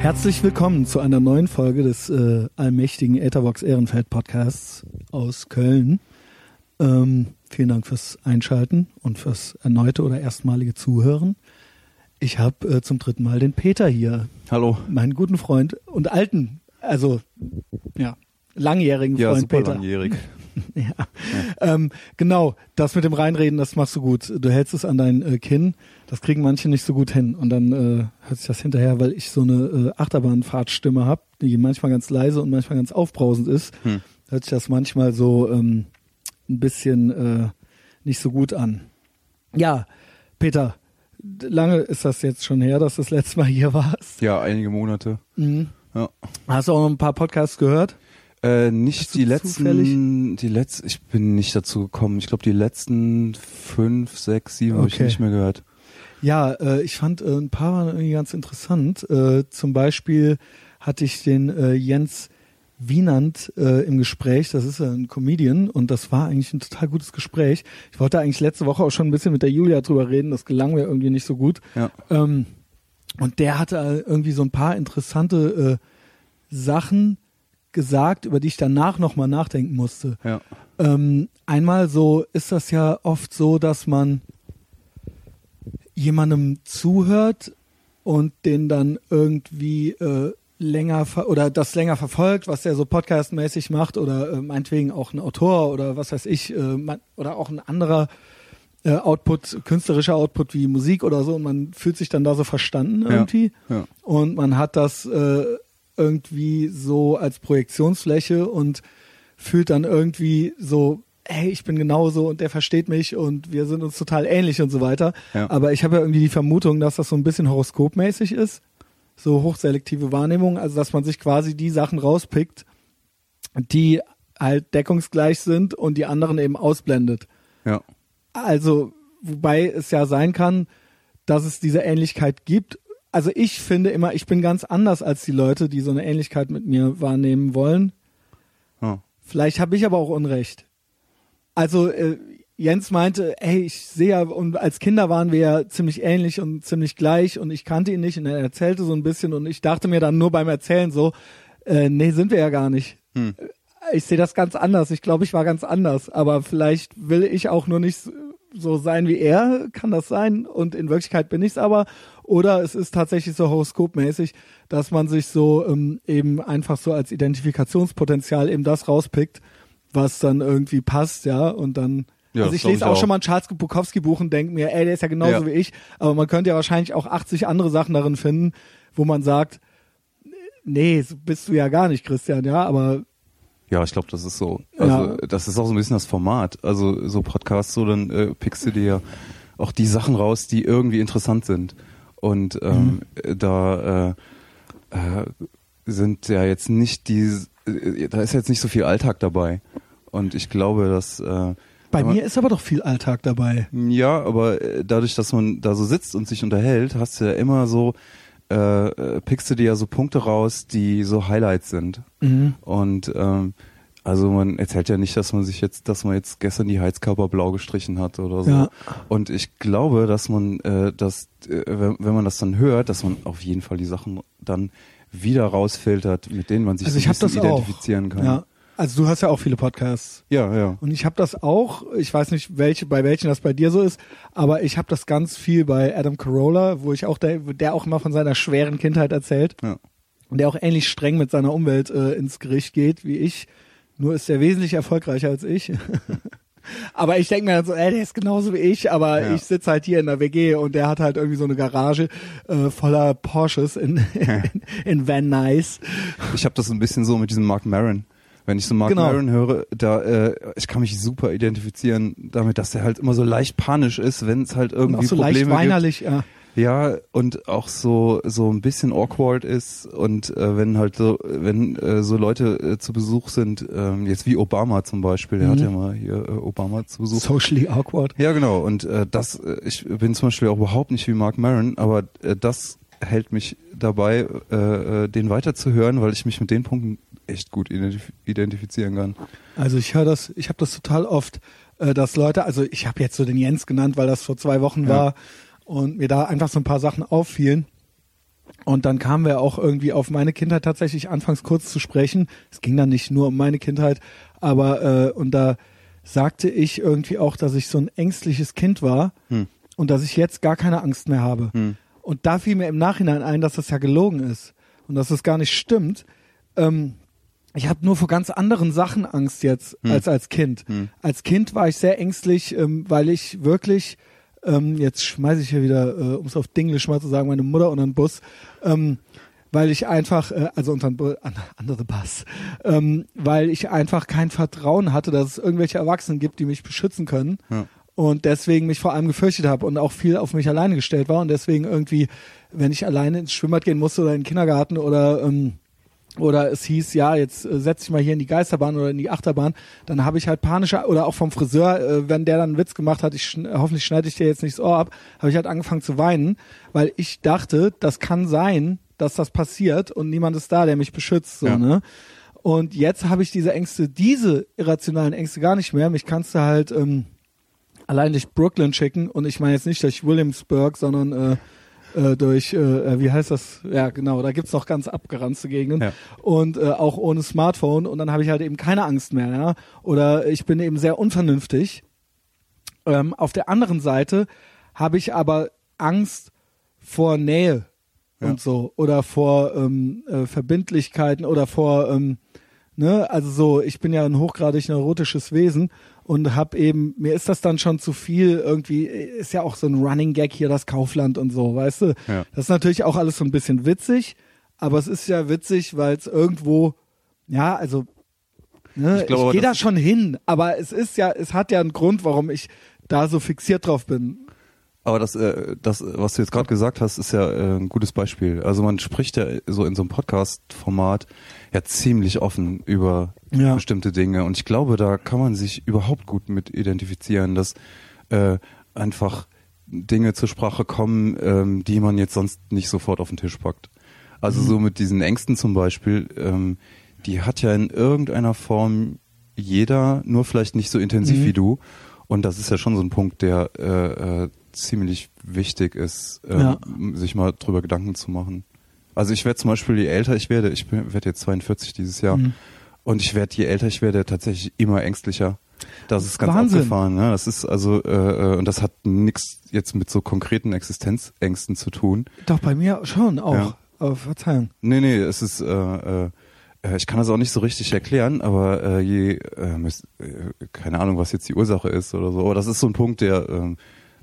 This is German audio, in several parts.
Herzlich willkommen zu einer neuen Folge des äh, allmächtigen Etherbox Ehrenfeld Podcasts aus Köln. Ähm, vielen Dank fürs Einschalten und fürs erneute oder erstmalige Zuhören. Ich habe äh, zum dritten Mal den Peter hier. Hallo. Meinen guten Freund und alten, also ja, langjährigen Ja, Freund super Peter. langjährig. Ja. Ähm, genau, das mit dem Reinreden, das machst du gut. Du hältst es an dein äh, Kinn. Das kriegen manche nicht so gut hin. Und dann äh, hört sich das hinterher, weil ich so eine äh, Achterbahnfahrtstimme habe, die manchmal ganz leise und manchmal ganz aufbrausend ist, Hm. hört sich das manchmal so ähm, ein bisschen äh, nicht so gut an. Ja, Peter, lange ist das jetzt schon her, dass du das letzte Mal hier warst. Ja, einige Monate. Mhm. Ja. Hast du auch noch ein paar Podcasts gehört? Äh, nicht die letzten, zufällig- die letzten, ich bin nicht dazu gekommen. Ich glaube, die letzten fünf, sechs, sieben habe ich Okay. nicht mehr gehört. Ja, äh, ich fand äh, ein paar waren irgendwie ganz interessant. Äh, zum Beispiel hatte ich den äh, Jens Wienand äh, im Gespräch. Das ist ja ein Comedian und das war eigentlich ein total gutes Gespräch. Ich wollte eigentlich letzte Woche auch schon ein bisschen mit der Julia drüber reden. Das gelang mir irgendwie nicht so gut. Ja. Ähm, und der hatte äh, irgendwie so ein paar interessante äh, Sachen gesagt, über die ich danach nochmal nachdenken musste. Ja. Ähm, einmal so ist das ja oft so, dass man jemandem zuhört und den dann irgendwie äh, länger oder das länger verfolgt, was der so podcastmäßig macht oder äh, meinetwegen auch ein Autor oder was weiß ich äh, oder auch ein anderer äh, Output, künstlerischer Output wie Musik oder so und man fühlt sich dann da so verstanden Ja. irgendwie Ja. und man hat das äh, irgendwie so als Projektionsfläche und fühlt dann irgendwie so, hey, ich bin genauso und der versteht mich und wir sind uns total ähnlich und so weiter. Ja. Aber ich habe ja irgendwie die Vermutung, dass das so ein bisschen horoskopmäßig ist, so hochselektive Wahrnehmung, also dass man sich quasi die Sachen rauspickt, die halt deckungsgleich sind und die anderen eben ausblendet. Ja. Also, wobei es ja sein kann, dass es diese Ähnlichkeit gibt. Also ich finde immer, ich bin ganz anders als die Leute, die so eine Ähnlichkeit mit mir wahrnehmen wollen. Ja. Vielleicht habe ich aber auch Unrecht. Also äh, Jens meinte, hey, ich sehe ja, und als Kinder waren wir ja ziemlich ähnlich und ziemlich gleich und ich kannte ihn nicht und er erzählte so ein bisschen und ich dachte mir dann nur beim Erzählen so, äh, nee, sind wir ja gar nicht. Hm. Ich sehe das ganz anders. Ich glaube, ich war ganz anders. Aber vielleicht will ich auch nur nicht so sein wie er. Kann das sein? Und in Wirklichkeit bin ich es aber. Oder es ist tatsächlich so horoskopmäßig, dass man sich so ähm, eben einfach so als Identifikationspotenzial eben das rauspickt, was dann irgendwie passt, ja. Und dann. Ja, also ich lese auch, auch. schon mal ein Charles Bukowski Buch und denke mir, ey, der ist ja genauso Ja. wie ich. Aber man könnte ja wahrscheinlich auch 80 andere Sachen darin finden, wo man sagt, nee, so bist du ja gar nicht, Christian, ja, aber Ja, ich glaube, das ist so. Also Ja. das ist auch so ein bisschen das Format. Also so Podcasts, so dann äh, pickst du dir ja auch die Sachen raus, die irgendwie interessant sind. Und ähm, Mhm. da äh, äh, sind ja jetzt nicht die, äh, da ist jetzt nicht so viel Alltag dabei. Und ich glaube, dass äh, bei man- mir ist aber doch viel Alltag dabei. ja, aber äh, dadurch, dass man da so sitzt und sich unterhält, hast du ja immer so, äh, äh, pickst du dir ja so Punkte raus, die so Highlights sind. Mhm. Und ähm, also man erzählt ja nicht, dass man sich jetzt, dass man jetzt gestern die Heizkörper blau gestrichen hat oder so. Ja. Und ich glaube, dass man, äh, dass, äh, wenn, wenn man das dann hört, dass man auf jeden Fall die Sachen dann wieder rausfiltert, mit denen man sich Also so ich ein das bisschen auch. identifizieren kann. Ja. Also du hast ja auch viele Podcasts. ja. ja. Und ich habe das auch, ich weiß nicht, welche, bei welchen das bei dir so ist, aber ich habe das ganz viel bei Adam Carolla, wo ich auch der, der auch immer von seiner schweren Kindheit erzählt ja. und der auch ähnlich streng mit seiner Umwelt äh, ins Gericht geht wie ich. Nur ist er wesentlich erfolgreicher als ich. aber ich denke mir dann so, ey, der ist genauso wie ich, aber Ja. ich sitze halt hier in der WG und der hat halt irgendwie so eine Garage äh, voller Porsches in, in, in Van Nuys. Ich habe das ein bisschen so mit diesem Mark Maron. Wenn ich so Mark Genau. Maron höre, da äh, ich kann mich super identifizieren damit, dass er halt immer so leicht panisch ist, wenn es halt Und irgendwie auch so Probleme leicht gibt. weinerlich. Ja. Ja, und auch so so ein bisschen awkward ist und äh, wenn halt so wenn äh, so Leute äh, zu Besuch sind, ähm, jetzt wie Obama zum Beispiel, der Mhm. hat ja mal hier äh, Obama zu Besuch. Socially awkward. Ja, genau. Und äh, das, äh, ich bin zum Beispiel auch überhaupt nicht wie Mark Maron, aber äh, das hält mich dabei, äh, äh, den weiterzuhören, weil ich mich mit den Punkten echt gut identif identifizieren kann. Also ich höre das, ich habe das total oft, äh, dass Leute, also ich habe jetzt so den Jens genannt, weil das vor zwei Wochen Ja. war und mir da einfach so ein paar Sachen auffielen. Und dann kamen wir auch irgendwie auf meine Kindheit tatsächlich anfangs kurz zu sprechen. Es ging dann nicht nur um meine Kindheit, aber äh, und da sagte ich irgendwie auch, dass ich so ein ängstliches Kind war Hm. und dass ich jetzt gar keine Angst mehr habe. Hm. Und da fiel mir im Nachhinein ein, dass das ja gelogen ist und dass das gar nicht stimmt. Ähm, ich habe nur vor ganz anderen Sachen Angst jetzt Hm. als als Kind. Hm. Als Kind war ich sehr ängstlich, ähm, weil ich wirklich, ähm, jetzt schmeiße ich hier wieder, äh, um es auf Dinglish mal zu sagen, meine Mutter unter den Bus, ähm, weil ich einfach, äh, also unter the bus, ähm, weil ich einfach kein Vertrauen hatte, dass es irgendwelche Erwachsenen gibt, die mich beschützen können. Ja. und deswegen mich vor allem gefürchtet habe und auch viel auf mich alleine gestellt war. Und deswegen irgendwie, wenn ich alleine ins Schwimmbad gehen musste oder in den Kindergarten oder ähm, oder es hieß, ja, jetzt äh, setz dich mal hier in die Geisterbahn oder in die Achterbahn, dann habe ich halt panische oder auch vom Friseur, äh, wenn der dann einen Witz gemacht hat, ich schn- hoffentlich schneide ich dir jetzt nicht das Ohr ab, habe ich halt angefangen zu weinen, weil ich dachte, das kann sein, dass das passiert und niemand ist da, der mich beschützt, so, Ja. ne? Und jetzt habe ich diese Ängste, diese irrationalen Ängste gar nicht mehr. Mich kannst du halt ähm, allein durch Brooklyn schicken und ich meine jetzt nicht durch Williamsburg, sondern äh, äh, durch, äh, wie heißt das? Ja, genau, da gibt's noch ganz abgeranzte Gegenden Ja. und äh, auch ohne Smartphone und dann habe ich halt eben keine Angst mehr, ja. Oder ich bin eben sehr unvernünftig. Ähm, auf der anderen Seite habe ich aber Angst vor Nähe Ja. und so oder vor ähm, äh, Verbindlichkeiten oder vor ähm, ne also so ich bin ja ein hochgradig neurotisches Wesen und hab eben mir ist das dann schon zu viel irgendwie ist ja auch so ein Running Gag hier das Kaufland und so weißt du Ja. das ist natürlich auch alles so ein bisschen witzig aber es ist ja witzig weil es irgendwo ja also ne, Ich glaube aber, ich gehe da schon hin aber es ist ja es hat ja einen Grund warum ich da so fixiert drauf bin Aber das, äh, das, was du jetzt gerade gesagt hast, ist ja äh, ein gutes Beispiel. Also man spricht ja so in so einem Podcast-Format ja ziemlich offen über Ja. bestimmte Dinge. Und ich glaube, da kann man sich überhaupt gut mit identifizieren, dass äh, einfach Dinge zur Sprache kommen, ähm, die man jetzt sonst nicht sofort auf den Tisch packt. Also so mit diesen Ängsten zum Beispiel, ähm, die hat ja in irgendeiner Form jeder, nur vielleicht nicht so intensiv Mhm. wie du. Und das ist ja schon so ein Punkt, der äh, äh, ziemlich wichtig ist, ähm, Ja. sich mal drüber Gedanken zu machen. Also ich werde zum Beispiel, je älter ich werde, ich werde jetzt 42 dieses Jahr, Mhm. und ich werde, je älter ich werde, tatsächlich immer ängstlicher. Das ist ganz Wahnsinn. abgefahren. Ne? Das ist also, äh, äh, und das hat nichts jetzt mit so konkreten Existenzängsten zu tun. doch bei mir schon auch Ja. aber Verzeihung Nee, nee, es ist, äh, äh, äh, ich kann das auch nicht so richtig erklären, aber äh, je, äh, äh, keine Ahnung, was jetzt die Ursache ist oder so, aber das ist so ein Punkt, der, ähm,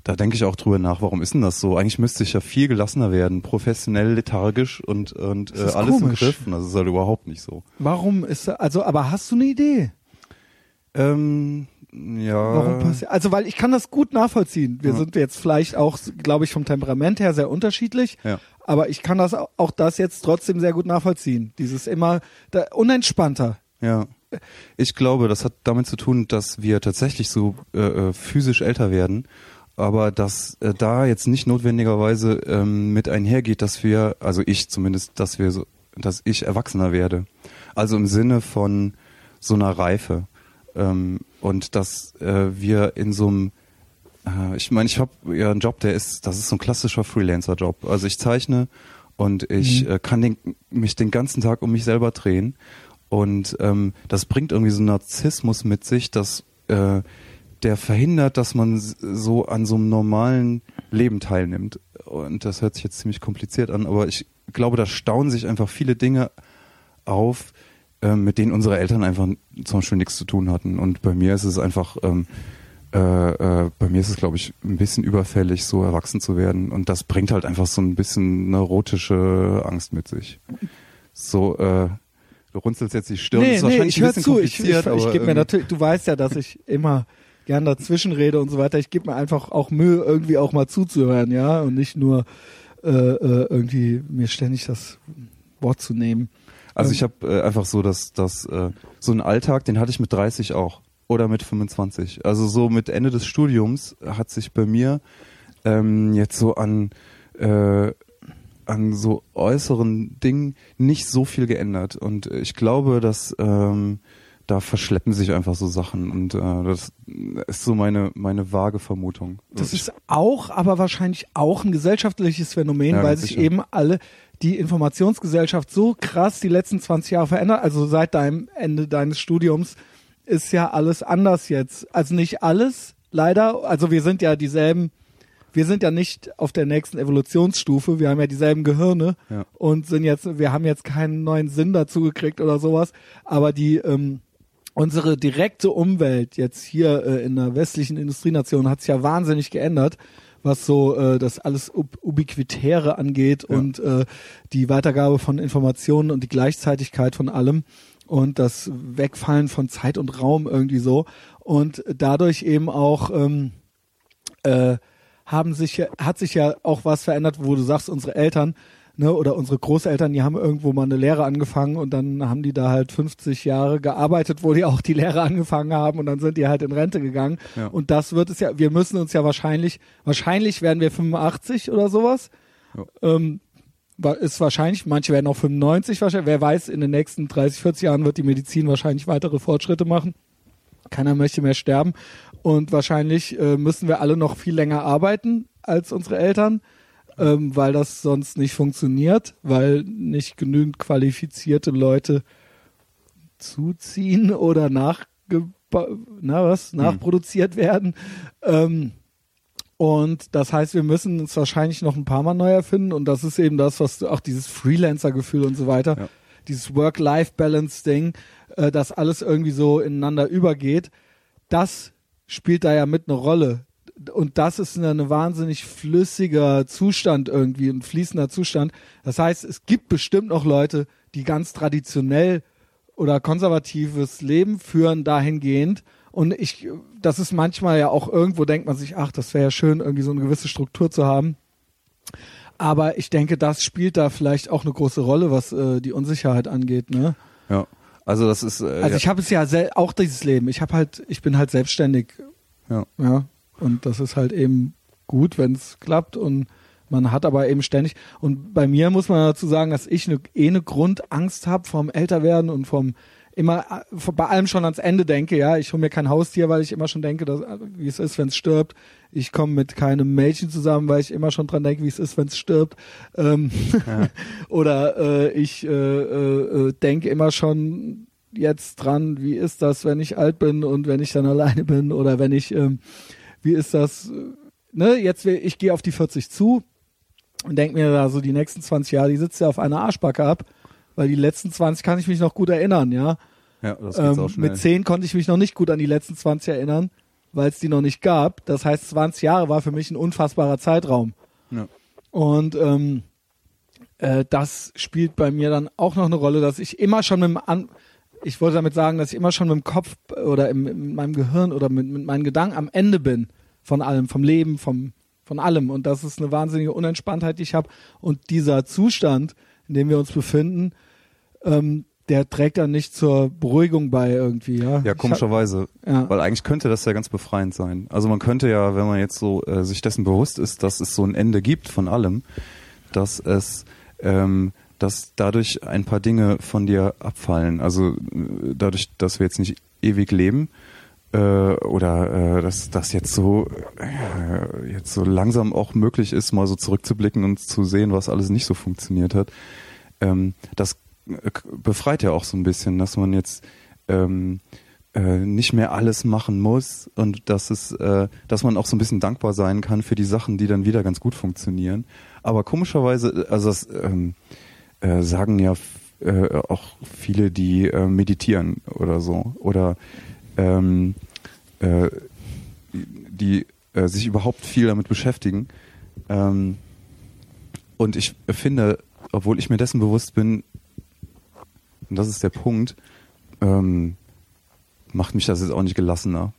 da denke ich auch drüber nach, warum ist denn das so? Eigentlich müsste ich ja viel gelassener werden, professionell, lethargisch und, und äh, alles komisch. im Griff. Und das ist halt überhaupt nicht so. Warum ist also aber hast du eine Idee? Ähm, ja. Warum passiert? Also weil ich kann das gut nachvollziehen. Wir Ja. sind jetzt vielleicht auch, glaube ich, vom Temperament her sehr unterschiedlich. Ja. Aber ich kann das au- auch das jetzt trotzdem sehr gut nachvollziehen. Dieses immer da, unentspannter. Ja. Ich glaube, das hat damit zu tun, dass wir tatsächlich so äh, äh, physisch älter werden, aber dass äh, da jetzt nicht notwendigerweise ähm, mit einhergeht, dass wir, also ich zumindest, dass wir so, dass ich erwachsener werde. Also im Sinne von so einer Reife. Ähm, und dass äh, wir in so einem äh, ich meine, ich habe ja einen Job, der ist, das ist so ein klassischer Freelancer-Job. Also ich zeichne und ich Mhm. äh, kann den, mich den ganzen Tag um mich selber drehen. Und ähm, das bringt irgendwie so einen Narzissmus mit sich, dass äh, der verhindert, dass man so an so einem normalen Leben teilnimmt. Und das hört sich jetzt ziemlich kompliziert an, aber ich glaube, da stauen sich einfach viele Dinge auf, ähm, mit denen unsere Eltern einfach zum Beispiel nichts zu tun hatten. Und bei mir ist es einfach, ähm, äh, äh, bei mir ist es, glaube ich, ein bisschen überfällig, so erwachsen zu werden. Und das bringt halt einfach so ein bisschen neurotische Angst mit sich. So, äh, du runzelst jetzt die Stirn, ist wahrscheinlich ich höre zu. Ich, ich, ich, aber gebe mir irgendwie- natürlich, du weißt ja, dass ich immer gern dazwischen rede und so weiter. Ich gebe mir einfach auch Mühe, irgendwie auch mal zuzuhören, ja, und nicht nur äh, äh, irgendwie mir ständig das Wort zu nehmen. Also Ähm, ich habe äh, einfach so, dass, dass äh, so einen Alltag, den hatte ich mit 30 auch oder mit 25. Also so mit Ende des Studiums hat sich bei mir ähm, jetzt so an äh, an so äußeren Dingen nicht so viel geändert und ich glaube, dass ähm, da verschleppen sich einfach so Sachen und äh, das ist so meine meine vage Vermutung. Das ist auch, aber wahrscheinlich auch ein gesellschaftliches Phänomen, Ja, weil sich sicher. eben alle die Informationsgesellschaft so krass die letzten 20 Jahre verändert. Also seit deinem Ende deines Studiums ist ja alles anders jetzt. Also nicht alles, leider. Also wir sind ja dieselben. Wir sind ja nicht auf der nächsten Evolutionsstufe. Wir haben ja dieselben Gehirne Ja. und sind jetzt, wir haben jetzt keinen neuen Sinn dazu gekriegt oder sowas. Aber die, ähm, unsere direkte Umwelt jetzt hier äh, in der westlichen Industrienation hat sich ja wahnsinnig geändert, was so äh, das alles Ub Ubiquitäre angeht Ja. und äh, die Weitergabe von Informationen und die Gleichzeitigkeit von allem und das Wegfallen von Zeit und Raum irgendwie so und dadurch eben auch ähm, äh, haben sich hat sich ja auch was verändert, wo du sagst, unsere Eltern ne, oder unsere Großeltern, die haben irgendwo mal eine Lehre angefangen und dann haben die da halt 50 Jahre gearbeitet, wo die auch die Lehre angefangen haben und dann sind die halt in Rente gegangen. Ja. Und das wird es ja, wir müssen uns ja wahrscheinlich, wahrscheinlich werden wir 85 oder sowas. Ja. Ähm, ist wahrscheinlich, manche werden auch 95 wahrscheinlich, wer weiß, in den nächsten 30, 40 Jahren wird die Medizin wahrscheinlich weitere Fortschritte machen. Keiner möchte mehr sterben. Und wahrscheinlich äh, müssen wir alle noch viel länger arbeiten als unsere Eltern, ähm, weil das sonst nicht funktioniert, weil nicht genügend qualifizierte Leute zuziehen oder nachge na was, nachproduziert werden. Ähm, und das heißt, wir müssen uns wahrscheinlich noch ein paar Mal neu erfinden. Und das ist eben das, was auch dieses Freelancer-Gefühl und so weiter, Ja. dieses Work-Life-Balance-Ding, äh, das alles irgendwie so ineinander übergeht, das spielt da ja mit eine Rolle. Und das ist eine wahnsinnig flüssiger Zustand irgendwie, ein fließender Zustand. Das heißt, es gibt bestimmt noch Leute, die ganz traditionell oder konservatives Leben führen dahingehend. Und ich, das ist manchmal ja auch irgendwo denkt man sich, ach, das wäre ja schön, irgendwie so eine gewisse Struktur zu haben. Aber ich denke, das spielt da vielleicht auch eine große Rolle, was äh, die Unsicherheit angeht. Ne? Ja. Also das ist äh, Also ja, ich habe es ja auch dieses Leben. Ich habe halt, ich bin halt selbstständig, ja. ja. Und das ist halt eben gut, wenn es klappt. Und man hat aber eben ständig. Und bei mir muss man dazu sagen, dass ich eine, eh eine Grundangst habe vom Älterwerden und vom immer äh, bei allem schon ans Ende denke. Ja, ich hole mir kein Haustier, weil ich immer schon denke, dass, äh, wie es ist, wenn es stirbt. Ich komme mit keinem Mädchen zusammen, weil ich immer schon dran denke, wie es ist, wenn es stirbt. Ähm, Ja. oder äh, ich äh, äh, äh, denke immer schon jetzt dran, wie ist das, wenn ich alt bin und wenn ich dann alleine bin oder wenn ich, ähm, wie ist das, äh, ne, jetzt, will- ich gehe auf die 40 zu und denke mir da so die nächsten 20 Jahre, die sitzt ja auf einer Arschbacke ab, weil die letzten 20 kann ich mich noch gut erinnern, ja. ja, das geht's Ähm, auch schnell. mit 10 konnte ich mich noch nicht gut an die letzten 20 erinnern, weil es die noch nicht gab. Das heißt, 20 Jahre war für mich ein unfassbarer Zeitraum. Ja. Und ähm, äh, das spielt bei mir dann auch noch eine Rolle, dass ich immer schon mit dem An ich wollte damit sagen, dass ich immer schon mit dem Kopf oder im, in meinem Gehirn oder mit, mit meinen Gedanken am Ende bin von allem, vom Leben, vom, von allem. Und das ist eine wahnsinnige Unentspanntheit, die ich habe. Und dieser Zustand, in dem wir uns befinden, ähm, der trägt dann nicht zur Beruhigung bei irgendwie. Ja, Ja, Ich hab- komischerweise. Ja. Weil eigentlich könnte das ja ganz befreiend sein. Also man könnte ja, wenn man jetzt so äh, sich dessen bewusst ist, dass es so ein Ende gibt von allem, dass es ähm, dass dadurch ein paar Dinge von dir abfallen. Also äh, dadurch, dass wir jetzt nicht ewig leben äh, oder äh, dass das jetzt so äh, jetzt so langsam auch möglich ist, mal so zurückzublicken und zu sehen, was alles nicht so funktioniert hat. Ähm, das äh, befreit ja auch so ein bisschen, dass man jetzt ähm, äh, nicht mehr alles machen muss und dass es, dass man auch so ein bisschen dankbar sein kann für die Sachen, die dann wieder ganz gut funktionieren. Aber komischerweise, also das ähm, äh, sagen ja äh, auch viele, die äh, meditieren oder so oder ähm, äh, die äh, sich überhaupt viel damit beschäftigen. Ähm, und ich finde, obwohl ich mir dessen bewusst bin, und das ist der Punkt, ähm, macht mich das jetzt auch nicht gelassener.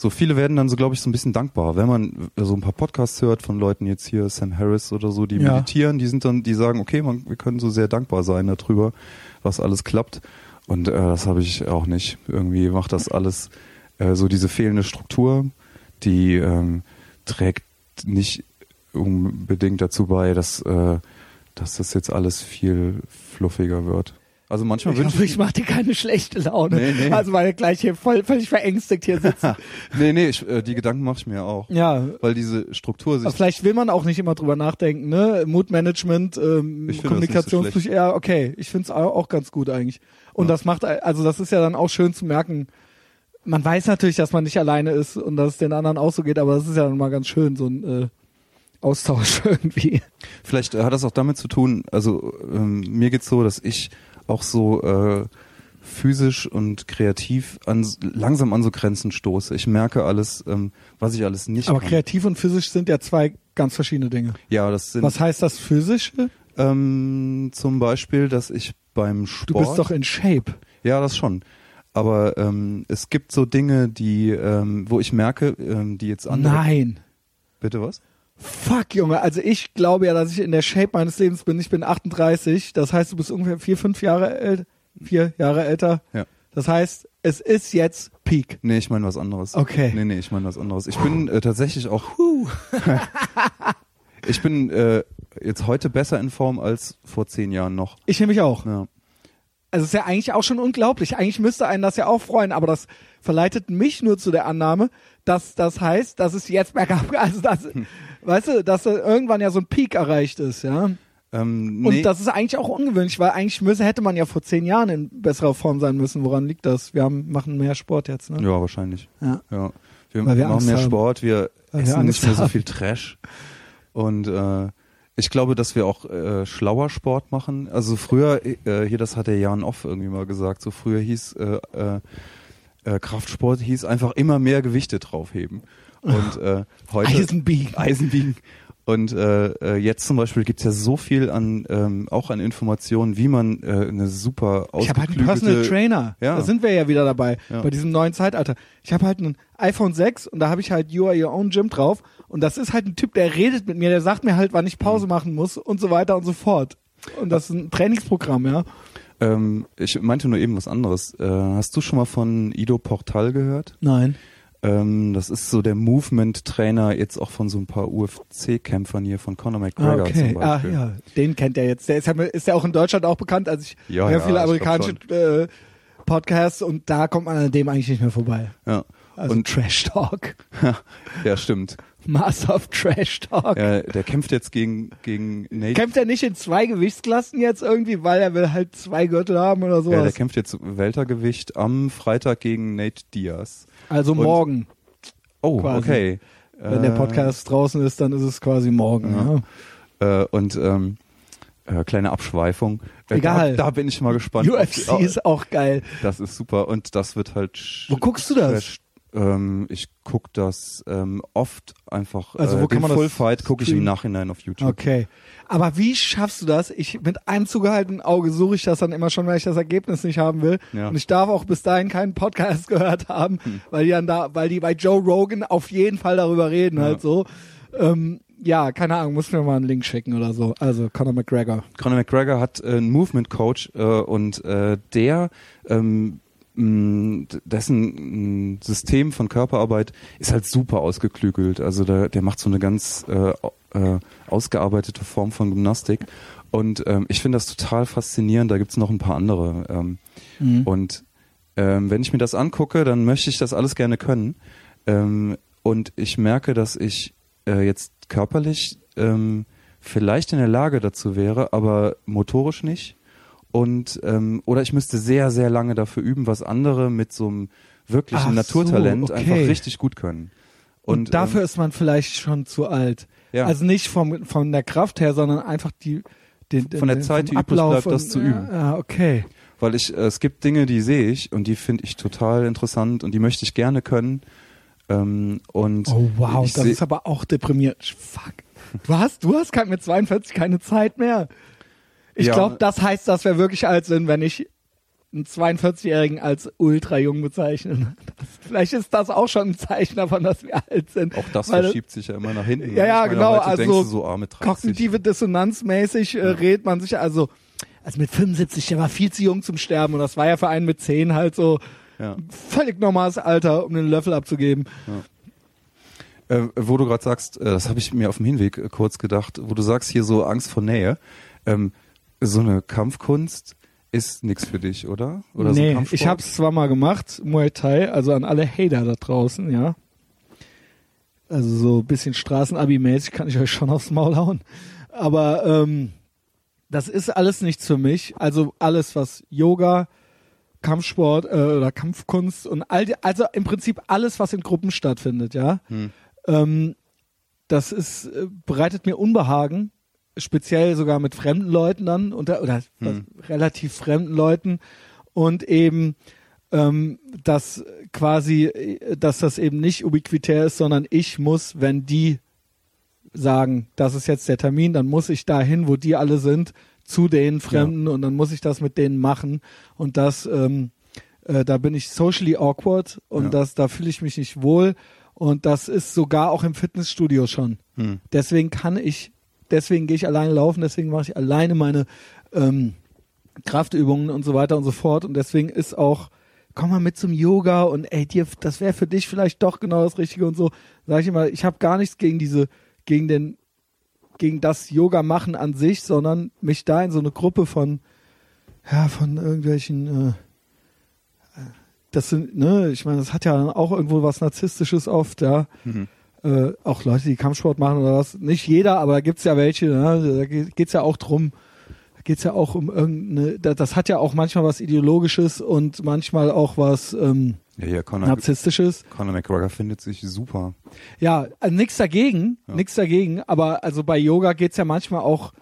So viele werden dann so, glaube ich, so ein bisschen dankbar, wenn man so ein paar Podcasts hört von Leuten jetzt hier, Sam Harris oder so, die Ja. meditieren, die sind dann, die sagen, okay, man, wir können so sehr dankbar sein darüber, was alles klappt. Und äh, das habe ich auch nicht. Irgendwie macht das alles äh, so diese fehlende Struktur, die ähm, trägt nicht unbedingt dazu bei, dass, äh, dass das jetzt alles viel fluffiger wird. Also manchmal Ich wünsche hoffe, ich mache dir keine schlechte Laune. Nee, nee. Also weil wir gleich hier voll, völlig verängstigt hier sitzen. nee, nee, ich, äh, die Gedanken mache ich mir auch. ja. Weil diese Struktur sich Aber vielleicht will man auch nicht immer drüber nachdenken, ne? Moodmanagement, ähm, Ich nicht so ja, okay. Ich finde es auch ganz gut eigentlich. Und Ja. das macht, also das ist ja dann auch schön zu merken. Man weiß natürlich, dass man nicht alleine ist und dass es den anderen auch so geht, aber das ist ja dann mal ganz schön, so ein äh, Austausch irgendwie. Vielleicht äh, hat das auch damit zu tun, also ähm, mir geht's so, dass ich auch so äh, physisch und kreativ an, langsam an so Grenzen stoße. Ich merke alles, ähm, was ich alles nicht Aber kann. kreativ und physisch sind ja zwei ganz verschiedene Dinge. Ja, das sind Was heißt das physische? ähm, zum Beispiel, dass ich beim Sport. Du bist doch in Shape. Ja, das schon. Aber ähm, es gibt so Dinge, die, ähm, wo ich merke, ähm, die jetzt andere. Nein. Bitte was? Fuck, Junge. Also ich glaube ja, dass ich in der Shape meines Lebens bin. Ich bin 38. Das heißt, du bist ungefähr vier, fünf Jahre älter. Vier Jahre älter. Ja. Das heißt, es ist jetzt Peak. Nee, ich meine was anderes. Okay. Nee, nee, ich meine was anderes. Ich bin äh, tatsächlich auch. ich bin äh, jetzt heute besser in Form als vor zehn Jahren noch. Ich nämlich auch. Ja. Also es ist ja eigentlich auch schon unglaublich. Eigentlich müsste einen das ja auch freuen, aber das verleitet mich nur zu der Annahme, dass das heißt, dass es jetzt bergab, also das. weißt du, dass da irgendwann ja so ein Peak erreicht ist, ja. Ähm, Und nee, das ist eigentlich auch ungewöhnlich, weil eigentlich müsse, hätte man ja vor zehn Jahren in besserer Form sein müssen. Woran liegt das? Wir haben, machen mehr Sport jetzt, ne? ja, wahrscheinlich. Ja. Ja. Wir, wir machen mehr haben. Sport, wir Weil wir essen nicht Angst mehr so haben. viel Trash. Und äh, ich glaube, dass wir auch äh, schlauer Sport machen. Also früher, äh, hier, das hat der Jan Off irgendwie mal gesagt, so früher hieß äh, äh, äh, Kraftsport hieß einfach immer mehr Gewichte draufheben. Und äh, heute Eisenbiegen. Eisenbiegen. Und äh, äh, jetzt zum Beispiel gibt's ja so viel an ähm, auch an Informationen, wie man äh, eine super Ich habe halt einen Personal Trainer. Ja. Da sind wir ja wieder dabei, Ja. bei diesem neuen Zeitalter. Ich habe halt ein iPhone 6 und da habe ich halt You Are Your Own Gym drauf. Und das ist halt ein Typ, der redet mit mir, der sagt mir halt, wann ich Pause Mhm. machen muss und so weiter und so fort. Und das ist ein Trainingsprogramm, ja. Ähm, ich meinte nur eben was anderes. Äh, hast du schon mal von Ido Portal gehört? Nein. Ähm, das ist so der Movement-Trainer jetzt auch von so ein paar UFC-Kämpfern hier, von Conor Ah, McGregor okay. zum Ah, Beispiel. ja. Den kennt er jetzt. Der ist ja, ist ja auch in Deutschland auch bekannt. Also ich Ja, höre ja, viele amerikanische äh, Podcasts und da kommt man an dem eigentlich nicht mehr vorbei. Ja. Also Und Trash Talk. ja, stimmt. Master of Trash Talk. Ja, der kämpft jetzt gegen, gegen Nate. Kämpft er nicht in zwei Gewichtsklassen jetzt irgendwie, weil er will halt zwei Gürtel haben oder ja, der sowas? kämpft jetzt Weltergewicht am Freitag gegen Nate Diaz. Also Und- morgen. Oh, Quasi. okay. Wenn der Äh, Podcast draußen ist, dann ist es quasi morgen. Ja. Äh, und ähm, äh, kleine Abschweifung. Äh, Egal. Da, da bin ich mal gespannt. UFC ob- ist auch geil. Das ist super und das wird halt. Wo guckst du das? Ähm, ich guck das ähm, oft einfach. Also äh, wo kann den man das Full Fight gucke ich im? Nachhinein auf YouTube. Okay. Aber wie schaffst du das? Ich mit einem zugehaltenen Auge suche ich das dann immer schon, weil ich das Ergebnis nicht haben will. Ja. Hm. Und ich darf auch bis dahin keinen Podcast gehört haben, weil die dann da, weil die bei Joe Rogan auf jeden Fall darüber reden, Ja. halt so. Ähm, ja, keine Ahnung, muss mir mal einen Link schicken oder so. Also Conor McGregor. Conor McGregor hat äh, einen Movement Coach äh, und äh, der ähm, dessen System von Körperarbeit ist halt super ausgeklügelt. Also der, der macht so eine ganz äh, äh, ausgearbeitete Form von Gymnastik. Und ähm, ich finde das total faszinierend. Da gibt's noch ein paar andere. Ähm, Mhm. Und ähm, wenn ich mir das angucke, dann möchte ich das alles gerne können. Ähm, und ich merke, dass ich äh, jetzt körperlich ähm, vielleicht in der Lage dazu wäre, aber motorisch nicht. Und ähm, oder ich müsste sehr, sehr lange dafür üben, was andere mit so einem wirklichen Ach so, Naturtalent okay. einfach richtig gut können. Und, dafür ähm, ist man vielleicht schon zu alt. ja, Also nicht vom, von der Kraft her, sondern einfach die, den, Von der den, Zeit, die übrig bleibt, das und- zu üben. Ja, okay. weil ich äh, es gibt Dinge, die sehe ich und die finde ich total interessant und die möchte ich gerne können. Ähm, und Oh wow, ich das ist aber auch deprimierend. Fuck. Du hast, du hast kein- mit 42 keine Zeit mehr. Ich Ja. glaube, das heißt, dass wir wirklich alt sind, wenn ich einen 42-Jährigen als ultra jung bezeichne. Das, vielleicht ist das auch schon ein Zeichen davon, dass wir alt sind. auch das Weil- verschiebt sich ja immer nach hinten. Ja, ja, meine, genau, Heute also so, ah, mit 30. Kognitive Dissonanzmäßig äh, redet man sich also, also mit 75, der war viel zu jung zum Sterben und das war ja für einen mit 10 halt so Ja. völlig normales Alter, um den Löffel abzugeben. Äh, wo du gerade sagst, äh, das habe ich mir auf dem Hinweg äh, kurz gedacht, wo du sagst hier so Angst vor Nähe. Ähm, so eine Kampfkunst ist nix für dich, oder? Oder nee, so ich hab's zwar mal gemacht, Muay Thai, also an alle Hater da draußen, ja. Also so ein bisschen Straßenabi-mäßig kann ich euch schon aufs Maul hauen. Aber ähm, das ist alles nichts für mich. Also alles, was Yoga, Kampfsport äh, oder Kampfkunst und all die, also im Prinzip alles, was in Gruppen stattfindet, ja. Hm. Ähm, das ist, äh, bereitet mir Unbehagen, speziell sogar mit fremden Leuten dann unter, oder Hm. relativ fremden Leuten und eben ähm, dass quasi, äh, dass das eben nicht ubiquitär ist, sondern ich muss, wenn die sagen, das ist jetzt der Termin, dann muss ich dahin, wo die alle sind, zu den Fremden und dann muss ich das mit denen machen und das, ähm, äh, da bin ich socially awkward und Ja. das, da fühle ich mich nicht wohl und das ist sogar auch im Fitnessstudio schon. Hm. Deswegen kann ich, deswegen gehe ich alleine laufen, deswegen mache ich alleine meine ähm, Kraftübungen und so weiter und so fort. Und deswegen ist auch, komm mal mit zum Yoga und ey, dir, das wäre für dich vielleicht doch genau das Richtige und so. Sag ich immer, ich habe gar nichts gegen diese, gegen den, gegen das Yoga machen an sich, sondern mich da in so eine Gruppe von, ja, von irgendwelchen, äh, das sind, ne, ich meine, das hat ja auch irgendwo was Narzisstisches oft, ja Mhm. Äh, auch Leute, die Kampfsport machen oder was. Nicht jeder, aber da gibt's ja welche. Ne? Da geht's ja auch drum. Da geht's ja auch um irgendeine. da- Das hat ja auch manchmal was ideologisches und manchmal auch was ähm, Ja, ja, Conor, narzisstisches. Conor McGregor findet sich super. Ja, also nichts dagegen, Ja. nichts dagegen. Aber also bei Yoga geht's ja manchmal auch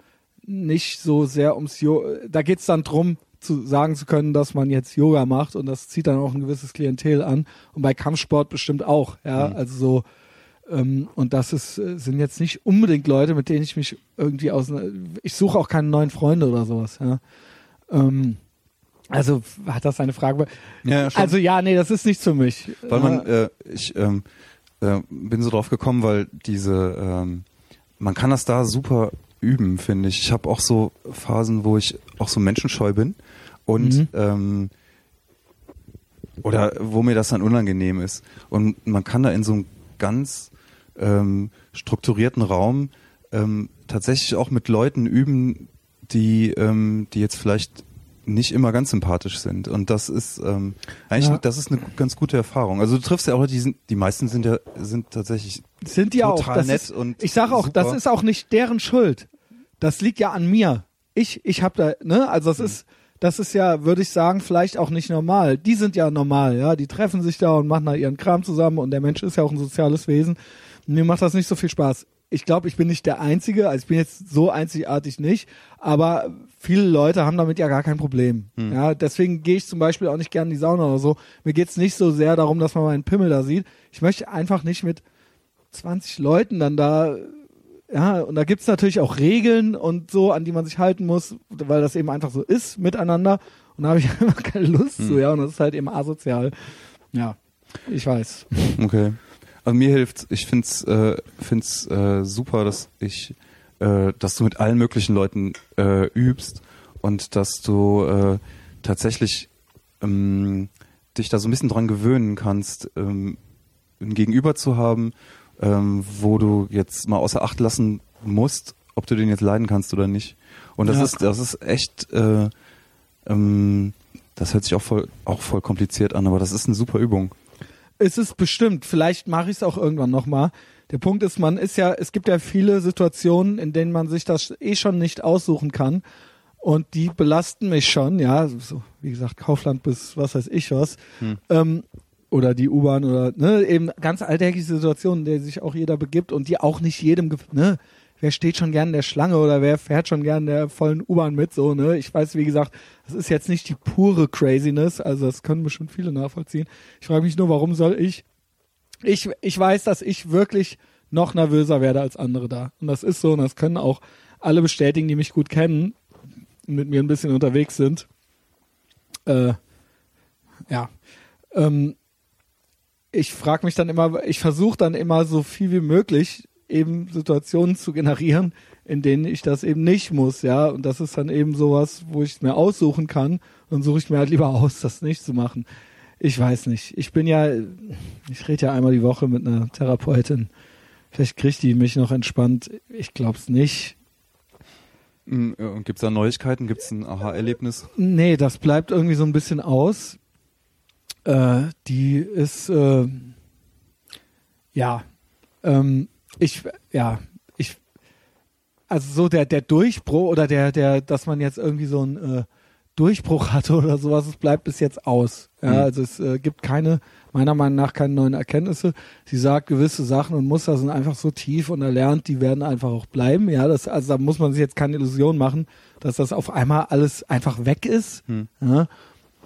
nicht so sehr ums Yoga. Da geht's dann drum zu sagen zu können, dass man jetzt Yoga macht und das zieht dann auch ein gewisses Klientel an und bei Kampfsport bestimmt auch, ja, Mhm. also so und das ist äh, sind jetzt nicht unbedingt Leute, mit denen ich mich irgendwie aus ich suche auch keine neuen Freunde oder sowas, ja. Ähm, also hat das eine Frage? Ja, schon. Also ja, nee, das ist nichts für mich. weil man, Äh, äh, ich ähm, äh, bin so drauf gekommen, weil diese, ähm, man kann das da super üben, finde ich. Ich habe auch so Phasen, wo ich auch so menschenscheu bin und Mhm. ähm, oder wo mir das dann unangenehm ist. Und man kann da in so einem ganz ähm, strukturierten Raum ähm, tatsächlich auch mit Leuten üben, die, ähm, die jetzt vielleicht nicht immer ganz sympathisch sind. Und das ist ähm, eigentlich, Ja. das ist eine ganz gute Erfahrung. Also du triffst ja auch, die sind, die meisten sind ja, sind tatsächlich sind die auch. total Das nett ist, und ich sage auch, super. das ist auch nicht deren Schuld. Das liegt ja an mir. Ich, ich habe da, ne, also Mhm. das ist, das ist ja, würde ich sagen, vielleicht auch nicht normal. Die sind ja normal, ja, die treffen sich da und machen da ihren Kram zusammen und der Mensch ist ja auch ein soziales Wesen. Mir macht das nicht so viel Spaß. Ich glaube, ich bin nicht der Einzige, also ich bin jetzt so einzigartig nicht, aber viele Leute haben damit ja gar kein Problem. Hm. Ja, deswegen gehe ich zum Beispiel auch nicht gerne in die Sauna oder so. Mir geht's nicht so sehr darum, dass man meinen Pimmel da sieht. Ich möchte einfach nicht mit 20 Leuten dann da, ja, und da gibt's natürlich auch Regeln und so, an die man sich halten muss, weil das eben einfach so ist miteinander. Und da habe ich einfach keine Lust zu, Hm. ja, und das ist halt eben asozial. Ja, ich weiß. Okay. Also mir hilft's. Ich find's, äh, find's äh, super, dass ich, äh, dass du mit allen möglichen Leuten äh, übst und dass du äh, tatsächlich ähm, dich da so ein bisschen dran gewöhnen kannst, ähm, ein Gegenüber zu haben, ähm, wo du jetzt mal außer Acht lassen musst, ob du den jetzt leiden kannst oder nicht. Und das Ja. ist, das ist echt, äh, ähm, das hört sich auch voll, auch voll kompliziert an, aber das ist eine super Übung. Es ist bestimmt, vielleicht mache ich es auch irgendwann nochmal. Der Punkt ist, man ist ja, es gibt ja viele Situationen, in denen man sich das eh schon nicht aussuchen kann. Und die belasten mich schon, ja, so, wie gesagt, Kaufland bis was weiß ich was. Hm. Ähm, oder die U-Bahn oder ne, eben ganz alltägliche Situationen, in der sich auch jeder begibt und die auch nicht jedem, ne, wer steht schon gern der Schlange oder wer fährt schon gern der vollen U-Bahn mit, so, ne. Ich weiß, wie gesagt, das ist jetzt nicht die pure Craziness, also das können bestimmt viele nachvollziehen. Ich frage mich nur, warum soll ich, ich, ich weiß, dass ich wirklich noch nervöser werde als andere da. Und das ist so, und das können auch alle bestätigen, die mich gut kennen und mit mir ein bisschen unterwegs sind. Äh, ja. Ähm, ich frage mich dann immer, ich versuche dann immer so viel wie möglich eben Situationen zu generieren, in denen ich das eben nicht muss, ja. Und das ist dann eben sowas, wo ich es mir aussuchen kann und suche ich mir halt lieber aus, das nicht zu machen. Ich weiß nicht. Ich bin ja, ich rede ja einmal die Woche mit einer Therapeutin. Vielleicht kriegt die mich noch entspannt. Ich glaub's nicht. Mm, äh, Gibt es da Neuigkeiten? Gibt es ein Aha-Erlebnis? Nee, das bleibt irgendwie so ein bisschen aus. Äh, die ist, äh, ja, ähm, ich, ja, ich, also so der, der Durchbruch oder der, der, dass man jetzt irgendwie so ein äh, Durchbruch hatte oder sowas, es bleibt bis jetzt aus. Ja, Mhm. also es äh, gibt keine, meiner Meinung nach keine neuen Erkenntnisse. Sie sagt, gewisse Sachen und Muster sind einfach so tief und erlernt, die werden einfach auch bleiben. Ja, das, also da muss man sich jetzt keine Illusion machen, dass das auf einmal alles einfach weg ist. Hm. Ja,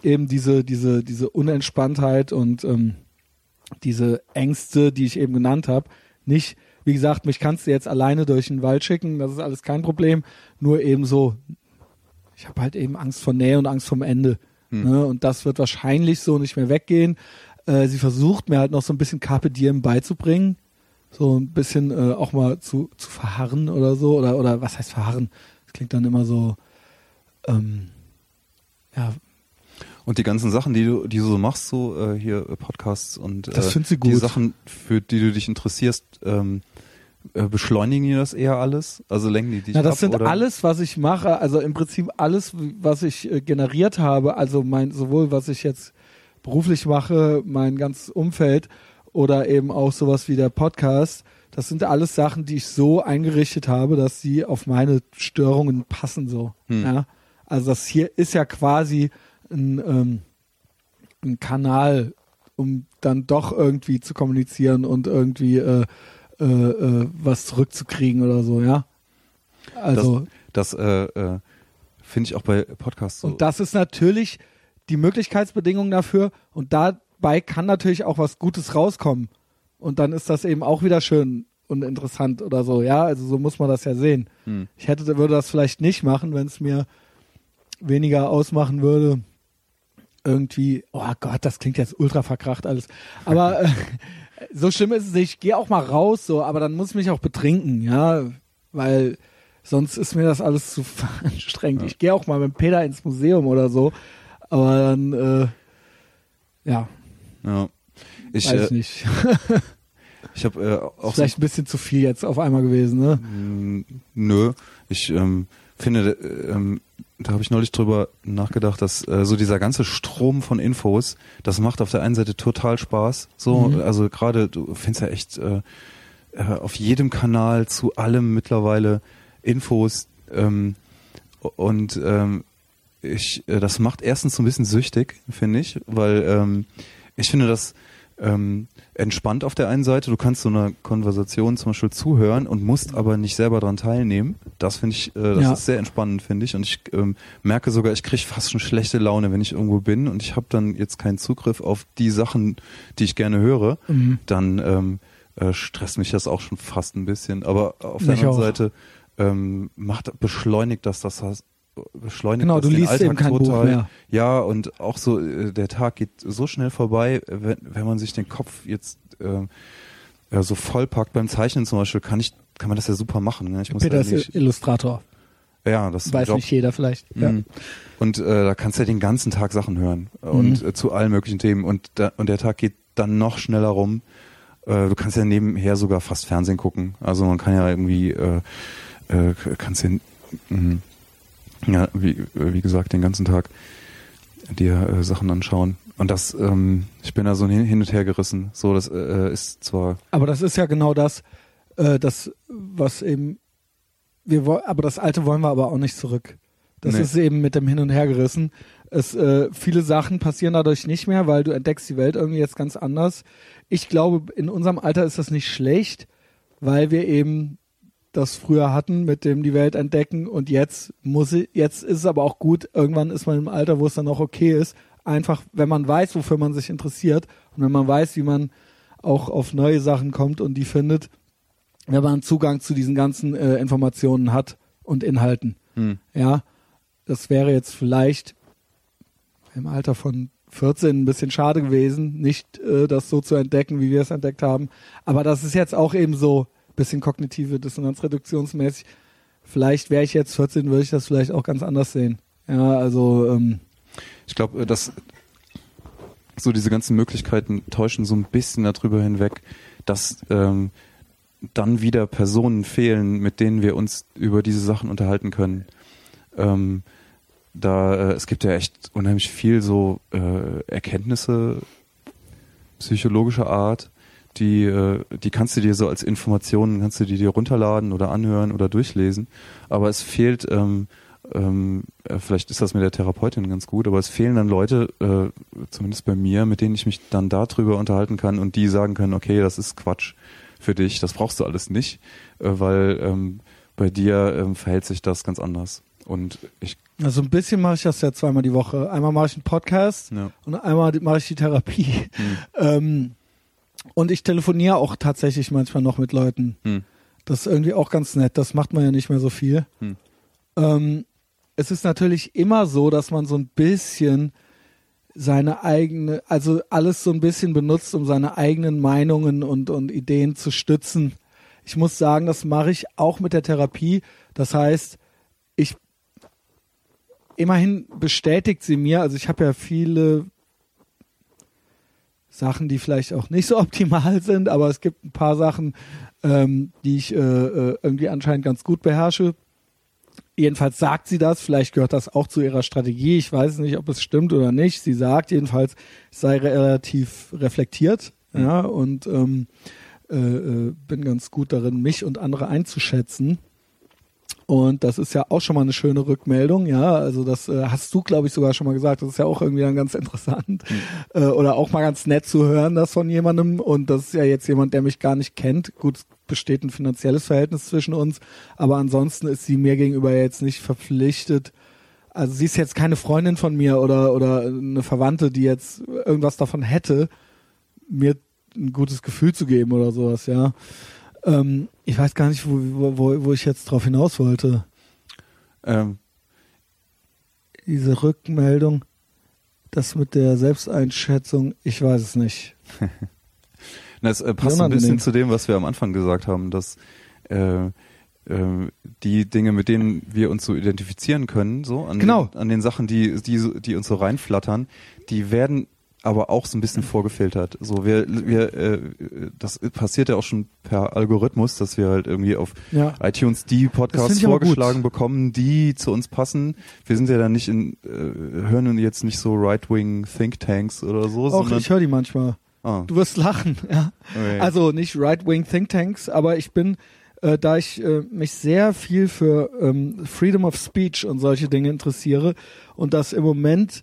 eben diese, diese, diese Unentspanntheit und ähm, diese Ängste, die ich eben genannt habe, nicht, wie gesagt, mich kannst du jetzt alleine durch den Wald schicken, das ist alles kein Problem, nur eben so, ich habe halt eben Angst vor Nähe und Angst vom Ende. Hm. Ne? Und das wird wahrscheinlich so nicht mehr weggehen. Äh, sie versucht mir halt noch so ein bisschen Carpe Diem beizubringen, so ein bisschen äh, auch mal zu, zu verharren oder so, oder, oder was heißt verharren? Das klingt dann immer so, ähm, ja, Und die ganzen Sachen, die du, die du so machst, so äh, hier äh, Podcasts und Das äh, die. Sachen, für die du dich interessierst, ähm, äh, beschleunigen die das eher alles? Also lenken die dich Na, das ab? sind oder? alles, was ich mache, also im Prinzip alles, was ich äh, generiert habe, also mein, sowohl was ich jetzt beruflich mache, mein ganzes Umfeld oder eben auch sowas wie der Podcast, das sind alles Sachen, die ich so eingerichtet habe, dass sie auf meine Störungen passen so. Hm. Ja? Also das hier ist ja quasi ein, ähm, ein Kanal, um dann doch irgendwie zu kommunizieren und irgendwie äh, äh, äh, was zurückzukriegen oder so, ja. Also Das äh, äh, finde ich auch bei Podcasts so. und das ist natürlich die Möglichkeitsbedingung dafür und dabei kann natürlich auch was Gutes rauskommen und dann ist das eben auch wieder schön und interessant oder so, ja, also so muss man das ja sehen. Hm. Ich hätte würde das vielleicht nicht machen, wenn es mir weniger ausmachen würde. Irgendwie, oh Gott, das klingt jetzt ultra verkracht alles. Aber äh, so schlimm ist es nicht. Ich gehe auch mal raus, so, aber dann muss ich mich auch betrinken, ja, weil sonst ist mir das alles zu anstrengend. Ja. Ich gehe auch mal mit Peter ins Museum oder so, aber dann, äh, ja, Ja. Ich, weiß äh, nicht. ich habe äh, auch so Vielleicht ein bisschen zu viel jetzt auf einmal gewesen, ne? Mm, Nö, ich ähm, finde, äh, ähm, da habe ich neulich drüber nachgedacht, dass äh, so dieser ganze Strom von Infos, das macht auf der einen Seite total Spaß. So, Mhm. also gerade du findest ja echt äh, äh, auf jedem Kanal zu allem mittlerweile Infos ähm, und ähm, ich, äh, das macht erstens so ein bisschen süchtig, finde ich, weil ähm, ich finde das ähm, entspannt auf der einen Seite. Du kannst so einer Konversation zum Beispiel zuhören und musst aber nicht selber dran teilnehmen. Das finde ich, äh, das Ja. ist sehr entspannend, finde ich. Und ich ähm, merke sogar, ich kriege fast schon schlechte Laune, wenn ich irgendwo bin und ich habe dann jetzt keinen Zugriff auf die Sachen, die ich gerne höre. Mhm. Dann ähm, äh, stresst mich das auch schon fast ein bisschen. Aber auf der Mich anderen auch. Seite ähm, macht beschleunigt das das beschleunigt Genau, du liest Alltag eben kein Buch total. mehr. Ja, und auch so, äh, der Tag geht so schnell vorbei, wenn, wenn man sich den Kopf jetzt äh, ja, so vollpackt beim Zeichnen zum Beispiel, kann ich, kann man das ja super machen. Ne? Ich muss Peter ja ist Illustrator. ja, das Weiß nicht jeder vielleicht. Ja. Mhm. Und äh, da kannst du ja den ganzen Tag Sachen hören und äh, zu allen möglichen Themen und, da, und der Tag geht dann noch schneller rum. Äh, du kannst ja nebenher sogar fast Fernsehen gucken. Also man kann ja irgendwie, kannst ja, mh, ja wie, wie gesagt, den ganzen Tag dir äh, Sachen anschauen. Und das, ähm, ich bin da so hin, hin und her gerissen. So, das äh, ist zwar, Aber das ist ja genau das, äh, das, was eben, wir wollen, aber das Alte wollen wir aber auch nicht zurück. Das Nee. ist eben mit dem Hin und Her gerissen. Es, äh, viele Sachen passieren dadurch nicht mehr, weil du entdeckst die Welt irgendwie jetzt ganz anders. Ich glaube, in unserem Alter ist das nicht schlecht, weil wir eben das früher hatten mit dem die Welt entdecken und jetzt muss ich, jetzt ist es aber auch gut, irgendwann ist man im Alter, wo es dann auch okay ist, einfach, wenn man weiß, wofür man sich interessiert und wenn man weiß, wie man auch auf neue Sachen kommt und die findet, wenn man Zugang zu diesen ganzen äh, Informationen hat und Inhalten. hm, Ja, das wäre jetzt vielleicht im Alter von 14 ein bisschen schade gewesen, nicht äh, das so zu entdecken, wie wir es entdeckt haben. Aber das ist jetzt auch eben so bisschen kognitive Dissonanz reduktionsmäßig. Vielleicht wäre ich jetzt 14, würde ich das vielleicht auch ganz anders sehen. Ja, also ähm, ich glaube, dass so diese ganzen Möglichkeiten täuschen so ein bisschen darüber hinweg, dass ähm, dann wieder Personen fehlen, mit denen wir uns über diese Sachen unterhalten können. Ähm, da äh, es gibt ja echt unheimlich viel so äh, Erkenntnisse psychologischer Art, die äh, die kannst du dir so als Informationen kannst du die dir runterladen oder anhören oder durchlesen, aber es fehlt ähm, ähm, äh, vielleicht ist das mit der Therapeutin ganz gut, aber es fehlen dann Leute, äh, zumindest bei mir, mit denen ich mich dann darüber unterhalten kann und die sagen können, okay, das ist Quatsch für dich, das brauchst du alles nicht, äh, weil ähm, bei dir ähm, verhält sich das ganz anders. Und ich Also ein bisschen mache ich das ja zweimal die Woche. Einmal mache ich einen Podcast Ja. und einmal mache ich die Therapie. Hm. Ähm, und ich telefoniere auch tatsächlich manchmal noch mit Leuten. Hm. Das ist irgendwie auch ganz nett. Das macht man ja nicht mehr so viel. Hm. Ähm, es ist natürlich immer so, dass man so ein bisschen seine eigene, also alles so ein bisschen benutzt, um seine eigenen Meinungen und, und Ideen zu stützen. Ich muss sagen, das mache ich auch mit der Therapie. Das heißt, ich immerhin bestätigt sie mir, also ich habe ja viele Sachen, die vielleicht auch nicht so optimal sind, aber es gibt ein paar Sachen, ähm, die ich äh, äh, irgendwie anscheinend ganz gut beherrsche. Jedenfalls sagt sie das, vielleicht gehört das auch zu ihrer Strategie. Ich weiß nicht, ob es stimmt oder nicht. Sie sagt jedenfalls, ich sei relativ reflektiert, ja, und ähm, äh, äh, bin ganz gut darin, mich und andere einzuschätzen. Und das ist ja auch schon mal eine schöne Rückmeldung, ja. Also das äh, hast du, glaube ich, sogar schon mal gesagt. Das ist ja auch irgendwie dann ganz interessant äh, oder auch mal ganz nett zu hören, das von jemandem. Und das ist ja jetzt jemand, der mich gar nicht kennt. Gut, es besteht ein finanzielles Verhältnis zwischen uns, aber ansonsten ist sie mir gegenüber jetzt nicht verpflichtet. Also sie ist jetzt keine Freundin von mir oder oder eine Verwandte, die jetzt irgendwas davon hätte, mir ein gutes Gefühl zu geben oder sowas, ja. Ähm, ich weiß gar nicht, wo, wo, wo ich jetzt drauf hinaus wollte. Ähm, Diese Rückmeldung, das mit der Selbsteinschätzung, ich weiß es nicht. Das äh, passt ein bisschen zu dem, was wir am Anfang gesagt haben, dass äh, äh, die Dinge, mit denen wir uns so identifizieren können, so an, Genau. den, an den Sachen, die, die, die uns so reinflattern, die werden aber auch so ein bisschen vorgefiltert. So wir, wir, äh, das passiert ja auch schon per Algorithmus, dass wir halt irgendwie auf Ja. iTunes die Podcasts vorgeschlagen bekommen, die zu uns passen. Wir sind ja dann nicht in, äh, hören jetzt nicht so Right-Wing Thinktanks oder so, Auch ich höre die manchmal. ah, Du wirst lachen, ja. okay. Also nicht Right-Wing Thinktanks, aber ich bin, äh, da ich äh, mich sehr viel für ähm, Freedom of Speech und solche Dinge interessiere und das im Moment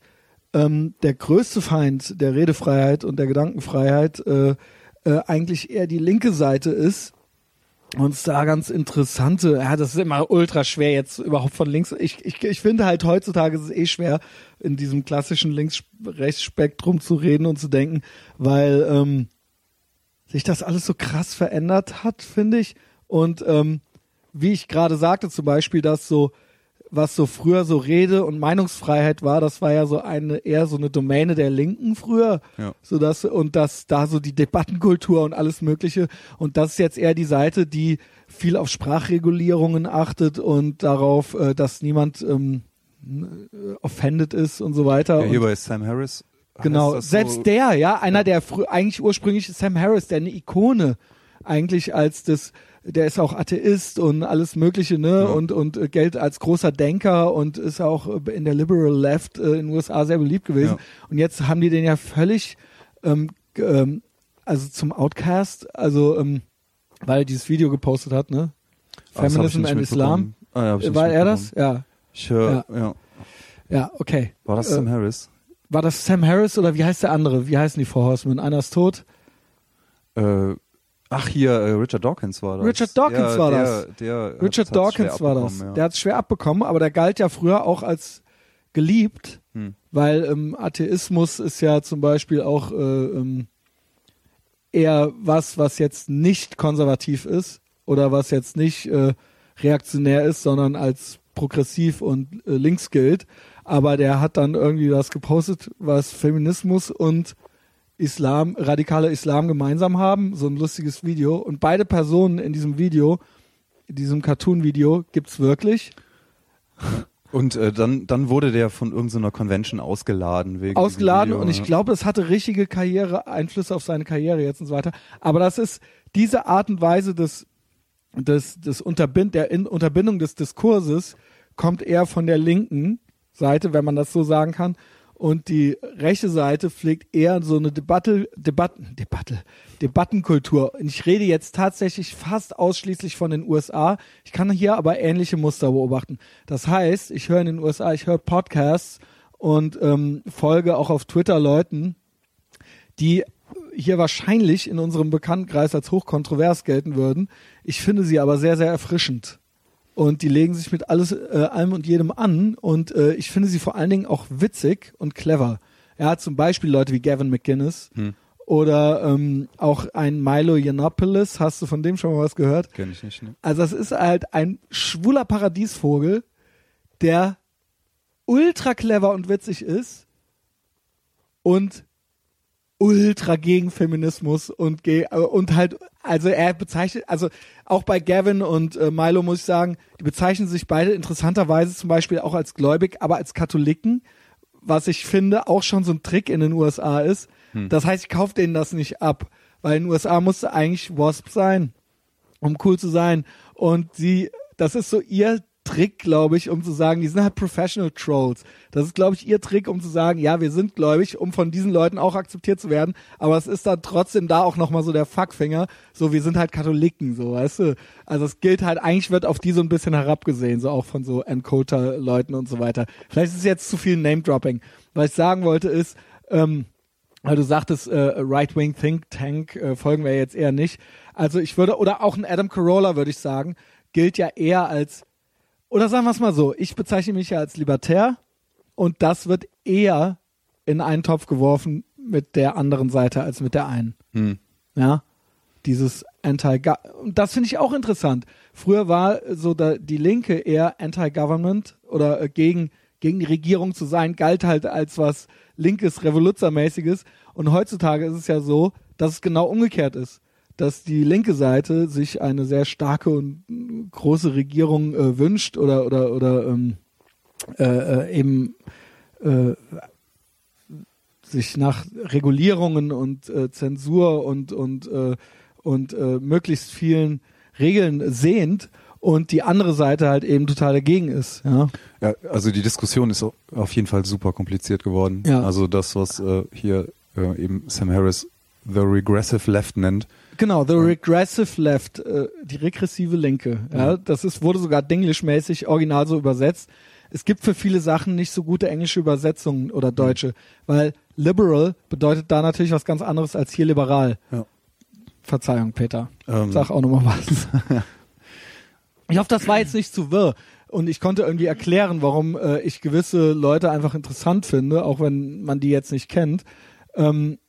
ähm, der größte Feind der Redefreiheit und der Gedankenfreiheit äh, äh, eigentlich eher die linke Seite ist, und es da ganz interessante, ja, das ist immer ultra schwer jetzt überhaupt von links. Ich, ich, ich finde halt heutzutage ist es eh schwer, in diesem klassischen Links-Rechts-Spektrum zu reden und zu denken, weil ähm, sich das alles so krass verändert hat, finde ich. Und ähm, wie ich gerade sagte, zum Beispiel, dass so, was so früher so Rede- und Meinungsfreiheit war, das war ja so eine eher so eine Domäne der Linken früher. Ja. So dass, und dass da so die Debattenkultur und alles Mögliche. Und das ist jetzt eher die Seite, die viel auf Sprachregulierungen achtet und darauf, äh, dass niemand ähm, äh, offended ist und so weiter. ja, hier bei Sam Harris. Genau, selbst so, der, ja, einer der frü eigentlich ursprünglich Sam Harris, der eine Ikone eigentlich als das, der ist auch Atheist und alles Mögliche, ne, Ja. und und äh, gilt als großer Denker und ist auch äh, in der Liberal Left äh, in den USA sehr beliebt gewesen. Ja. Und jetzt haben die den ja völlig, ähm, ähm, also zum Outcast, also ähm, weil er dieses Video gepostet hat, ne, ich Feminism and Islam. Ah, ja, War er das? Ja, Ich höre, ja. ja, okay. War das Äh, Sam Harris? War das Sam Harris oder wie heißt der andere? Wie heißen die Four Horsemen? Einer ist tot. Äh, ach, hier, äh, Richard Dawkins war das. Richard Dawkins ja, war der, das. Der hat's- Richard Dawkins war das. abbekommen, Der hat es schwer abbekommen, aber der galt ja früher auch als geliebt, Hm. weil ähm, Atheismus ist ja zum Beispiel auch äh, ähm, eher was, was jetzt nicht konservativ ist oder was jetzt nicht äh, reaktionär ist, sondern als progressiv und äh, links gilt. Aber der hat dann irgendwie was gepostet, was Feminismus und Islam, radikaler Islam gemeinsam haben, so ein lustiges Video. Und beide Personen in diesem Video, in diesem Cartoon-Video, gibt's wirklich. Und äh, dann, dann wurde der von irgendeiner Convention ausgeladen. Wegen ausgeladen Video, und ich ja. glaube, es hatte richtige Karriere, Einflüsse auf seine Karriere jetzt und so weiter. Aber das ist diese Art und Weise des, des, des Unterbind, der in, Unterbindung des Diskurses kommt eher von der linken Seite, wenn man das so sagen kann. Und die rechte Seite pflegt eher so eine Debatte, Debatten, Debatte, Debattenkultur. Und ich rede jetzt tatsächlich fast ausschließlich von den USA. Ich kann hier aber ähnliche Muster beobachten. Das heißt, ich höre in den USA, ich höre Podcasts und ähm, folge auch auf Twitter Leuten, die hier wahrscheinlich in unserem Bekanntenkreis als hochkontrovers gelten würden. Ich finde sie aber sehr, sehr erfrischend. Und die legen sich mit alles, äh, allem und jedem an. Und äh, ich finde sie vor allen Dingen auch witzig und clever. Ja, zum Beispiel Leute wie Gavin McGinnis Hm. oder ähm, auch ein Milo Yiannopoulos. Hast du von dem schon mal was gehört? Kenn ich nicht, ne? Also das ist halt ein schwuler Paradiesvogel, der ultra clever und witzig ist und ultra gegen Feminismus und ge äh, und halt also er bezeichnet also auch bei Gavin und äh, Milo muss ich sagen die bezeichnen sich beide interessanterweise zum Beispiel auch als gläubig aber als Katholiken was ich finde auch schon so ein Trick in den USA ist das heißt ich kaufe denen das nicht ab weil in den USA musste eigentlich Wasp sein um cool zu sein. Und sie, das ist so ihr Trick, glaube ich, um zu sagen, die sind halt Professional Trolls. Das ist, glaube ich, ihr Trick, um zu sagen, ja, wir sind gläubig, um von diesen Leuten auch akzeptiert zu werden. Aber es ist dann trotzdem da auch nochmal so der Fuckfinger. So, wir sind halt Katholiken, so, weißt du. Also es gilt halt, eigentlich wird auf die so ein bisschen herabgesehen, so auch von so Encoder-Leuten und so weiter. Vielleicht ist es jetzt zu viel Name-Dropping. Was ich sagen wollte ist, ähm, weil du sagtest, äh, Right-Wing Think Tank äh, folgen wir jetzt eher nicht. Also ich würde, oder auch ein Adam Carolla, würde ich sagen, gilt ja eher als, oder sagen wir es mal so, ich bezeichne mich ja als Libertär und das wird eher in einen Topf geworfen mit der anderen Seite als mit der einen. Hm. Ja, dieses anti und das finde ich auch interessant. Früher war so da, die Linke eher anti-government oder äh, gegen gegen die Regierung zu sein, galt halt als was linkes, revoluzermäßiges. Und heutzutage ist es ja so, dass es genau umgekehrt ist. Dass die linke Seite sich eine sehr starke und große Regierung äh, wünscht oder oder oder ähm, äh, äh, eben äh, sich nach Regulierungen und äh, Zensur und und äh, und möglichst vielen Regeln sehnt und die andere Seite halt eben total dagegen ist. Ja, Ja, also die Diskussion ist au- auf jeden Fall super kompliziert geworden. Ja. Also das, was hier eben Sam Harris The Regressive Left nennt. Genau. The regressive left, äh, die regressive Linke. Ja, das ist wurde sogar denglischmäßig original so übersetzt. Es gibt für viele Sachen nicht so gute englische Übersetzungen oder deutsche, weil liberal bedeutet da natürlich was ganz anderes als hier liberal. Ja. Verzeihung, Peter. Ähm, Sag auch nochmal was. ich hoffe, das war jetzt nicht zu wirr. Und ich konnte irgendwie erklären, warum äh, ich gewisse Leute einfach interessant finde, auch wenn man die jetzt nicht kennt. Ähm,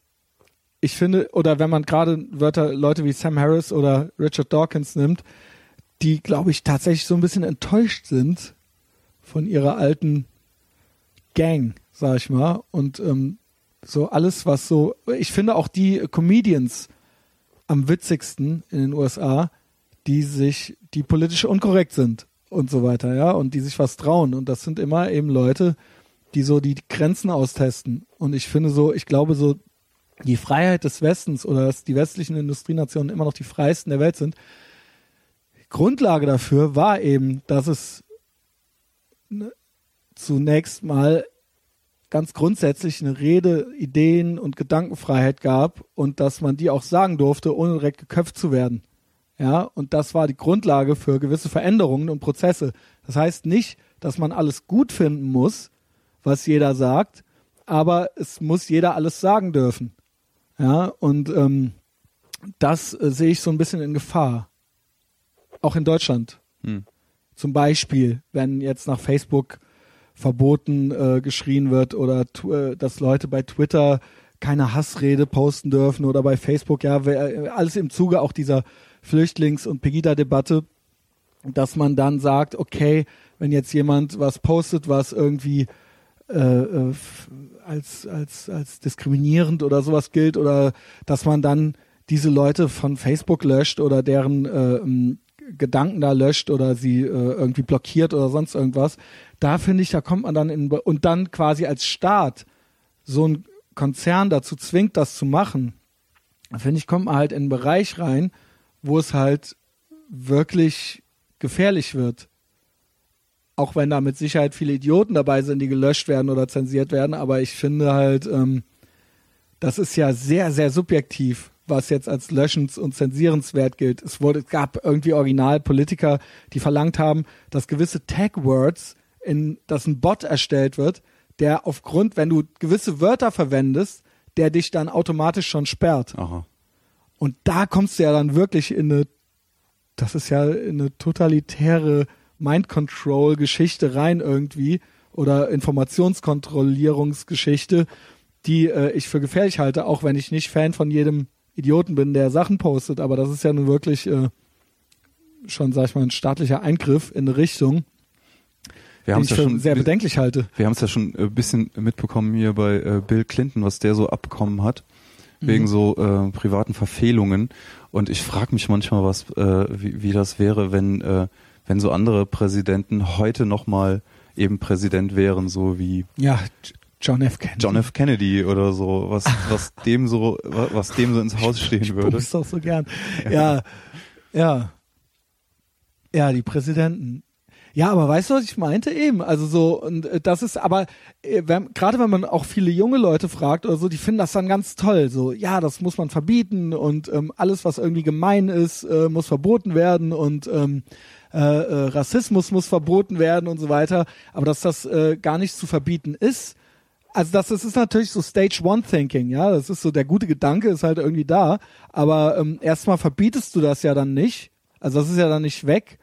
ich finde, oder wenn man gerade Wörter, Leute wie Sam Harris oder Richard Dawkins nimmt, die, glaube ich, tatsächlich so ein bisschen enttäuscht sind von ihrer alten Gang, sag ich mal. Und ähm, so alles, was so, ich finde auch die Comedians am witzigsten in den USA, die sich, die politisch unkorrekt sind und so weiter, ja, und die sich was trauen. Und das sind immer eben Leute, die so die Grenzen austesten. Und ich finde so, ich glaube so, die Freiheit des Westens oder dass die westlichen Industrienationen immer noch die freiesten der Welt sind. Grundlage dafür war eben, dass es ne, zunächst mal ganz grundsätzlich eine Rede, Ideen und Gedankenfreiheit gab und dass man die auch sagen durfte, ohne direkt geköpft zu werden. Ja, und das war die Grundlage für gewisse Veränderungen und Prozesse. Das heißt nicht, dass man alles gut finden muss, was jeder sagt, aber es muss jeder alles sagen dürfen. Ja, und ähm, das äh, sehe ich so ein bisschen in Gefahr. Auch in Deutschland. Hm. Zum Beispiel, wenn jetzt nach Facebook verboten äh, geschrien wird oder äh, dass Leute bei Twitter keine Hassrede posten dürfen oder bei Facebook, ja, wer- äh, alles im Zuge auch dieser Flüchtlings- und Pegida-Debatte, dass man dann sagt, okay, wenn jetzt jemand was postet, was irgendwie äh, äh, als, als, als diskriminierend oder sowas gilt oder dass man dann diese Leute von Facebook löscht oder deren äh, Gedanken da löscht oder sie äh, irgendwie blockiert oder sonst irgendwas. Da finde ich, da kommt man dann in und dann quasi als Staat so ein Konzern dazu zwingt, das zu machen. Finde ich, kommt man halt in einen Bereich rein, wo es halt wirklich gefährlich wird. Auch wenn da mit Sicherheit viele Idioten dabei sind, die gelöscht werden oder zensiert werden, aber ich finde halt, ähm, das ist ja sehr, sehr subjektiv, was jetzt als löschens- und zensierenswert gilt. Es wurde, es gab irgendwie Originalpolitiker, die verlangt haben, dass gewisse Tag-Words, in, dass ein Bot erstellt wird, der aufgrund, wenn du gewisse Wörter verwendest, der dich dann automatisch schon sperrt. Aha. Und da kommst du ja dann wirklich in eine, das ist ja in eine totalitäre Mind-Control-Geschichte rein irgendwie oder Informationskontrollierungsgeschichte, die äh, ich für gefährlich halte, auch wenn ich nicht Fan von jedem Idioten bin, der Sachen postet. Aber das ist ja nun wirklich äh, schon, sag ich mal, ein staatlicher Eingriff in eine Richtung, Wir den ich ja schon sehr bedenklich halte. Wir haben es ja schon ein bisschen mitbekommen hier bei äh, Bill Clinton, was der so abbekommen hat, wegen Mhm. so äh, privaten Verfehlungen. Und ich frage mich manchmal, was, äh, wie, wie das wäre, wenn, äh, wenn so andere Präsidenten heute nochmal eben Präsident wären, so wie Ja, John F. Kennedy. John F. Kennedy oder so, was, was dem so, wa- was dem so ins Haus stehen Ich würde. bumst doch so gern. Ja, ja. Ja, die Präsidenten. Ja, aber weißt du, was ich meinte eben? Also so, und äh, das ist aber, äh, wenn, gerade wenn man auch viele junge Leute fragt oder so, die finden das dann ganz toll. So, ja, das muss man verbieten und ähm, alles, was irgendwie gemein ist, äh, muss verboten werden und ähm, äh, äh, Rassismus muss verboten werden und so weiter. Aber dass das äh, gar nicht zu verbieten ist, also das, das ist natürlich so Stage One Thinking, ja. Das ist so der gute Gedanke ist halt irgendwie da, aber ähm, erstmal verbietest du das ja dann nicht. Also das ist ja dann nicht weg,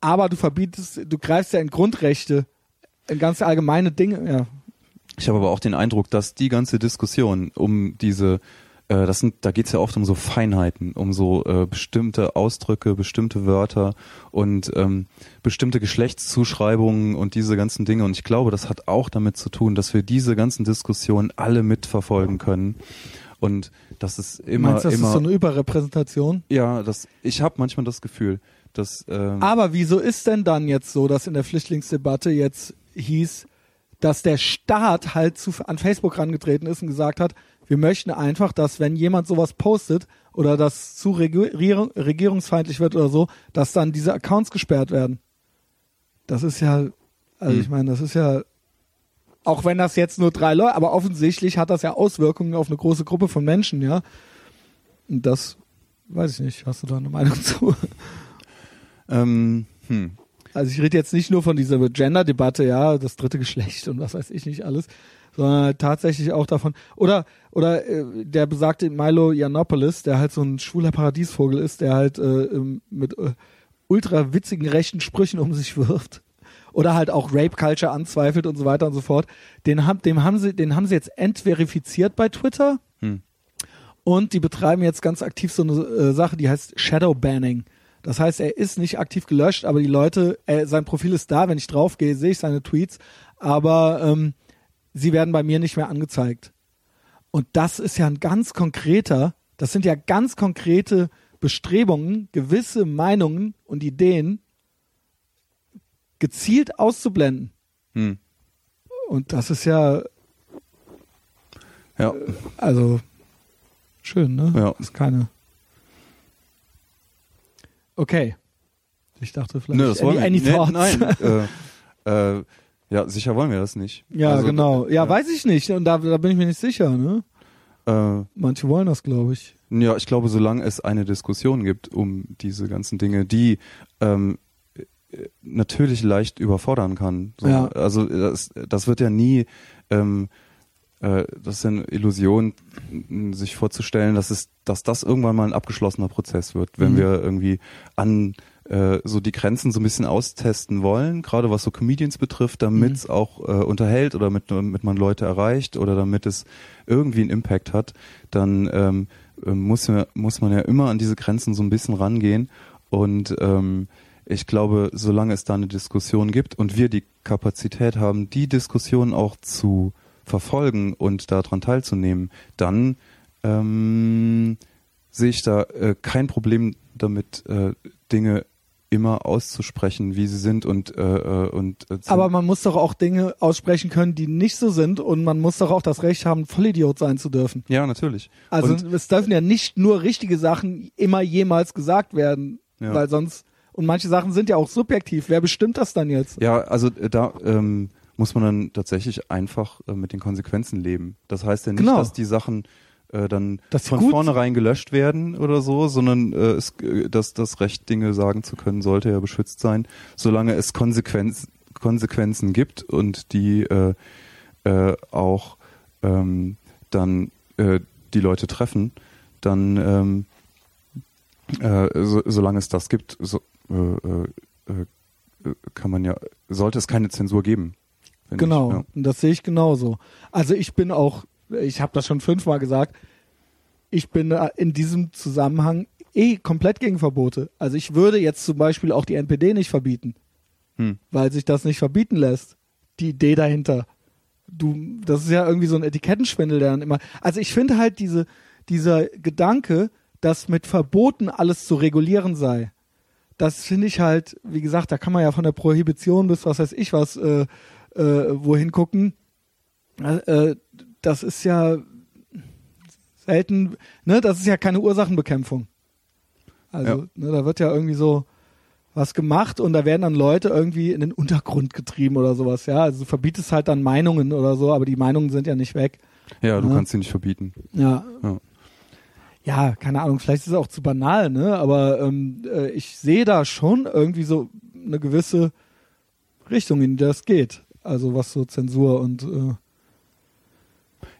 aber du verbietest, du greifst ja in Grundrechte, in ganz allgemeine Dinge, ja. Ich habe aber auch den Eindruck, dass die ganze Diskussion um diese, äh, das sind, da geht's ja oft um so Feinheiten, um so äh, bestimmte Ausdrücke, bestimmte Wörter und ähm, bestimmte Geschlechtszuschreibungen und diese ganzen Dinge. Und ich glaube, das hat auch damit zu tun, dass wir diese ganzen Diskussionen alle mitverfolgen können. Und das ist immer, Meinst du, das immer, ist so eine Überrepräsentation? ja, das, ich habe manchmal das Gefühl, dass ähm, Aber wieso ist denn dann jetzt so, dass in der Flüchtlingsdebatte jetzt hieß, dass der Staat halt zu, an Facebook rangetreten ist und gesagt hat, wir möchten einfach, dass wenn jemand sowas postet oder das zu regierung, regierungsfeindlich wird oder so, dass dann diese Accounts gesperrt werden. Das ist ja, also Hm. ich meine, das ist ja, auch wenn das jetzt nur drei Leute, aber offensichtlich hat das ja Auswirkungen auf eine große Gruppe von Menschen, ja. Und das weiß ich nicht. Hast du da eine Meinung zu? ähm, hm, Also ich rede jetzt nicht nur von dieser Gender-Debatte, ja, das dritte Geschlecht und was weiß ich nicht alles, sondern halt tatsächlich auch davon. Oder oder äh, der besagte Milo Yiannopoulos, der halt so ein schwuler Paradiesvogel ist, der halt äh, mit äh, ultra witzigen rechten Sprüchen um sich wirft. Oder halt auch Rape Culture anzweifelt und so weiter und so fort. Den haben, dem haben sie, den haben sie jetzt entverifiziert bei Twitter. hm. Und die betreiben jetzt ganz aktiv so eine äh, Sache, die heißt Shadow Banning. Das heißt, er ist nicht aktiv gelöscht, aber die Leute, äh, sein Profil ist da, wenn ich draufgehe, sehe ich seine Tweets, aber ähm, sie werden bei mir nicht mehr angezeigt. Und das ist ja ein ganz konkreter, das sind ja ganz konkrete Bestrebungen, gewisse Meinungen und Ideen gezielt auszublenden. Hm. Und das ist ja, Ja, also schön, ne? Ja. Ist keine. Okay. Ich dachte vielleicht. Nö, das wollen any, wir any nee? Nein, äh, äh, ja, sicher wollen wir das nicht. Ja, Also, genau. Ja, ja. weiß ich nicht. Und da, da bin ich mir nicht sicher, ne? Äh, Manche wollen das, glaube ich. ja, ich glaube, solange es eine Diskussion gibt um diese ganzen Dinge, die ähm, äh, natürlich leicht überfordern kann. So, Ja. Also das, das wird ja nie, ähm, äh, das ist eine Illusion, sich vorzustellen, dass es, dass das irgendwann mal ein abgeschlossener Prozess wird, wenn Mhm. wir irgendwie an äh, so die Grenzen so ein bisschen austesten wollen, gerade was so Comedians betrifft, damit es auch äh, unterhält oder damit, damit man Leute erreicht oder damit es irgendwie einen Impact hat, dann ähm, äh, muss, man- muss man ja immer an diese Grenzen so ein bisschen rangehen und ähm, ich glaube, solange es da eine Diskussion gibt und wir die Kapazität haben, die Diskussion auch zu verfolgen und daran teilzunehmen, dann ähm, sehe ich da äh, kein Problem damit, äh, Dinge immer auszusprechen, wie sie sind und äh, äh, und äh, Aber man muss doch auch Dinge aussprechen können, die nicht so sind und man muss doch auch das Recht haben, Vollidiot sein zu dürfen. ja natürlich. Also und, es dürfen ja nicht nur richtige Sachen immer jemals gesagt werden, Ja. weil sonst und manche Sachen sind ja auch subjektiv. Wer bestimmt das dann jetzt? Ja, also äh, da ähm, muss man dann tatsächlich einfach äh, mit den Konsequenzen leben. Das heißt ja nicht, Genau. dass die Sachen äh, dann von gut- vornherein gelöscht werden oder so, sondern äh, es, äh, dass das Recht, Dinge sagen zu können, sollte ja beschützt sein, solange es Konsequenz, Konsequenzen gibt und die äh, äh, auch ähm, dann äh, die Leute treffen, dann ähm, äh, so, solange es das gibt, so, äh, äh, äh, kann man ja, sollte es keine Zensur geben. Genau, Ich, ja. das sehe ich genauso. Also ich bin auch, ich habe das schon fünfmal gesagt, ich bin äh, in diesem Zusammenhang eh komplett gegen Verbote. Also ich würde jetzt zum Beispiel auch die NPD nicht verbieten, Hm. weil sich das nicht verbieten lässt. Die Idee dahinter. Du, das ist ja irgendwie so ein Etikettenschwindel, der dann immer. Also ich finde halt diese, dieser Gedanke, dass mit Verboten alles zu regulieren sei. Das finde ich halt, wie gesagt, da kann man ja von der Prohibition bis was weiß ich was äh, äh, wohin gucken. Äh, das ist ja selten, ne, das ist ja keine Ursachenbekämpfung. Also, Ja. ne, da wird ja irgendwie so was gemacht und da werden dann Leute irgendwie in den Untergrund getrieben oder sowas, ja. Also du verbietest halt dann Meinungen oder so, aber die Meinungen sind ja nicht weg. ja, du Ja. kannst sie nicht verbieten. Ja. Ja. Ja, keine Ahnung, vielleicht ist es auch zu banal, ne? Aber ähm, äh, ich sehe da schon irgendwie so eine gewisse Richtung, in die das geht. Also was so Zensur und äh,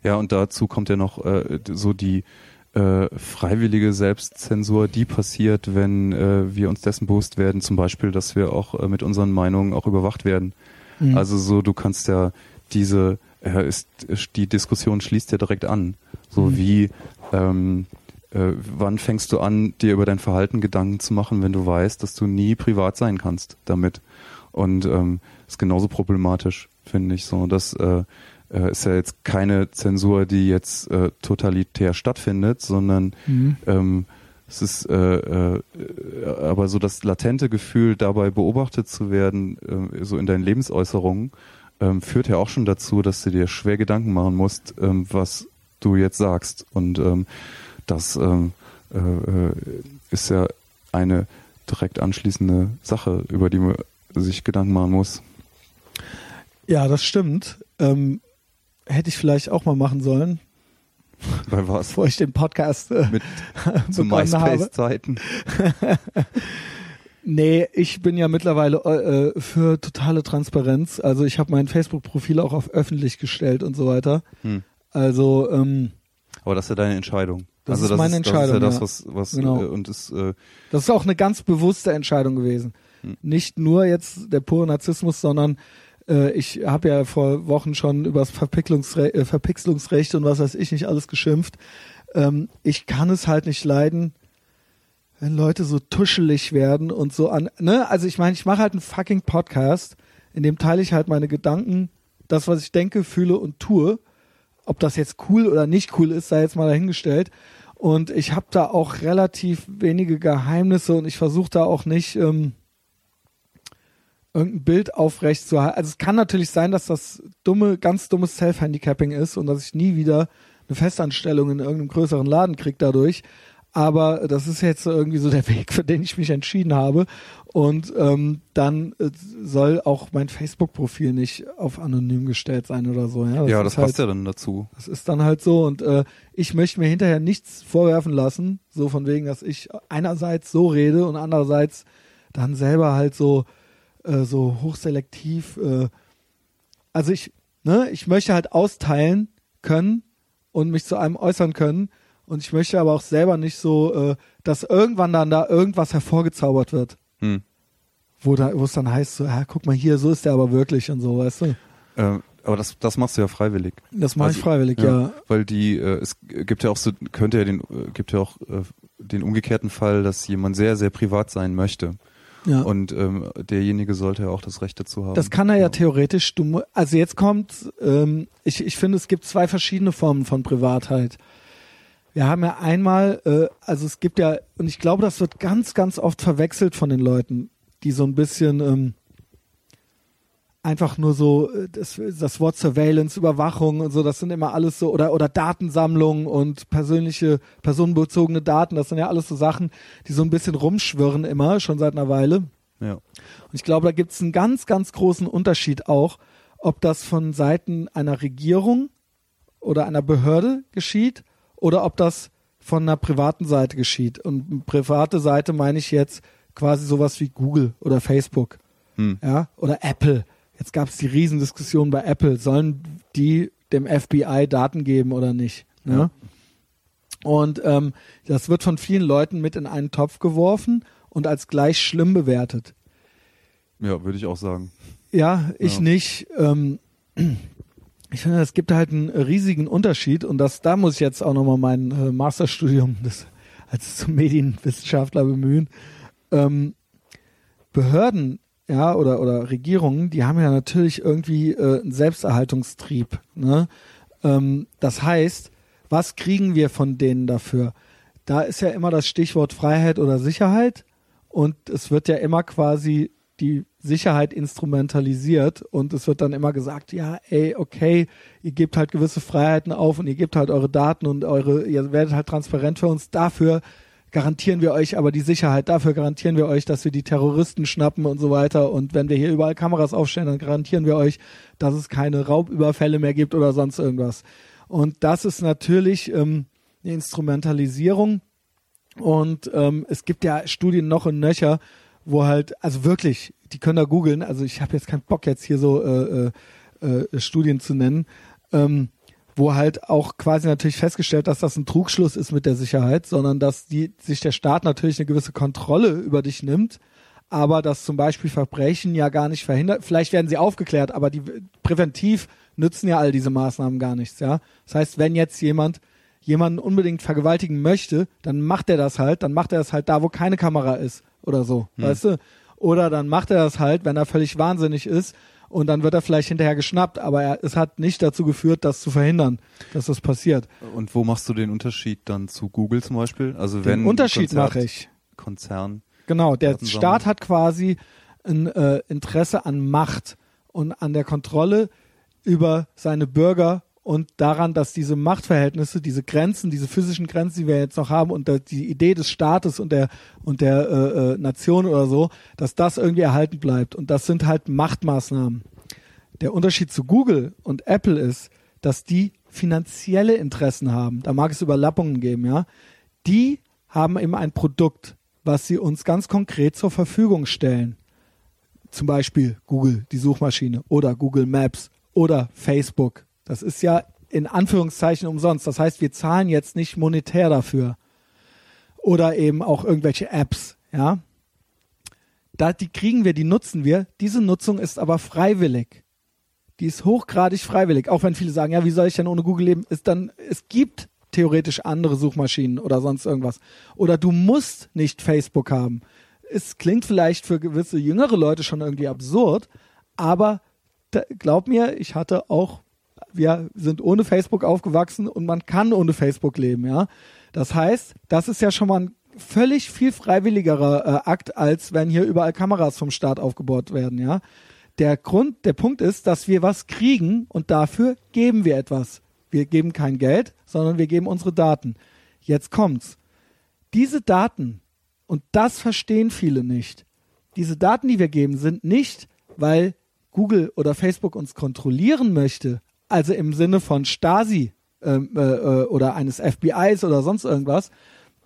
Ja, und dazu kommt ja noch äh, so die äh, freiwillige Selbstzensur, die passiert, wenn äh, wir uns dessen bewusst werden, zum Beispiel, dass wir auch äh, mit unseren Meinungen auch überwacht werden. Mhm. Also so, du kannst ja diese, äh, ist, die Diskussion schließt ja direkt an. So Mhm. wie, ähm, äh, wann fängst du an, dir über dein Verhalten Gedanken zu machen, wenn du weißt, dass du nie privat sein kannst damit. Und ähm, ist genauso problematisch, finde ich so. Das äh, äh, ist ja jetzt keine Zensur, die jetzt äh, totalitär stattfindet, sondern Mhm. ähm, es ist äh, äh, aber so das latente Gefühl, dabei beobachtet zu werden, äh, so in deinen Lebensäußerungen, ähm, führt ja auch schon dazu, dass du dir schwer Gedanken machen musst, ähm, was du jetzt sagst. Und ähm, das ähm, äh, äh, ist ja eine direkt anschließende Sache, über die man sich Gedanken machen muss. Ja, das stimmt. Ähm, hätte ich vielleicht auch mal machen sollen, Bei was? bevor ich den Podcast äh, Mit zu. MySpace-Zeiten. Nee, ich bin ja mittlerweile äh, für totale Transparenz. Also ich habe mein Facebook-Profil auch auf öffentlich gestellt und so weiter. Hm. Also ähm, Aber das ist ja deine Entscheidung. Das also ist meine Das ist ja Entscheidung, das, ja. was, was Genau. äh, und es äh, das ist auch eine ganz bewusste Entscheidung gewesen. Hm. Nicht nur jetzt der pure Narzissmus, sondern äh, ich habe ja vor Wochen schon über das Verpixlungsre äh, Verpixelungsrecht und was weiß ich nicht alles geschimpft. Ähm, ich kann es halt nicht leiden, wenn Leute so tuschelig werden und so an. Ne? Also ich meine, ich mache halt einen fucking Podcast, in dem teile ich halt meine Gedanken, das, was ich denke, fühle und tue. Ob das jetzt cool oder nicht cool ist, sei jetzt mal dahingestellt. Und ich habe da auch relativ wenige Geheimnisse und ich versuche da auch nicht ähm, irgendein Bild aufrecht zu halten. Also es kann natürlich sein, dass das dumme, ganz dummes Self-Handicapping ist und dass ich nie wieder eine Festanstellung in irgendeinem größeren Laden kriege dadurch. Aber das ist jetzt so irgendwie so der Weg, für den ich mich entschieden habe. Und ähm, dann äh, soll auch mein Facebook-Profil nicht auf anonym gestellt sein oder so. Ja, ja, ist das halt, passt ja dann dazu. das ist dann halt so und äh, ich möchte mir hinterher nichts vorwerfen lassen, so von wegen, dass ich einerseits so rede und andererseits dann selber halt so äh, so hochselektiv. Äh, also ich, ne, ich möchte halt austeilen können und mich zu einem äußern können und ich möchte aber auch selber nicht so, äh, dass irgendwann dann da irgendwas hervorgezaubert wird, Hm. wo da, wo es dann heißt, so, ja, guck mal hier, so ist der aber wirklich und so, weißt du? Äh, aber das, das machst du ja freiwillig. Das mache ich Also, freiwillig, ja. Weil die, äh, es gibt ja auch so, könnte ja den, äh, gibt ja auch äh, den umgekehrten Fall, dass jemand sehr, sehr privat sein möchte. Ja. Und ähm, derjenige sollte ja auch das Recht dazu haben. Das kann er ja theoretisch. Du, also jetzt kommt, ähm, ich, ich finde, es gibt zwei verschiedene Formen von Privatheit. Wir haben ja einmal, äh, also es gibt ja, und ich glaube, das wird ganz, ganz oft verwechselt von den Leuten. die so ein bisschen ähm, einfach nur so äh, das, das Wort Surveillance, Überwachung und so, das sind immer alles so oder oder Datensammlung und persönliche personenbezogene Daten, das sind ja alles so Sachen, die so ein bisschen rumschwirren immer schon seit einer Weile. Ja. Und ich glaube, da gibt es einen ganz, ganz großen Unterschied auch, ob das von Seiten einer Regierung oder einer Behörde geschieht oder ob das von einer privaten Seite geschieht. Und private Seite meine ich jetzt quasi sowas wie Google oder Facebook Hm. ja, oder Apple. Jetzt gab es die Riesendiskussion bei Apple. Sollen die dem FBI Daten geben oder nicht? Ne? Ja. Und ähm, das wird von vielen Leuten mit in einen Topf geworfen und als gleich schlimm bewertet. Ja, würde ich auch sagen. Ja, ich Ja. nicht. Ähm, ich finde, es gibt halt einen riesigen Unterschied und das, da muss ich jetzt auch nochmal mein äh, Masterstudium des, als Medienwissenschaftler bemühen. Ähm, Behörden, ja, oder, oder Regierungen, die haben ja natürlich irgendwie äh, einen Selbsterhaltungstrieb. Ne? Ähm, das heißt, was kriegen wir von denen dafür? Da ist ja immer das Stichwort Freiheit oder Sicherheit und es wird ja immer quasi die Sicherheit instrumentalisiert und es wird dann immer gesagt, ja, ey, okay, ihr gebt halt gewisse Freiheiten auf und ihr gebt halt eure Daten und eure, ihr werdet halt transparent für uns. Dafür garantieren wir euch aber die Sicherheit, dafür garantieren wir euch, dass wir die Terroristen schnappen und so weiter. Und wenn wir hier überall Kameras aufstellen, dann garantieren wir euch, dass es keine Raubüberfälle mehr gibt oder sonst irgendwas. Und das ist natürlich ähm, eine Instrumentalisierung. Und ähm, es gibt ja Studien noch und nöcher, wo halt, also wirklich, die können da googeln, also ich habe jetzt keinen Bock jetzt hier so äh, äh, äh, Studien zu nennen, ähm, wo halt auch quasi natürlich festgestellt, dass das ein Trugschluss ist mit der Sicherheit, sondern dass die, sich der Staat natürlich eine gewisse Kontrolle über dich nimmt, aber dass zum Beispiel Verbrechen ja gar nicht verhindert, vielleicht werden sie aufgeklärt, aber die präventiv nützen ja all diese Maßnahmen gar nichts, ja. Das heißt, wenn jetzt jemand jemanden unbedingt vergewaltigen möchte, dann macht er das halt, dann macht er das halt da, wo keine Kamera ist oder so, weißt du? Oder dann macht er das halt, wenn er völlig wahnsinnig ist und dann wird er vielleicht hinterher geschnappt, aber er, es hat nicht dazu geführt, das zu verhindern, dass das passiert. Und wo machst du den Unterschied dann zu Google zum Beispiel? Also Den wenn Unterschied Konzert- mache ich. Konzern. Genau, der. Staat hat quasi ein äh, Interesse an Macht und an der Kontrolle über seine Bürger und daran, dass diese Machtverhältnisse, diese Grenzen, diese physischen Grenzen, die wir jetzt noch haben und die Idee des Staates und der und der äh, äh, Nation oder so, dass das irgendwie erhalten bleibt. Und das sind halt Machtmaßnahmen. Der Unterschied zu Google und Apple ist, dass die finanzielle Interessen haben. Da mag es Überlappungen geben, ja. Die haben eben ein Produkt, was sie uns ganz konkret zur Verfügung stellen. Zum Beispiel Google, die Suchmaschine, oder Google Maps oder Facebook. Das ist ja in Anführungszeichen umsonst. Das heißt, wir zahlen jetzt nicht monetär dafür. Oder eben auch irgendwelche Apps, ja. Da, die kriegen wir, die nutzen wir. Diese Nutzung ist aber freiwillig. Die ist hochgradig freiwillig. Auch wenn viele sagen, ja, wie soll ich denn ohne Google leben? Ist dann, es gibt theoretisch andere Suchmaschinen oder sonst irgendwas. Oder du musst nicht Facebook haben. Es klingt vielleicht für gewisse jüngere Leute schon irgendwie absurd, aber da, glaub mir, ich hatte auch, wir sind ohne Facebook aufgewachsen und man kann ohne Facebook leben, ja. Das heißt, das ist ja schon mal ein völlig viel freiwilligerer äh, Akt, als wenn hier überall Kameras vom Staat aufgebaut werden, ja. Der Grund, der Punkt ist, dass wir was kriegen und dafür geben wir etwas. Wir geben kein Geld, sondern wir geben unsere Daten. Jetzt kommt's. Diese Daten, und das verstehen viele nicht, diese Daten, die wir geben, sind nicht, weil Google oder Facebook uns kontrollieren möchte, also im Sinne von Stasi ähm, äh, äh, oder eines FBIs oder sonst irgendwas.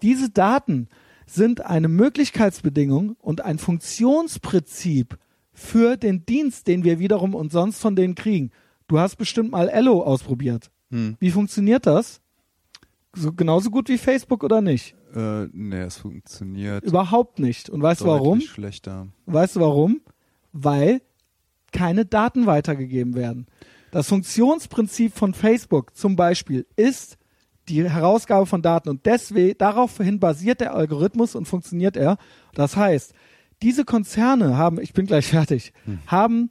Diese Daten sind eine Möglichkeitsbedingung und ein Funktionsprinzip für den Dienst, den wir wiederum und sonst von denen kriegen. Du hast bestimmt mal Ello ausprobiert. Hm. Wie funktioniert das? So, genauso gut wie Facebook oder nicht? Äh, nee, es funktioniert Überhaupt nicht. Und weißt du warum? schlechter. Weißt du warum? Weil keine Daten weitergegeben werden. Das Funktionsprinzip von Facebook zum Beispiel ist die Herausgabe von Daten und deswegen daraufhin basiert der Algorithmus und funktioniert er. Das heißt, diese Konzerne haben, ich bin gleich fertig, haben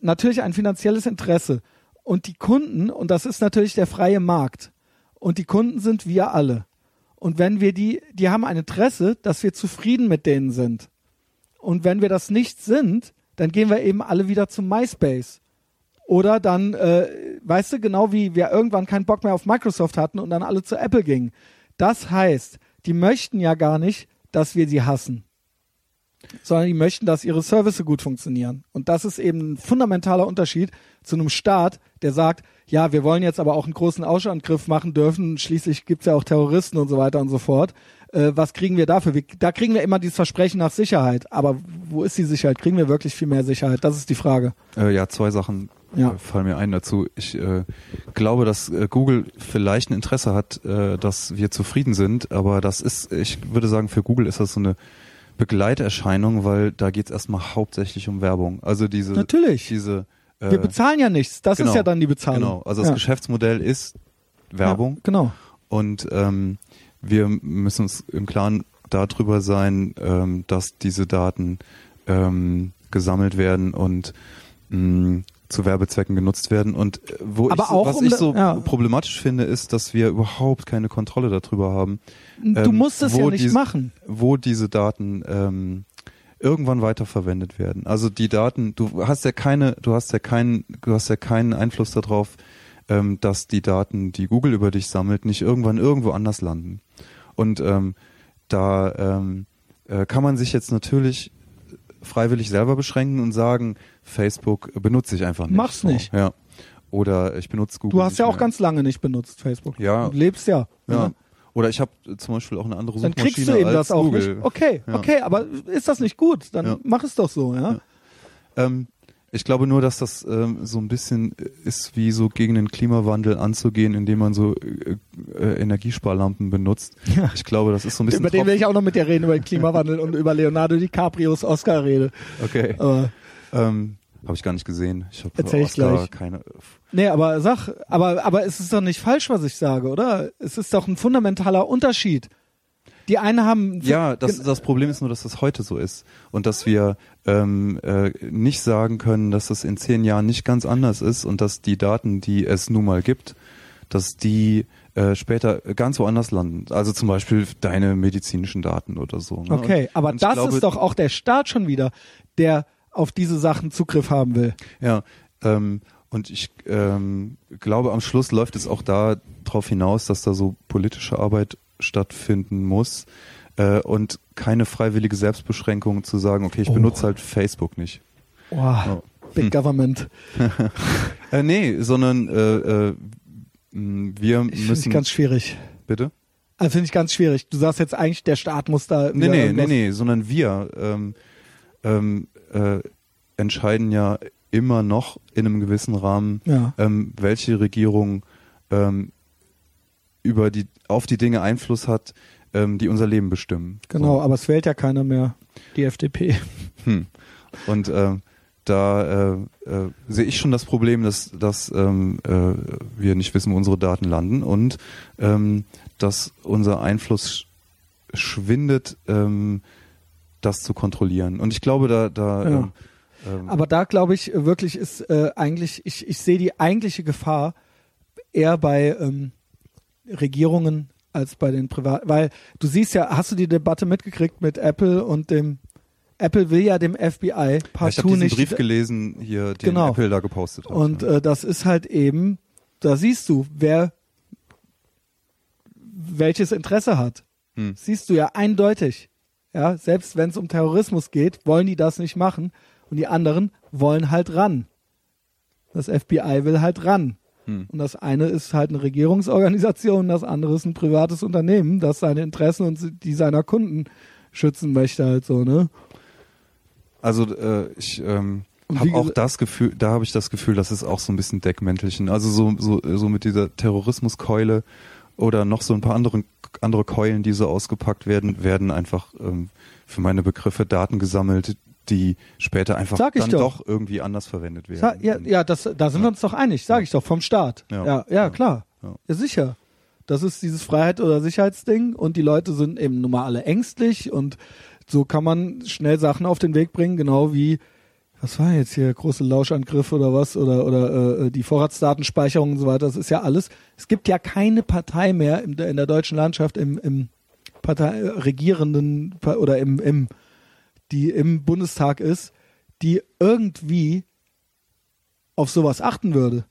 natürlich ein finanzielles Interesse und die Kunden und das ist natürlich der freie Markt und die Kunden sind wir alle. Und wenn wir die, die haben ein Interesse, dass wir zufrieden mit denen sind. Und wenn wir das nicht sind, dann gehen wir eben alle wieder zum MySpace. Oder dann, äh, weißt du, genau wie wir irgendwann keinen Bock mehr auf Microsoft hatten und dann alle zu Apple gingen. Das heißt, die möchten ja gar nicht, dass wir sie hassen, sondern die möchten, dass ihre Services gut funktionieren. Und das ist eben ein fundamentaler Unterschied zu einem Staat, der sagt, ja, wir wollen jetzt aber auch einen großen Auschangriff machen dürfen, schließlich gibt's ja auch Terroristen und so weiter und so fort. Äh, was kriegen wir dafür? Wir, da kriegen wir immer dieses Versprechen nach Sicherheit. Aber wo ist die Sicherheit? Kriegen wir wirklich viel mehr Sicherheit? Das ist die Frage. Äh, ja, zwei Sachen Ja. äh, fallen mir ein dazu. Ich äh, glaube, dass äh, Google vielleicht ein Interesse hat, äh, dass wir zufrieden sind, aber das ist, ich würde sagen, für Google ist das so eine Begleiterscheinung, weil da geht es erstmal hauptsächlich um Werbung. Also diese, Natürlich. diese äh, Wir bezahlen ja nichts. Das genau, ist ja dann die Bezahlung. Genau, also das ja. Geschäftsmodell ist Werbung. Ja, genau. Und ähm, wir müssen uns im Klaren darüber sein, ähm, dass diese Daten ähm, gesammelt werden und mh, zu Werbezwecken genutzt werden. Und äh, wo Aber ich, so- auch was um ich so ja. problematisch finde, ist, dass wir überhaupt keine Kontrolle darüber haben, Du ähm, musst es wo ja nicht diese- machen. wo diese Daten ähm, irgendwann weiterverwendet werden. Also die Daten, du hast ja keine, du hast ja keinen, du hast ja keinen Einfluss darauf, ähm, dass die Daten, die Google über dich sammelt, nicht irgendwann irgendwo anders landen. Und ähm, da ähm, äh, kann man sich jetzt natürlich freiwillig selber beschränken und sagen, Facebook benutze ich einfach nicht. Mach's nicht. Ja. Oder ich benutze Google. Du hast ja auch mehr. ganz lange nicht benutzt, Facebook. Ja. Du lebst ja. ja. Oder ich habe zum Beispiel auch eine andere Dann Suchmaschine kriegst du eben das auch Google. nicht. Okay, Ja. okay, aber ist das nicht gut? Dann Ja. mach es doch so, ja? Ja. Ähm, ich glaube nur, dass das ähm, so ein bisschen ist, wie so gegen den Klimawandel anzugehen, indem man so äh, äh, Energiesparlampen benutzt. Ja. Ich glaube, das ist so ein bisschen. Über den will ich auch noch mit dir reden, über den Klimawandel und über Leonardo DiCaprios Oscar-Rede. Okay. Aber, Ähm, habe ich gar nicht gesehen. Ich habe Erzähl ich Oscar gleich. keine. nee, aber sag, aber, aber es ist doch nicht falsch, was ich sage, oder? Es ist doch ein fundamentaler Unterschied. Die einen haben, Ja, das, das Problem ist nur, dass das heute so ist und dass wir ähm, äh, nicht sagen können, dass das in zehn Jahren nicht ganz anders ist und dass die Daten, die es nun mal gibt, dass die äh, später ganz woanders landen. Also zum Beispiel deine medizinischen Daten oder so. Ne? okay, Und- aber und das glaube, ist doch auch der Staat schon wieder, der auf diese Sachen Zugriff haben will. Ja, ähm, und ich ähm, glaube, am Schluss läuft es auch da drauf hinaus, dass da so politische Arbeit stattfinden muss äh, und keine freiwillige Selbstbeschränkung zu sagen, okay, ich Oh. benutze halt Facebook nicht. Wow, Big Government. Äh, nee, sondern äh, äh, wir Ich finde müssen. ich ganz schwierig. bitte? Also finde ich ganz schwierig. Du sagst jetzt eigentlich, der Staat muss da. Nee, nee, nee, nee, sondern wir ähm, ähm, äh, entscheiden ja immer noch in einem gewissen Rahmen, Ja. ähm, welche Regierung ähm, über die auf die Dinge Einfluss hat, ähm, die unser Leben bestimmen. Genau, aber es wählt ja keiner mehr. Die FDP. So. Hm. Und ähm, da äh, äh, sehe ich schon das Problem, dass, dass ähm, äh, wir nicht wissen, wo unsere Daten landen und ähm, dass unser Einfluss sch schwindet, ähm, das zu kontrollieren. Und ich glaube, da, da Ja. ähm, ähm, Aber da glaube ich äh, wirklich ist äh, eigentlich, ich, ich sehe die eigentliche Gefahr eher bei ähm, Regierungen als bei den Privaten. Weil du siehst ja, hast du die Debatte mitgekriegt mit Apple und dem Apple will ja dem FBI ja, ich habe partout diesen nicht. Brief gelesen, hier, den Genau. Apple da gepostet hat. Und ja. äh, das ist halt eben, da siehst du, wer welches Interesse hat. Hm. Siehst du ja eindeutig. Ja, selbst wenn es um Terrorismus geht, wollen die das nicht machen und die anderen wollen halt ran. Das FBI will halt ran. Hm. Und das eine ist halt eine Regierungsorganisation, das andere ist ein privates Unternehmen, das seine Interessen und die seiner Kunden schützen möchte halt so, ne? Also äh, ich ähm, habe auch das Gefühl, da habe ich das Gefühl, das ist auch so ein bisschen Deckmäntelchen. Also so so so mit dieser Terrorismuskeule oder noch so ein paar andere andere Keulen, die so ausgepackt werden, werden einfach ähm, für meine Begriffe Daten gesammelt, die später einfach dann doch. doch. irgendwie anders verwendet werden. Sa ja, ja, das, da sind wir uns doch einig, sage ich doch, vom Staat. Ja, Ja. ja, Ja. klar. Ja. Ja, sicher. Das ist dieses Freiheit- oder Sicherheitsding und die Leute sind eben nun mal alle ängstlich und so kann man schnell Sachen auf den Weg bringen, genau wie, was war jetzt hier, große Lauschangriff oder was, oder, oder äh, die Vorratsdatenspeicherung und so weiter, das ist ja alles. Es gibt ja keine Partei mehr in der, in der deutschen Landschaft, im, im Partei, regierenden oder im, im die im Bundestag ist, die irgendwie auf sowas achten würde.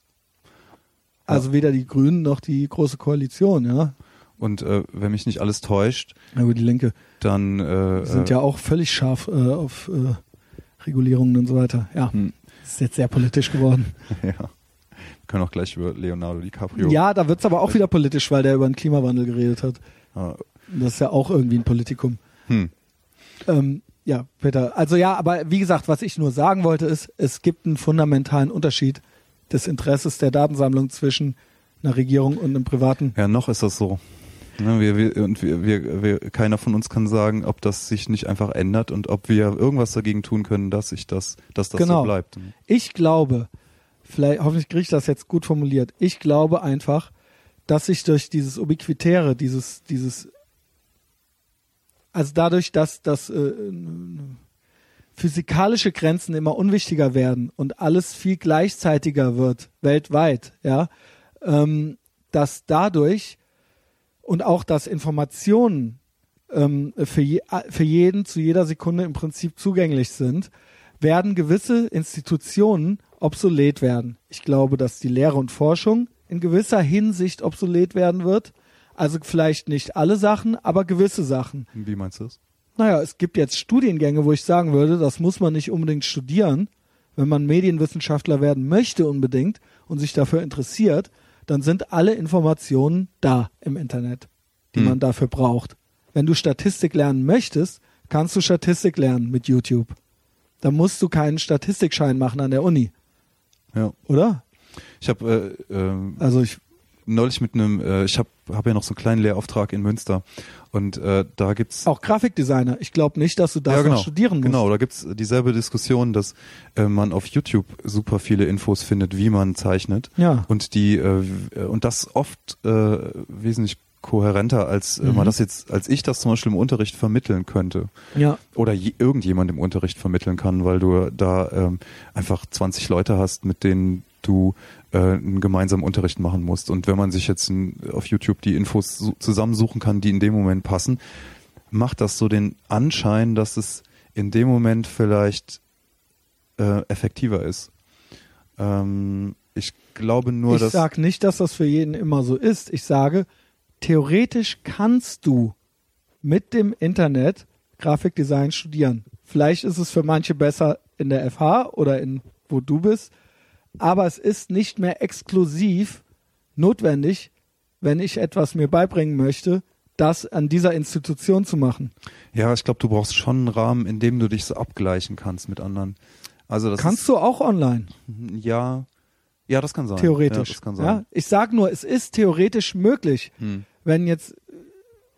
Also weder die Grünen noch die große Koalition, ja. Und äh, wenn mich nicht alles täuscht, Aber die Linke dann äh, sind äh, ja auch völlig scharf äh, auf äh, Regulierungen und so weiter. Ja, hm, ist jetzt sehr politisch geworden. ja. Wir können auch gleich über Leonardo DiCaprio. Ja, da wird's aber auch wieder politisch, weil der über den Klimawandel geredet hat. Ah, Das ist ja auch irgendwie ein Politikum. hm. Ähm, ja, Peter. Also ja, aber wie gesagt, was ich nur sagen wollte, ist, es gibt einen fundamentalen Unterschied des Interesses der Datensammlung zwischen einer Regierung und einem privaten. Ja, noch ist das so. Ne, wir, wir, und wir, wir, wir, keiner von uns kann sagen, ob das sich nicht einfach ändert und ob wir irgendwas dagegen tun können, dass sich das, dass das Genau. so bleibt. Ich glaube, vielleicht, hoffentlich kriege ich das jetzt gut formuliert. Ich glaube einfach, dass sich durch dieses Ubiquitäre, dieses, dieses, also dadurch, dass, dass äh, physikalische Grenzen immer unwichtiger werden und alles viel gleichzeitiger wird, weltweit, ja, ähm, dass dadurch und auch, dass Informationen ähm, für, je, für jeden zu jeder Sekunde im Prinzip zugänglich sind, werden gewisse Institutionen obsolet werden. Ich glaube, dass die Lehre und Forschung in gewisser Hinsicht obsolet werden wird. Also vielleicht nicht alle Sachen, aber gewisse Sachen. Wie meinst du das? Naja, es gibt jetzt Studiengänge, wo ich sagen würde, das muss man nicht unbedingt studieren. Wenn man Medienwissenschaftler werden möchte unbedingt und sich dafür interessiert, dann sind alle Informationen da im Internet, die Hm. man dafür braucht. Wenn du Statistik lernen möchtest, kannst du Statistik lernen mit YouTube. Da musst du keinen Statistikschein machen an der Uni, Ja. oder? Ich habe äh, ähm, Also ich, neulich mit einem, äh, ich habe hab ja noch so einen kleinen Lehrauftrag in Münster und äh, da gibt's auch Grafikdesigner. Ich glaube nicht, dass du das ja, genau, studieren musst. Genau, da gibt's dieselbe Diskussion, dass äh, man auf YouTube super viele Infos findet, wie man zeichnet Ja. und die äh, w- und das oft äh, wesentlich kohärenter als äh, Mhm. man das jetzt, als ich das zum Beispiel im Unterricht vermitteln könnte Ja. oder je, irgendjemand im Unterricht vermitteln kann, weil du da ähm, einfach 20 Leute hast, mit denen du äh, einen gemeinsamen Unterricht machen musst. Und wenn man sich jetzt auf YouTube die Infos su- zusammensuchen kann, die in dem Moment passen, macht das so den Anschein, dass es in dem Moment vielleicht äh, effektiver ist. Ähm, ich glaube nur, ich dass sage nicht, dass das für jeden immer so ist. Ich sage, theoretisch kannst du mit dem Internet Grafikdesign studieren. Vielleicht ist es für manche besser in der FH oder in wo du bist, aber es ist nicht mehr exklusiv notwendig, wenn ich etwas mir beibringen möchte, das an dieser Institution zu machen. ja, ich glaube, du brauchst schon einen Rahmen, in dem du dich so abgleichen kannst mit anderen. Also das Kannst ist, du auch online, ja, ja, das kann sein. theoretisch. Ja, das kann Ja? sein. Ich sage nur, es ist theoretisch möglich, Hm. wenn jetzt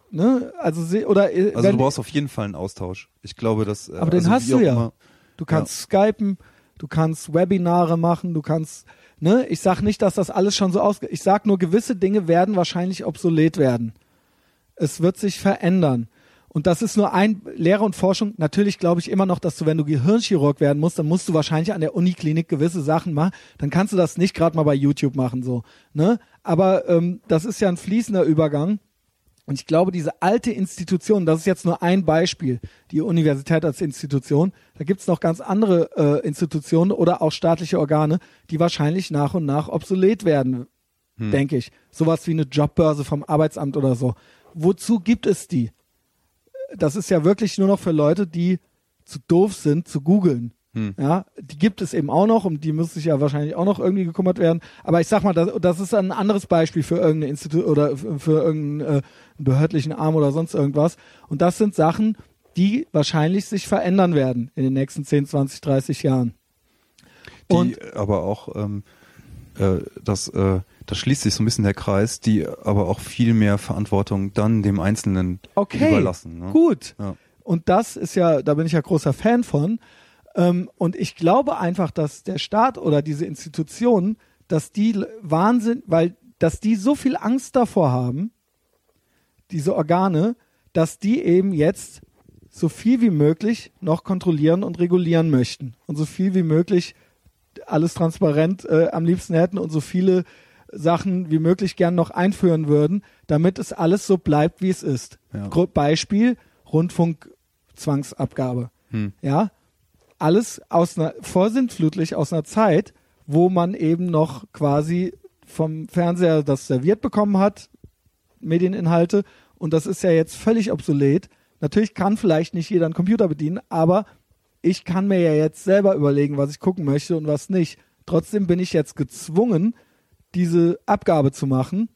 ne, also se- oder äh, Also wenn, du brauchst auf jeden Fall einen Austausch. Ich glaube, dass. äh, Aber den also hast wie du ja. Immer, Du kannst skypen, du kannst Webinare machen, du kannst, ne, ich sag nicht, dass das alles schon so ausge, ich sag nur, gewisse Dinge werden wahrscheinlich obsolet werden. Es wird sich verändern. Und das ist nur ein Lehre und Forschung. Natürlich glaube ich immer noch, dass du, wenn du Gehirnchirurg werden musst, dann musst du wahrscheinlich an der Uniklinik gewisse Sachen machen. Dann kannst du das nicht gerade mal bei YouTube machen, so. Ne? Aber ähm, das ist ja ein fließender Übergang. Und ich glaube, diese alte Institution, das ist jetzt nur ein Beispiel, die Universität als Institution, da gibt's noch ganz andere äh, Institutionen oder auch staatliche Organe, die wahrscheinlich nach und nach obsolet werden, denke ich. Sowas wie eine Jobbörse vom Arbeitsamt oder so. Wozu gibt es die? Das ist ja wirklich nur noch für Leute, die zu doof sind, zu googeln. Hm. Ja, die gibt es eben auch noch, um die muss sich ja wahrscheinlich auch noch irgendwie gekümmert werden. Aber ich sag mal, das, das ist ein anderes Beispiel für irgendein Institut oder für, für irgendeinen äh, behördlichen Arm oder sonst irgendwas. Und das sind Sachen, die wahrscheinlich sich verändern werden in den nächsten 10, 20, 30 Jahren. die Und aber auch, ähm, äh, das, äh, das schließt sich so ein bisschen der Kreis, die aber auch viel mehr Verantwortung dann dem Einzelnen okay, überlassen. Ne? gut. Ja. Und das ist ja, da bin ich ja großer Fan von. Ähm, und ich glaube einfach, dass der Staat oder diese Institutionen, dass die Wahnsinn, weil, dass die so viel Angst davor haben, diese Organe, dass die eben jetzt so viel wie möglich noch kontrollieren und regulieren möchten und so viel wie möglich alles transparent äh, am liebsten hätten und so viele Sachen wie möglich gern noch einführen würden, damit es alles so bleibt, wie es ist. Ja. Beispiel Rundfunkzwangsabgabe. Hm. Ja, alles aus einer vorsintflutlich aus einer Zeit, wo man eben noch quasi vom Fernseher das serviert bekommen hat, Medieninhalte, und das ist ja jetzt völlig obsolet. Natürlich kann vielleicht nicht jeder einen Computer bedienen, aber ich kann mir ja jetzt selber überlegen, was ich gucken möchte und was nicht. Trotzdem bin ich jetzt gezwungen, diese Abgabe zu machen.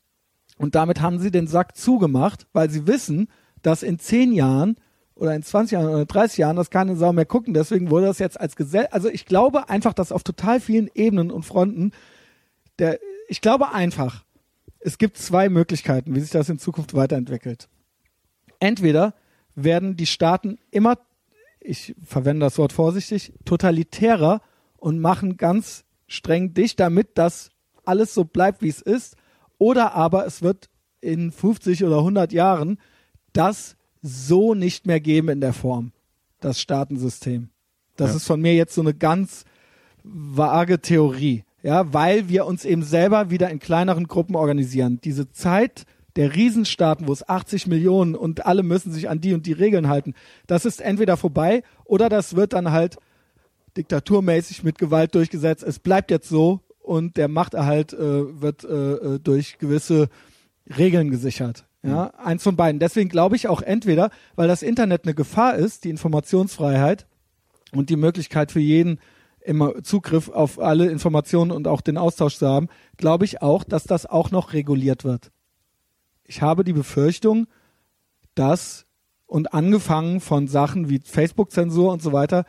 Und damit haben sie den Sack zugemacht, weil sie wissen, dass in zehn Jahren oder in 20 Jahren oder 30 Jahren das keine Sau mehr gucken. Deswegen wurde das jetzt als Gesell, also ich glaube einfach, dass auf total vielen Ebenen und Fronten der, ich glaube einfach, es gibt zwei Möglichkeiten, wie sich das in Zukunft weiterentwickelt. Entweder werden die Staaten immer, ich verwende das Wort vorsichtig, totalitärer und machen ganz streng dicht, damit das alles so bleibt, wie es ist. Oder aber es wird in 50 oder 100 Jahren das so nicht mehr geben in der Form, das Staatensystem. Das Ja. ist von mir jetzt so eine ganz vage Theorie, ja, weil wir uns eben selber wieder in kleineren Gruppen organisieren. Diese Zeit der Riesenstaaten, wo es 80 Millionen und alle müssen sich an die und die Regeln halten, das ist entweder vorbei oder das wird dann halt diktaturmäßig mit Gewalt durchgesetzt. Es bleibt jetzt so und der Machterhalt äh, wird äh, äh, durch gewisse Regeln gesichert. Ja, eins von beiden. Deswegen glaube ich auch entweder, weil das Internet eine Gefahr ist, die Informationsfreiheit und die Möglichkeit für jeden immer Zugriff auf alle Informationen und auch den Austausch zu haben, glaube ich auch, dass das auch noch reguliert wird. Ich habe die Befürchtung, dass und angefangen von Sachen wie Facebook-Zensur und so weiter,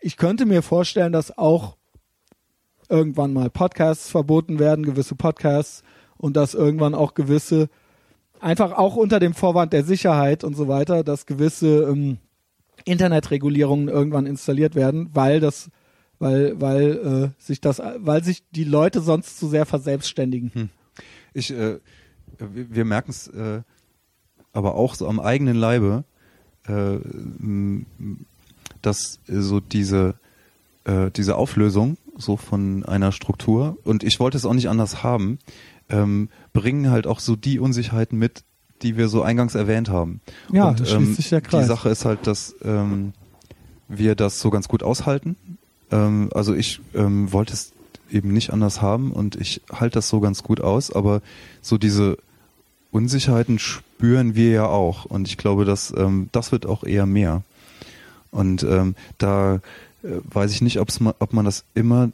ich könnte mir vorstellen, dass auch irgendwann mal Podcasts verboten werden, gewisse Podcasts und dass irgendwann auch gewisse einfach auch unter dem Vorwand der Sicherheit und so weiter, dass gewisse ähm, Internetregulierungen irgendwann installiert werden, weil das, weil, weil äh, sich das, weil sich die Leute sonst zu sehr verselbstständigen. Ich, äh, wir, merken es äh, aber auch so am eigenen Leibe, äh, m- dass so diese, äh, diese Auflösung so von einer Struktur, und ich wollte es auch nicht anders haben, ähm, bringen halt auch so die Unsicherheiten mit, die wir so eingangs erwähnt haben. Ja, und, schließt sich der Kreis. Die Sache ist halt, dass ähm, wir das so ganz gut aushalten. Ähm, also ich ähm, wollte es eben nicht anders haben und ich halte das so ganz gut aus, aber so diese Unsicherheiten spüren wir ja auch und ich glaube, dass ähm, das wird auch eher mehr. Und ähm, da äh, weiß ich nicht, ob's ma, ob man das immer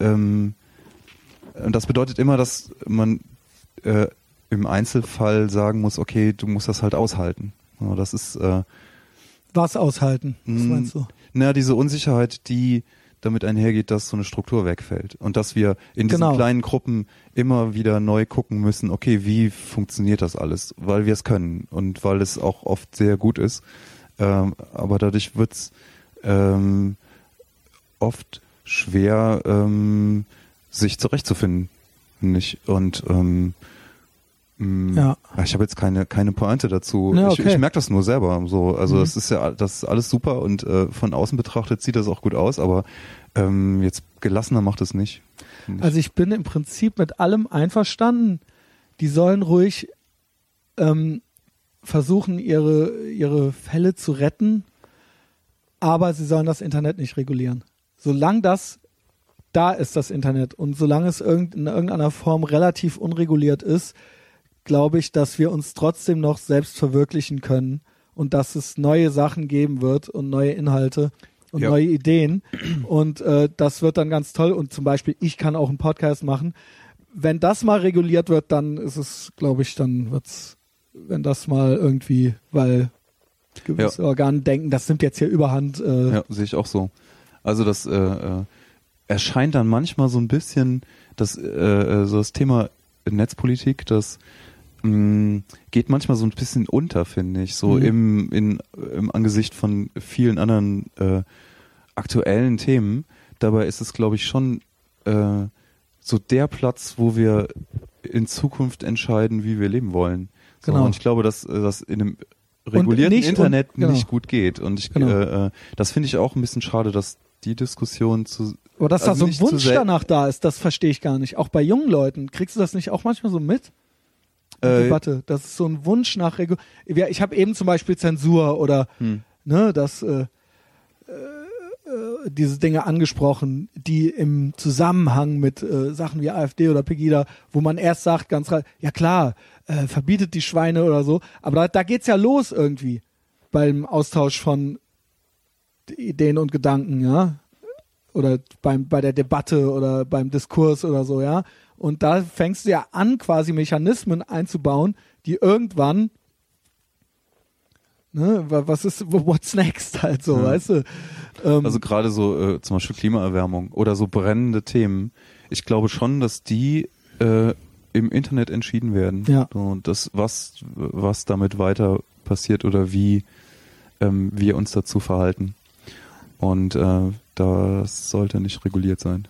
ähm, und das bedeutet immer, dass man äh, im Einzelfall sagen muss, okay, du musst das halt aushalten. Das ist äh, Was aushalten? Was Mm, meinst du? na, diese Unsicherheit, die damit einhergeht, dass so eine Struktur wegfällt und dass wir in diesen Genau. kleinen Gruppen immer wieder neu gucken müssen, okay, wie funktioniert das alles, weil wir es können und weil es auch oft sehr gut ist, ähm, aber dadurch wird's ähm, oft schwer, ähm, sich zurechtzufinden, nicht und ähm, mh, Ja. ich habe jetzt keine keine Pointe dazu. Ja, ich, okay. ich merke das nur selber. So, also Mhm. das ist ja das ist alles super und äh, von außen betrachtet sieht das auch gut aus, aber ähm, jetzt gelassener macht es nicht. ich. Also ich bin im Prinzip mit allem einverstanden. Die sollen ruhig ähm, versuchen, ihre, ihre Fälle zu retten, aber sie sollen das Internet nicht regulieren. Solange das da ist, das Internet, und solange es irgend, in irgendeiner Form relativ unreguliert ist, glaube ich, dass wir uns trotzdem noch selbst verwirklichen können und dass es neue Sachen geben wird und neue Inhalte und Ja. neue Ideen. Und äh, das wird dann ganz toll. Und zum Beispiel, ich kann auch einen Podcast machen. Wenn das mal reguliert wird, dann ist es, glaube ich, dann wird's, wenn das mal irgendwie, weil gewisse Organe denken, das nimmt jetzt hier überhand. Äh, Ja, sehe ich auch so. Also das äh, äh, erscheint dann manchmal so ein bisschen das äh, äh, so das Thema Netzpolitik, das mh, geht manchmal so ein bisschen unter, finde ich, so Mhm. im in im Angesicht von vielen anderen äh, aktuellen Themen. Dabei ist es, glaube ich, schon äh, so der Platz, wo wir in Zukunft entscheiden, wie wir leben wollen. So, Genau. Und ich glaube, dass äh, das in einem regulierten nicht- und- Internet genau. nicht gut geht. Und ich, Genau. äh, äh, das finde ich auch ein bisschen schade, dass die Diskussion zu Aber dass Also da so ein Wunsch danach da ist, das verstehe ich gar nicht. Auch bei jungen Leuten. Kriegst du das nicht auch manchmal so mit? Äh, Debatte. Das ist so ein Wunsch nach Regu Ja, Ich habe eben zum Beispiel Zensur oder hm. ne, das, äh, äh, diese Dinge angesprochen, die im Zusammenhang mit äh, Sachen wie AfD oder Pegida, wo man erst sagt, ganz ja klar, äh, verbietet die Schweine oder so, aber da, da geht's ja los irgendwie beim Austausch von Ideen und Gedanken, ja, oder beim bei der Debatte oder beim Diskurs oder so, ja. Und da fängst du ja an, quasi Mechanismen einzubauen, die irgendwann ne, was ist, what's next halt so, ja. weißt du? Ähm, also gerade so äh, zum Beispiel Klimaerwärmung oder so brennende Themen. Ich glaube schon, dass die äh, im Internet entschieden werden. Ja. Und das, was, was damit weiter passiert oder wie ähm, wir uns dazu verhalten. Und äh, das sollte nicht reguliert sein.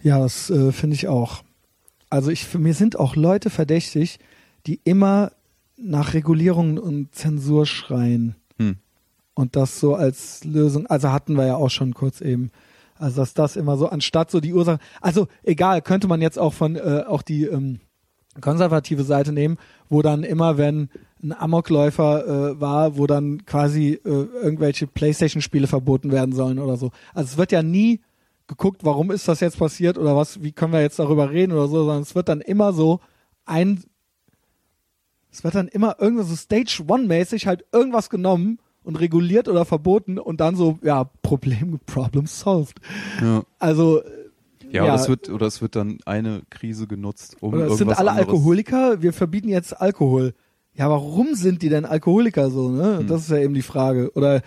Ja, das äh, finde ich auch. Also ich, mir sind auch Leute verdächtig, die immer nach Regulierung und Zensur schreien. Hm. Und das so als Lösung, also hatten wir ja auch schon kurz eben. Also dass das immer so, anstatt so die Ursache, also egal, könnte man jetzt auch von, äh, auch die ähm, konservative Seite nehmen, wo dann immer, wenn ein Amokläufer äh, war, wo dann quasi äh, irgendwelche Playstation-Spiele verboten werden sollen oder so. Also es wird ja nie geguckt, warum ist das jetzt passiert oder was, wie können wir jetzt darüber reden oder so, sondern es wird dann immer so ein es wird dann immer irgendwas so Stage One-mäßig halt irgendwas genommen und reguliert oder verboten und dann so, ja, Problem, Problem solved. Ja. Also, ja, ja, Oder, es wird, oder es wird dann eine Krise genutzt, um oder es sind alle anderes. Alkoholiker, wir verbieten jetzt Alkohol. Ja, warum sind die denn Alkoholiker so, ne? Hm. Das ist ja eben die Frage. Oder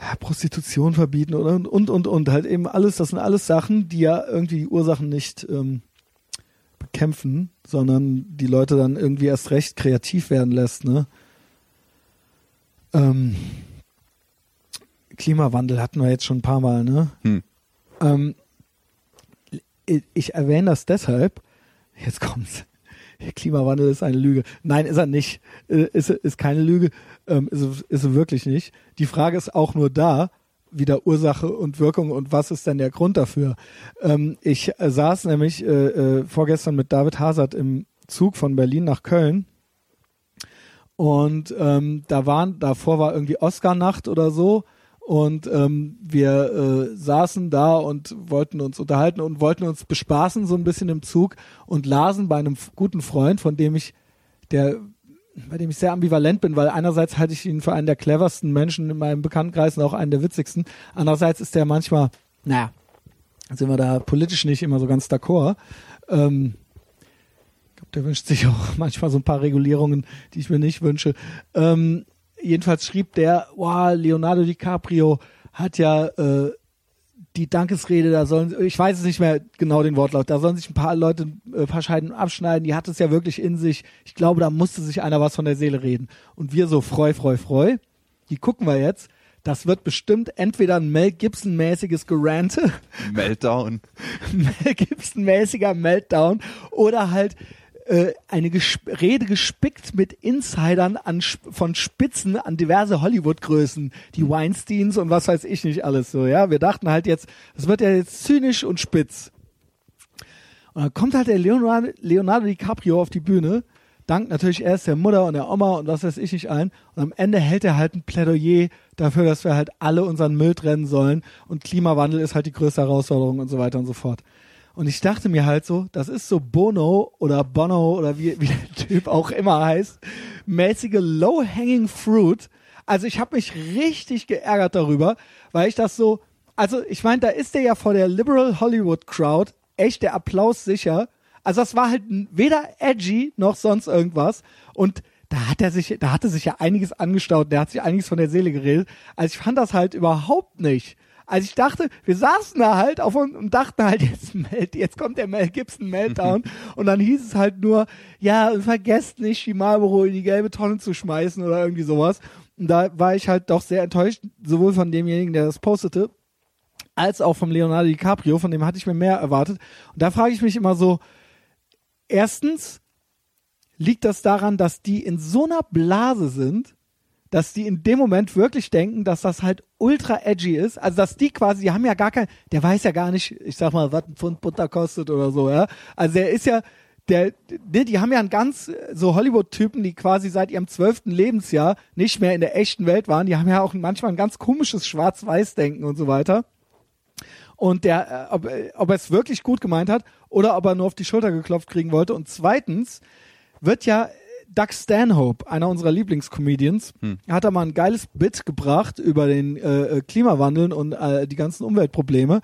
ja, Prostitution verbieten oder und, und, und, und. Halt eben alles, das sind alles Sachen, die ja irgendwie die Ursachen nicht ähm, bekämpfen, sondern die Leute dann irgendwie erst recht kreativ werden lässt, ne? Ähm, Klimawandel hatten wir jetzt schon ein paar Mal, ne? Hm. Ähm, ich erwähne das deshalb, jetzt kommt's. Klimawandel ist eine Lüge. Nein, ist er nicht. Äh, ist, ist keine Lüge. Ähm, ist, ist wirklich nicht. Die Frage ist auch nur da, wieder Ursache und Wirkung und was ist denn der Grund dafür? Ähm, ich äh, saß nämlich äh, äh, vorgestern mit David Hazard im Zug von Berlin nach Köln und ähm, da waren, davor war irgendwie Oscar-Nacht oder so und ähm, wir äh, saßen da und wollten uns unterhalten und wollten uns bespaßen so ein bisschen im Zug und lasen bei einem guten Freund, von dem ich, der bei dem ich sehr ambivalent bin, weil einerseits halte ich ihn für einen der cleversten Menschen in meinem Bekanntenkreis und auch einen der witzigsten. Andererseits ist der manchmal, naja, sind wir da politisch nicht immer so ganz d'accord. Ähm, ich glaube, der wünscht sich auch manchmal so ein paar Regulierungen, die ich mir nicht wünsche. Ähm, jedenfalls schrieb der, wow, Leonardo DiCaprio hat ja äh, die Dankesrede, da sollen, ich weiß es nicht mehr genau den Wortlaut, da sollen sich ein paar Leute äh, ein paar abschneiden, die hat es ja wirklich in sich. Ich glaube, da musste sich einer was von der Seele reden. Und wir so, freu, freu, freu, die gucken wir jetzt. Das wird bestimmt entweder ein Mel Gibson-mäßiges Gerante. Meltdown. Mel Gibson-mäßiger Meltdown. Oder halt eine Gesp Rede gespickt mit Insidern an, von Spitzen an diverse Hollywood-Größen, die Weinsteins und was weiß ich nicht alles so, ja. Wir dachten halt jetzt, es wird ja jetzt zynisch und spitz. Und dann kommt halt der Leonardo, Leonardo DiCaprio auf die Bühne, dankt natürlich erst der Mutter und der Oma und was weiß ich nicht allen. Und am Ende hält er halt ein Plädoyer dafür, dass wir halt alle unseren Müll trennen sollen und Klimawandel ist halt die größte Herausforderung und so weiter und so fort. Und ich dachte mir halt so, das ist so Bono oder Bono oder wie, wie der Typ auch immer heißt, mäßige Low-Hanging Fruit. Also ich habe mich richtig geärgert darüber, weil ich das so, also ich meine, da ist der ja vor der Liberal Hollywood Crowd echt der Applaus sicher. Also das war halt weder edgy noch sonst irgendwas. Und da hat er sich, da hatte sich ja einiges angestaut, der hat sich einiges von der Seele geredet. Also ich fand das halt überhaupt nicht. Also ich dachte, wir saßen da halt auf und, und dachten halt, jetzt, jetzt kommt der Mel Gibson Meltdown. und dann hieß es halt nur, ja, vergesst nicht, die Marlboro in die gelbe Tonne zu schmeißen oder irgendwie sowas. Und da war ich halt doch sehr enttäuscht, sowohl von demjenigen, der das postete, als auch vom Leonardo DiCaprio, von dem hatte ich mir mehr erwartet. Und da frage ich mich immer so, erstens, liegt das daran, dass die in so einer Blase sind, dass die in dem Moment wirklich denken, dass das halt ultra edgy ist. Also dass die quasi, die haben ja gar kein, der weiß ja gar nicht, ich sag mal, was ein Pfund Butter kostet oder so, ja. Also der ist ja, der, die, die haben ja einen ganz so Hollywood-Typen, die quasi seit ihrem zwölften Lebensjahr nicht mehr in der echten Welt waren. Die haben ja auch manchmal ein ganz komisches Schwarz-Weiß-Denken und so weiter. Und der, äh, ob, äh, ob er es wirklich gut gemeint hat oder ob er nur auf die Schulter geklopft kriegen wollte. Und zweitens wird ja Doug Stanhope, einer unserer Lieblingscomedians, hm. hat da mal ein geiles Bit gebracht über den äh, Klimawandel und äh, die ganzen Umweltprobleme.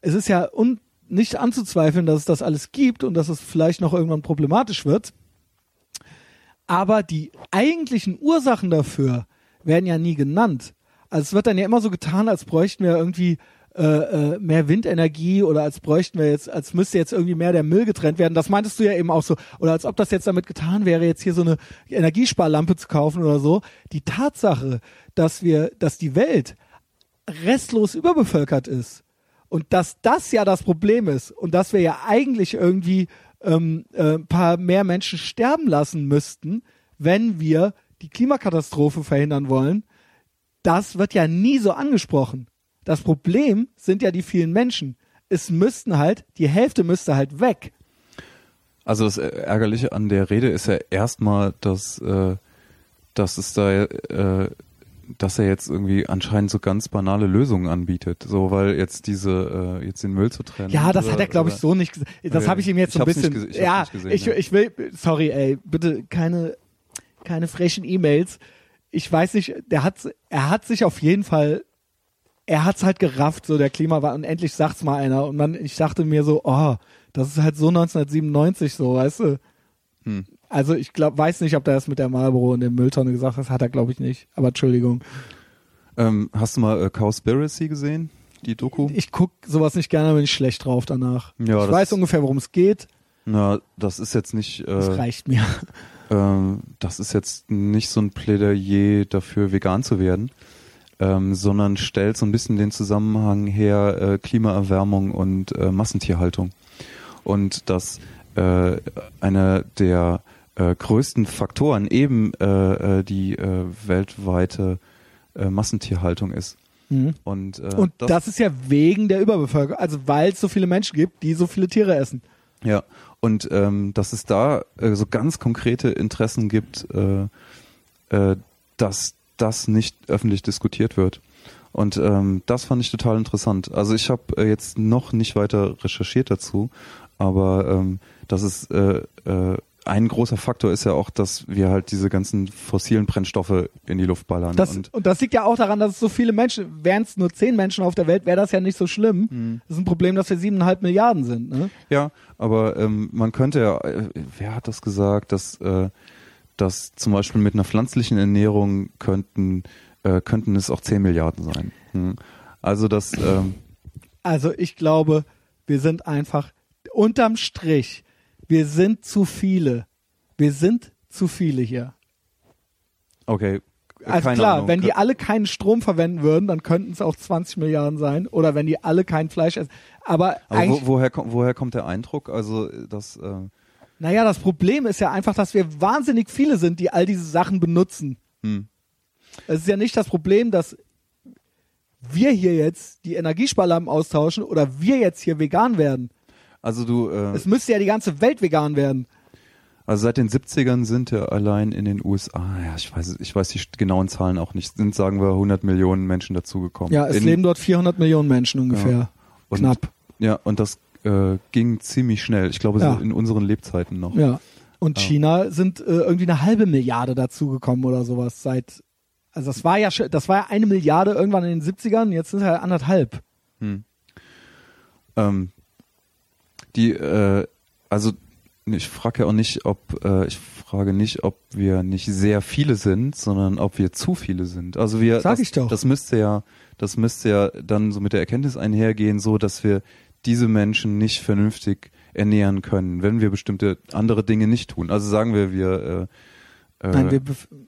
Es ist ja un nicht anzuzweifeln, dass es das alles gibt und dass es vielleicht noch irgendwann problematisch wird. Aber die eigentlichen Ursachen dafür werden ja nie genannt. Also es wird dann ja immer so getan, als bräuchten wir irgendwie äh, äh, mehr Windenergie oder als bräuchten wir jetzt, als müsste jetzt irgendwie mehr der Müll getrennt werden. Das meintest du ja eben auch so. Oder als ob das jetzt damit getan wäre, jetzt hier so eine Energiesparlampe zu kaufen oder so. Die Tatsache, dass wir, dass die Welt restlos überbevölkert ist und dass das ja das Problem ist und dass wir ja eigentlich irgendwie ähm, äh, ein paar mehr Menschen sterben lassen müssten, wenn wir die Klimakatastrophe verhindern wollen, das wird ja nie so angesprochen. Das Problem sind ja die vielen Menschen. Es müssten halt, die Hälfte müsste halt weg. Also das Ärgerliche an der Rede ist ja erstmal, dass, äh, dass es da äh, dass er jetzt irgendwie anscheinend so ganz banale Lösungen anbietet, so weil jetzt diese äh, jetzt den Müll zu trennen. Ja, das oder, hat er glaube ich so nicht gesagt. Das habe ich ihm jetzt so ein bisschen. ich ja, gesehen, ich, ja. ich will sorry, ey, bitte keine keine frechen E-Mails. Ich weiß nicht, der hat er hat sich auf jeden Fall er hat's halt gerafft, so der Klimawandel und endlich sagt's mal einer und man ich dachte mir so, oh, das ist halt so 1997 so, weißt du? Hm. Also ich glaube, weiß nicht, ob der das mit der Marlboro und der Mülltonne gesagt hat. Das hat er, glaube ich, nicht. Aber Entschuldigung. Ähm, hast du mal äh, Cowspiracy gesehen? Die Doku? Ich guck sowas nicht gerne, bin ich schlecht drauf danach. Ja, ich weiß ungefähr, worum es geht. Na, das ist jetzt nicht. Äh, das reicht mir. Ähm, das ist jetzt nicht so ein Plädoyer dafür, vegan zu werden, ähm, sondern stellt so ein bisschen den Zusammenhang her äh, Klimaerwärmung und äh, Massentierhaltung. Und dass äh, eine der äh, größten Faktoren eben äh, äh, die äh, weltweite äh, Massentierhaltung ist. Mhm. Und, äh, Und das, das, ist ja wegen der Überbevölkerung, also weil es so viele Menschen gibt, die so viele Tiere essen. Ja, und ähm, dass es da äh, so ganz konkrete Interessen gibt, äh, äh, dass das nicht öffentlich diskutiert wird. Und ähm, das fand ich total interessant. Also ich habe äh, jetzt noch nicht weiter recherchiert dazu, aber ähm, das ist äh, äh, ein großer Faktor ist ja auch, dass wir halt diese ganzen fossilen Brennstoffe in die Luft ballern. Das, und, und das liegt ja auch daran, dass es so viele Menschen, wären es nur zehn Menschen auf der Welt, wäre das ja nicht so schlimm. Mhm. Das ist ein Problem, dass wir siebeneinhalb Milliarden sind. Ne? Ja, aber ähm, man könnte ja, äh, wer hat das gesagt, dass, äh, dass zum Beispiel mit einer pflanzlichen Ernährung könnten, äh, könnten es auch zehn Milliarden sein. Mhm. Also das. Ähm, also ich glaube, wir sind einfach unterm Strich wir sind zu viele. Wir sind zu viele hier. Okay. Also Keine klar, Ahnung. wenn die alle keinen Strom verwenden würden, dann könnten es auch 20 Milliarden sein. Oder wenn die alle kein Fleisch essen. Aber, Aber wo, woher, kommt, woher kommt der Eindruck? Also das. Äh naja, das Problem ist ja einfach, dass wir wahnsinnig viele sind, die all diese Sachen benutzen. hm. Es ist ja nicht das Problem, dass wir hier jetzt die Energiesparlampen austauschen oder wir jetzt hier vegan werden. Also du. Äh, Es müsste ja die ganze Welt vegan werden. also seit den 70ern sind ja allein in den USA, ja, ich weiß, ich weiß die genauen Zahlen auch nicht, sind sagen wir 100 Millionen Menschen dazugekommen. Ja, es in, leben dort 400 Millionen Menschen ungefähr. Ja. Und, Knapp. Ja, und das äh, ging ziemlich schnell. Ich glaube, Ja. so in unseren Lebzeiten noch. Ja. Und Ja. China sind äh, irgendwie eine halbe Milliarde dazugekommen oder sowas seit. Also das war ja das war ja eine Milliarde irgendwann in den 70ern, jetzt sind es ja anderthalb. Hm. Ähm, die, äh, also ich frage ja auch nicht, ob äh, ich frage nicht, ob wir nicht sehr viele sind, sondern ob wir zu viele sind. Also wir, Sag das, ich doch. das müsste ja, das müsste ja dann so mit der Erkenntnis einhergehen, so dass wir diese Menschen nicht vernünftig ernähren können, wenn wir bestimmte andere Dinge nicht tun. Also sagen wir, wir äh, äh, Nein, wir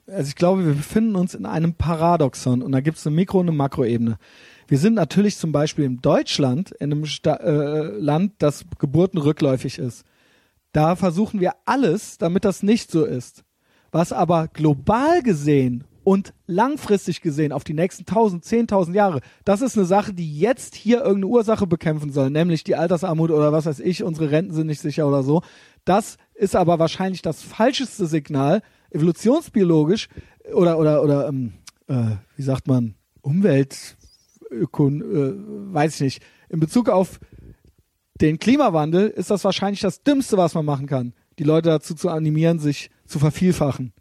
also ich glaube, wir befinden uns in einem Paradoxon und da gibt es eine Mikro- und eine Makroebene. Wir sind natürlich zum Beispiel in Deutschland, in einem Sta äh, Land, das geburtenrückläufig ist. Da versuchen wir alles, damit das nicht so ist. Was aber global gesehen und langfristig gesehen auf die nächsten 1000, 10.000 Jahre, das ist eine Sache, die jetzt hier irgendeine Ursache bekämpfen soll, nämlich die Altersarmut oder was weiß ich, unsere Renten sind nicht sicher oder so. Das ist aber wahrscheinlich das falscheste Signal, evolutionsbiologisch oder oder oder ähm, äh, wie sagt man Umwelt Ökon, äh, weiß ich nicht in Bezug auf den Klimawandel ist das wahrscheinlich das Dümmste, was man machen kann, die Leute dazu zu animieren, sich zu vervielfachen.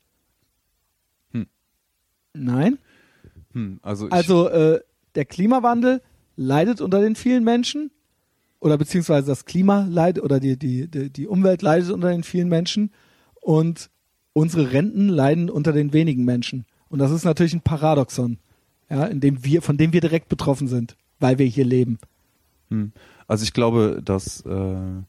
Nein? Hm, also Also äh, der Klimawandel leidet unter den vielen Menschen oder beziehungsweise das Klima leidet oder die, die, die, die Umwelt leidet unter den vielen Menschen und unsere Renten leiden unter den wenigen Menschen. Und das ist natürlich ein Paradoxon, ja, in dem wir, von dem wir direkt betroffen sind, weil wir hier leben. hm, also ich glaube, das äh,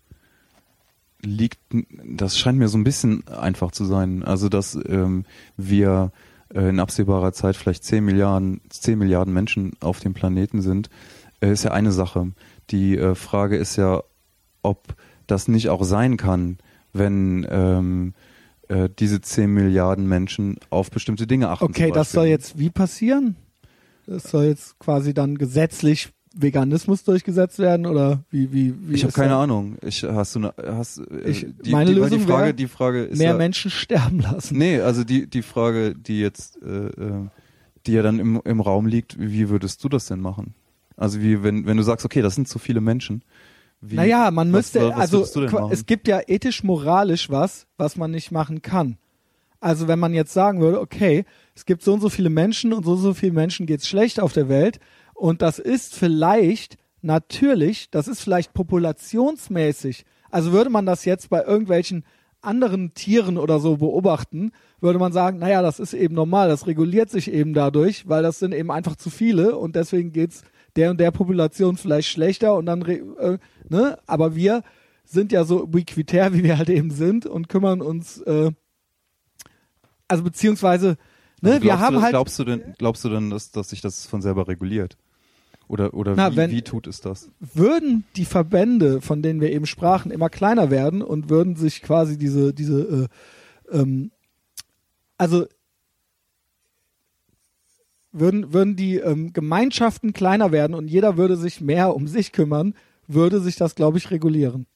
liegt, das scheint mir so ein bisschen einfach zu sein. Also dass ähm, wir in absehbarer Zeit vielleicht 10 Milliarden, 10 Milliarden Menschen auf dem Planeten sind, äh, ist ja eine Sache. Die äh, Frage ist ja, ob das nicht auch sein kann, wenn ähm, äh, diese 10 Milliarden Menschen auf bestimmte Dinge achten. Okay, das soll jetzt wie passieren? Das soll jetzt quasi dann gesetzlich Veganismus durchgesetzt werden oder wie wie wie Ich habe keine? Ahnung. Ich hast du ne, hast äh, Ich- die, meine die, Lösung die Frage, wär, die Frage ist mehr ja, Menschen sterben lassen. Nee, also die die Frage, die jetzt äh, äh, die ja dann im im Raum liegt, wie würdest du das denn machen? Also wie wenn wenn du sagst, okay, das sind zu viele Menschen. Wie, Naja, man was- müsste, was also es gibt ja ethisch-moralisch was, was man nicht machen kann. Also wenn man jetzt sagen würde, okay, es gibt so und so viele Menschen und so und so viele Menschen geht's schlecht auf der Welt und das ist vielleicht natürlich, das ist vielleicht populationsmäßig. Also würde man das jetzt bei irgendwelchen anderen Tieren oder so beobachten, würde man sagen, naja, das ist eben normal, das reguliert sich eben dadurch, weil das sind eben einfach zu viele und deswegen geht's der und der Population vielleicht schlechter und dann, äh, ne, aber wir sind ja so ubiquitär, wie wir halt eben sind und kümmern uns, äh, also beziehungsweise, ne, Also wir glaubst haben du, halt, glaubst du denn glaubst du denn, dass dass sich das von selber reguliert? Oder oder Na, wie, wenn- wie tut es das? würden die Verbände, von denen wir eben sprachen, immer kleiner werden und würden sich quasi diese, diese, äh, ähm, also würden, würden die ähm, Gemeinschaften kleiner werden und jeder würde sich mehr um sich kümmern, würde sich das, glaube ich, regulieren.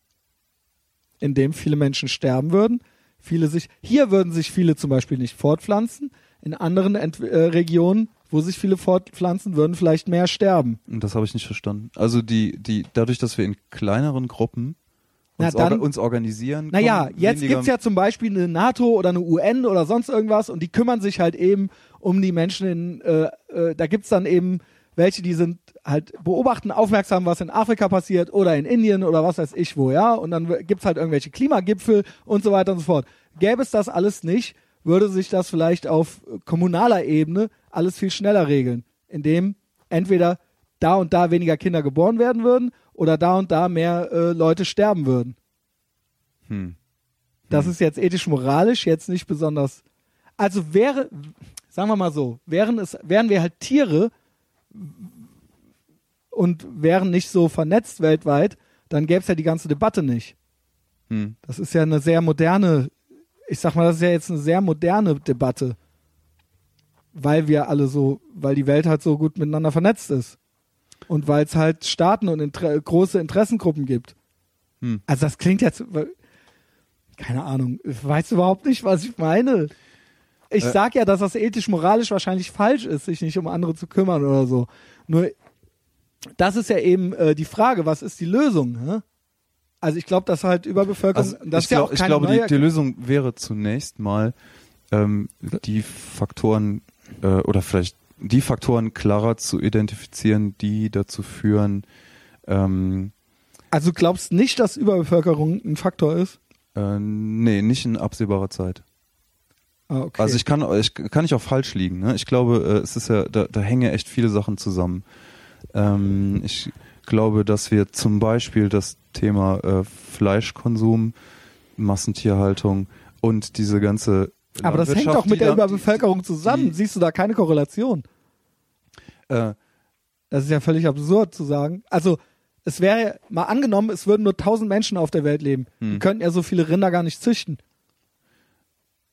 Indem viele Menschen sterben würden, viele sich, hier würden sich viele zum Beispiel nicht fortpflanzen, in anderen Ent äh, Regionen, wo sich viele fortpflanzen, würden vielleicht mehr sterben. Und Das habe ich nicht verstanden. Also die die dadurch, dass wir in kleineren Gruppen Na, uns, dann- orga uns organisieren. Naja, jetzt weniger- gibt's ja zum Beispiel eine NATO oder eine UN oder sonst irgendwas und die kümmern sich halt eben um die Menschen in, äh, äh, da gibt's dann eben welche, die sind halt beobachten aufmerksam, was in Afrika passiert oder in Indien oder was weiß ich wo, ja, und dann w- gibt's halt irgendwelche Klimagipfel und so weiter und so fort. Gäbe es das alles nicht, würde sich das vielleicht auf kommunaler Ebene alles viel schneller regeln, indem entweder da und da weniger Kinder geboren werden würden oder da und da mehr äh, Leute sterben würden. Hm. Das ist jetzt ethisch-moralisch jetzt nicht besonders. Also wäre, sagen wir mal so, wären es, wären wir halt Tiere und wären nicht so vernetzt weltweit, dann gäbe es ja die ganze Debatte nicht. Hm. Das ist ja eine sehr moderne, ich sag mal, das ist ja jetzt eine sehr moderne Debatte. Weil wir alle so, weil die Welt halt so gut miteinander vernetzt ist. Und weil es halt Staaten und Inter große Interessengruppen gibt. Hm. Also das klingt jetzt, keine Ahnung, ich weiß überhaupt nicht, was ich meine. Ich Äh. sag ja, dass das ethisch-moralisch wahrscheinlich falsch ist, sich nicht um andere zu kümmern oder so. Nur, das ist ja eben äh, die Frage, was ist die Lösung? Hä? Also ich glaube, dass halt Überbevölkerung, Also das ich, ja glaub, auch ich glaube, die, die Lösung wäre zunächst mal ähm, die Faktoren äh, oder vielleicht die Faktoren klarer zu identifizieren, die dazu führen, ähm, Also glaubst nicht, dass Überbevölkerung ein Faktor ist? äh, nee, nicht in absehbarer Zeit. Ah, okay. Also ich kann, ich kann nicht auch falsch liegen. Ne? Ich glaube, äh, es ist ja, da, da hängen ja echt viele Sachen zusammen. Ähm, ich glaube, dass wir zum Beispiel das Thema äh, Fleischkonsum, Massentierhaltung und diese ganze Aber das hängt doch mit die der Überbevölkerung zusammen. die- Siehst du da keine Korrelation? Äh, Das ist ja völlig absurd zu sagen. Also es wäre mal angenommen, es würden nur 1000 Menschen auf der Welt leben. Die Hm. könnten ja so viele Rinder gar nicht züchten.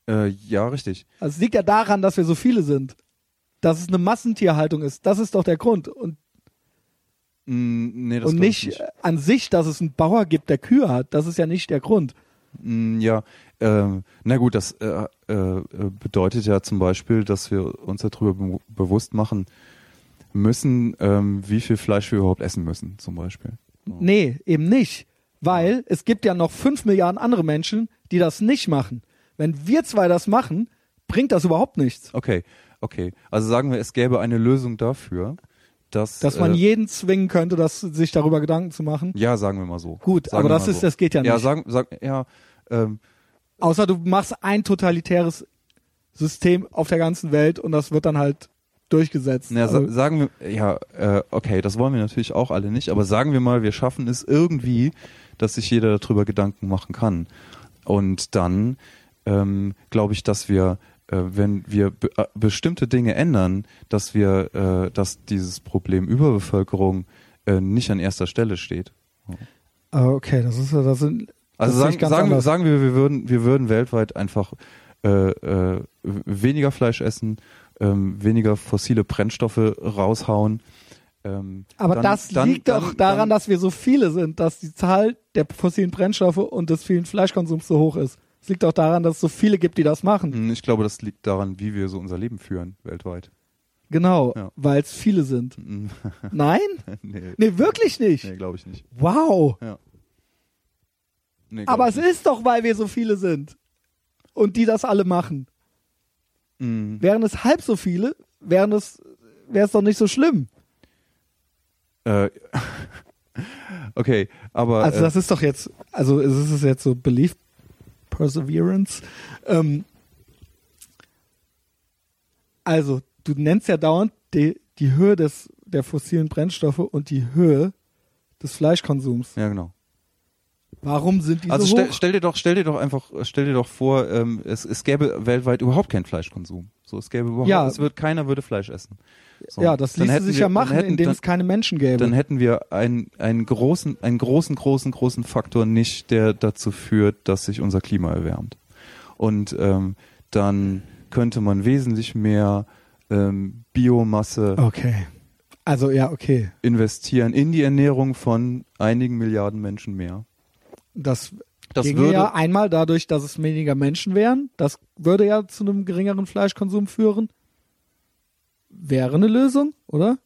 äh, ja, richtig. Also es liegt ja daran, dass wir so viele sind. Dass es eine Massentierhaltung ist. Das ist doch der Grund. Und, Mm, nee, das und ich nicht, äh, an sich, dass es einen Bauer gibt, der Kühe hat. Das ist ja nicht der Grund. Mm, Ja, ähm, na gut, das äh, äh, bedeutet ja zum Beispiel, dass wir uns darüber be bewusst machen müssen, ähm, wie viel Fleisch wir überhaupt essen müssen, zum Beispiel. Nee, eben nicht. Weil es gibt ja noch fünf Milliarden andere Menschen, die das nicht machen. Wenn wir zwei das machen, bringt das überhaupt nichts. Okay, okay. Also sagen wir, es gäbe eine Lösung dafür, dass Dass man äh, jeden zwingen könnte, das, sich darüber Gedanken zu machen. ja, sagen wir mal so. Gut, Sagen aber das ist, so. das geht ja nicht. Ja, sagen, sag, ja, ähm, Außer du machst ein totalitäres System auf der ganzen Welt und das wird dann halt durchgesetzt. Na, Also, sa sagen wir, ja, äh, okay, das wollen wir natürlich auch alle nicht, aber sagen wir mal, wir schaffen es irgendwie, dass sich jeder darüber Gedanken machen kann. Und dann ähm, glaube ich, dass wir, wenn wir be äh, bestimmte Dinge ändern, dass wir, äh, dass dieses Problem Überbevölkerung äh, nicht an erster Stelle steht. Ah, okay, das ist das sind Also das sehe sagen, sagen, wir, sagen wir, wir würden, wir würden weltweit einfach äh, äh, weniger Fleisch essen, ähm, weniger fossile Brennstoffe raushauen. Ähm, Aber dann- das dann- liegt doch dann- daran, dann, dass wir so viele sind, dass die Zahl der fossilen Brennstoffe und des vielen Fleischkonsums so hoch ist. Es liegt doch daran, dass es so viele gibt, die das machen. Hm, Ich glaube, das liegt daran, wie wir so unser Leben führen weltweit. Genau, Ja. weil es viele sind. Nein? nee, Nee, wirklich nicht. nee glaube ich nicht. Wow. Nee, glaub Aber es nicht. ist doch, weil wir so viele sind. Und die das alle machen. Hm, Wären es halb so viele, wären es, wäre es doch nicht so schlimm. äh, okay, aber Also äh, das ist doch jetzt, also es ist es jetzt so Belief Perseverance. Ähm, also du nennst ja dauernd die, die Höhe des, der fossilen Brennstoffe und die Höhe des Fleischkonsums. ja genau. Warum sind die Also so stell, hoch? stell dir doch, stell dir doch einfach, stell dir doch vor, ähm, es, es gäbe weltweit überhaupt keinen Fleischkonsum. So, es gäbe überhaupt, Ja. es wird keiner würde Fleisch essen. So. ja, das ließe sich wir- ja machen, hätten- indem dann, es keine Menschen gäbe. dann hätten wir einen, einen großen, einen großen, großen, großen, großen Faktor nicht, der dazu führt, dass sich unser Klima erwärmt. Und ähm, dann könnte man wesentlich mehr ähm, Biomasse okay. Also ja, okay. investieren in die Ernährung von einigen Milliarden Menschen mehr. Das, Das ginge würde, ja einmal dadurch, dass es weniger Menschen wären. Das würde ja zu einem geringeren Fleischkonsum führen. Wäre eine Lösung, oder?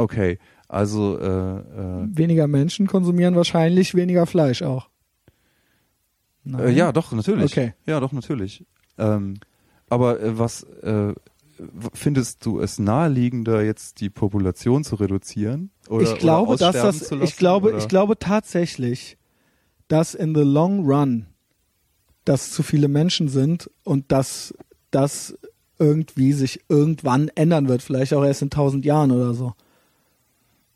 okay, also äh, äh, Weniger Menschen konsumieren wahrscheinlich weniger Fleisch auch. Äh, ja, doch, natürlich. Okay. Ja, doch, natürlich. Ähm, aber äh, was äh, findest du es naheliegender, jetzt die Population zu reduzieren? Oder, ich glaube, oder dass das, ich glaube, oder? ich glaube tatsächlich, dass in the long run das zu viele Menschen sind und dass das irgendwie sich irgendwann ändern wird, vielleicht auch erst in tausend Jahren oder so.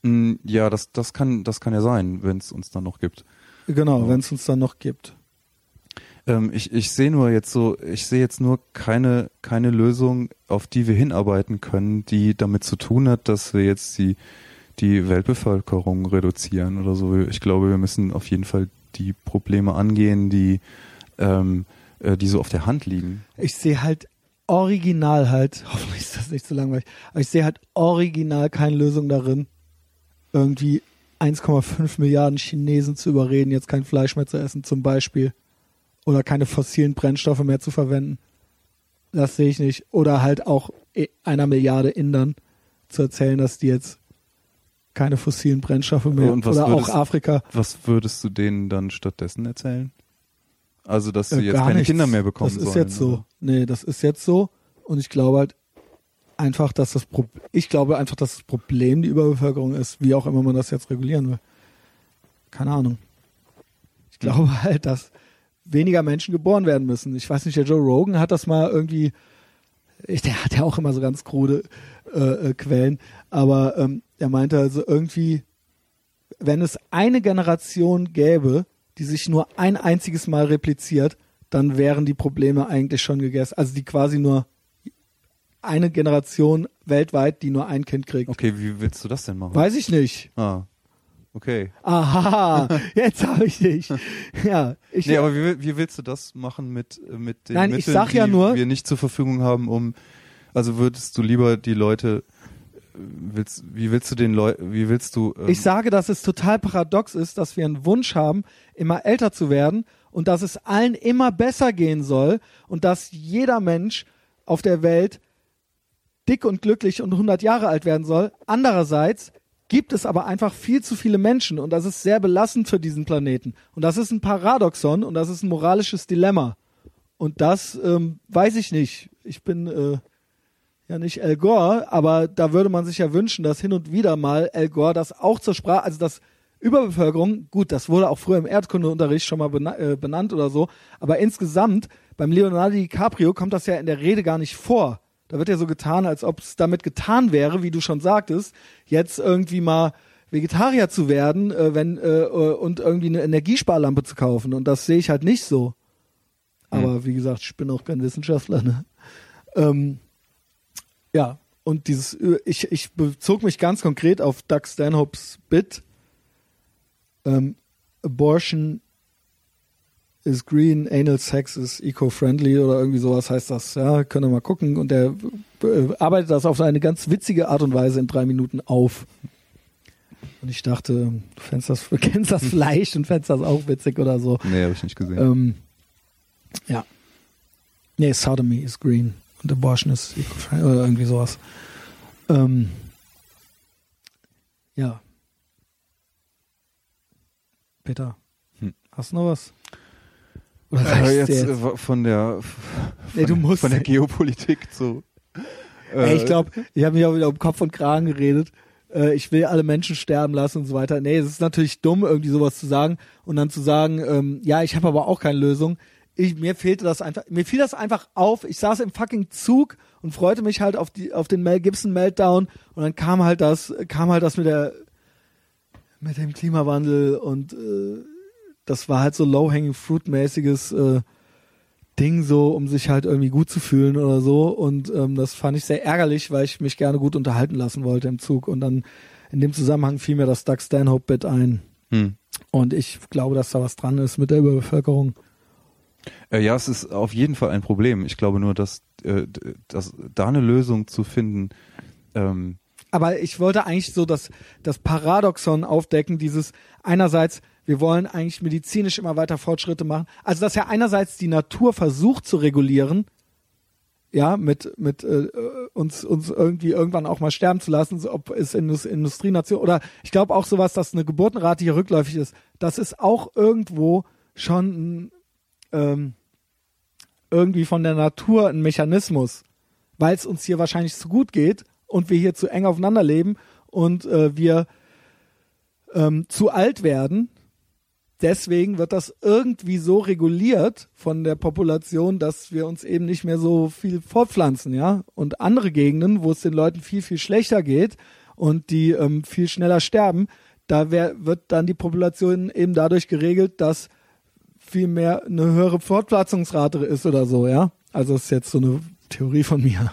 Mm, Ja, das, das kann, das kann ja sein, wenn es uns dann noch gibt. Genau, wenn es uns dann noch gibt. Ähm, ich ich sehe nur jetzt so, ich sehe jetzt nur keine, keine Lösung, auf die wir hinarbeiten können, die damit zu tun hat, dass wir jetzt die, die Weltbevölkerung reduzieren oder so. Ich glaube, wir müssen auf jeden Fall die Probleme angehen, die, ähm, äh, die so auf der Hand liegen. Ich sehe halt original halt, hoffentlich ist das nicht zu langweilig, aber ich sehe halt original keine Lösung darin, irgendwie 1,5 Milliarden Chinesen zu überreden, jetzt kein Fleisch mehr zu essen, zum Beispiel. Oder keine fossilen Brennstoffe mehr zu verwenden. Das sehe ich nicht. Oder halt auch e- einer Milliarde Indern zu erzählen, dass die jetzt keine fossilen Brennstoffe mehr Und was oder auch würdest- Afrika. Was würdest du denen dann stattdessen erzählen? Also, dass sie Äh, jetzt keine nichts. Kinder mehr bekommen Das ist sollen. jetzt so. oder? Nee, das ist jetzt so. Und ich glaube halt einfach, dass das Pro ich glaube einfach, dass das Problem die Überbevölkerung ist, wie auch immer man das jetzt regulieren will. Keine Ahnung. Ich Hm. glaube halt, dass weniger Menschen geboren werden müssen. Ich weiß nicht, der Joe Rogan hat das mal irgendwie, ich, der hat ja auch immer so ganz krude äh, äh, Quellen, aber ähm, er meinte also irgendwie, wenn es eine Generation gäbe, die sich nur ein einziges Mal repliziert, dann wären die Probleme eigentlich schon gegessen. Also die quasi nur eine Generation weltweit, die nur ein Kind kriegt. Okay, wie willst du das denn machen? Weiß ich nicht. Ah, okay. Aha, jetzt habe ich dich. Ja, ich, Nee, aber wie, wie willst du das machen mit, mit den Nein, ich Mitteln, sag ja die nur- wir nicht zur Verfügung haben, um, also würdest du lieber die Leute willst, wie willst du den Leuten, wie willst du? Ähm, Ich sage, dass es total paradox ist, dass wir einen Wunsch haben, immer älter zu werden und dass es allen immer besser gehen soll und dass jeder Mensch auf der Welt dick und glücklich und 100 Jahre alt werden soll. Andererseits gibt es aber einfach viel zu viele Menschen und das ist sehr belastend für diesen Planeten. Und das ist ein Paradoxon und das ist ein moralisches Dilemma. Und das ähm, weiß ich nicht. Ich bin äh, ja nicht Al Gore, aber da würde man sich ja wünschen, dass hin und wieder mal Al Gore das auch zur Sprache, also das Überbevölkerung, gut, das wurde auch früher im Erdkundeunterricht schon mal bena äh, benannt oder so, aber insgesamt beim Leonardo DiCaprio kommt das ja in der Rede gar nicht vor. Da wird ja so getan, als ob es damit getan wäre, wie du schon sagtest, jetzt irgendwie mal Vegetarier zu werden, äh, wenn äh, äh, und irgendwie eine Energiesparlampe zu kaufen. Und das sehe ich halt nicht so. Aber wie gesagt, ich bin auch kein Wissenschaftler. Ne? Ähm, ja, und dieses, äh, ich, ich bezog mich ganz konkret auf Doug Stanhopes Bit. Ähm, Abortion is green, anal sex is eco-friendly oder irgendwie sowas heißt das. Ja, könnt ihr mal gucken. Und der äh, arbeitet das auf eine ganz witzige Art und Weise in drei Minuten auf. Und ich dachte, du fändest das, kennst das vielleicht und fändest das auch witzig oder so. nee, habe ich nicht gesehen. Ähm, ja. Nee, Sodomy is green und Abortion is eco-friendly oder irgendwie sowas. Ähm, ja. Peter, Hm. hast du noch was? Oder Äh, jetzt, dir jetzt? äh, von der Nee, du von, musst- von der Geopolitik zu. Ey, äh, ich glaube, ich habe mich auch wieder um Kopf und Kragen geredet. Äh, ich will alle Menschen sterben lassen und so weiter. Nee, es ist natürlich dumm, irgendwie sowas zu sagen und dann zu sagen, ähm, ja, ich habe aber auch keine Lösung. Ich, mir fehlte das einfach, mir fiel das einfach auf. Ich saß im fucking Zug und freute mich halt auf die, auf den Mel Gibson Meltdown und dann kam halt das, kam halt das mit der, mit dem Klimawandel und äh, das war halt so low-hanging fruit mäßiges äh, Ding so, um sich halt irgendwie gut zu fühlen oder so. Und ähm, das fand ich sehr ärgerlich, weil ich mich gerne gut unterhalten lassen wollte im Zug. Und dann in dem Zusammenhang fiel mir das Doug Stanhope-Bit ein. Hm. Und ich glaube, dass da was dran ist mit der Überbevölkerung. Äh, ja, es ist auf jeden Fall ein Problem. Ich glaube nur, dass, äh, dass da eine Lösung zu finden. Ähm, Aber ich wollte eigentlich so das, das Paradoxon aufdecken, dieses einerseits, wir wollen eigentlich medizinisch immer weiter Fortschritte machen. Also, dass ja einerseits die Natur versucht zu regulieren, ja, mit, mit äh, uns, uns irgendwie irgendwann auch mal sterben zu lassen, ob es Indus Industrienation oder ich glaube auch sowas, dass eine Geburtenrate hier rückläufig ist, das ist auch irgendwo schon ein, ähm, irgendwie von der Natur ein Mechanismus, weil es uns hier wahrscheinlich zu gut geht und wir hier zu eng aufeinander leben und äh, wir ähm, zu alt werden. Deswegen wird das irgendwie so reguliert von der Population, dass wir uns eben nicht mehr so viel fortpflanzen, ja. Und andere Gegenden, wo es den Leuten viel, viel schlechter geht und die ähm, viel schneller sterben, da wär, wird dann die Population eben dadurch geregelt, dass viel mehr eine höhere Fortpflanzungsrate ist oder so, ja. Also das ist jetzt so eine Theorie von mir.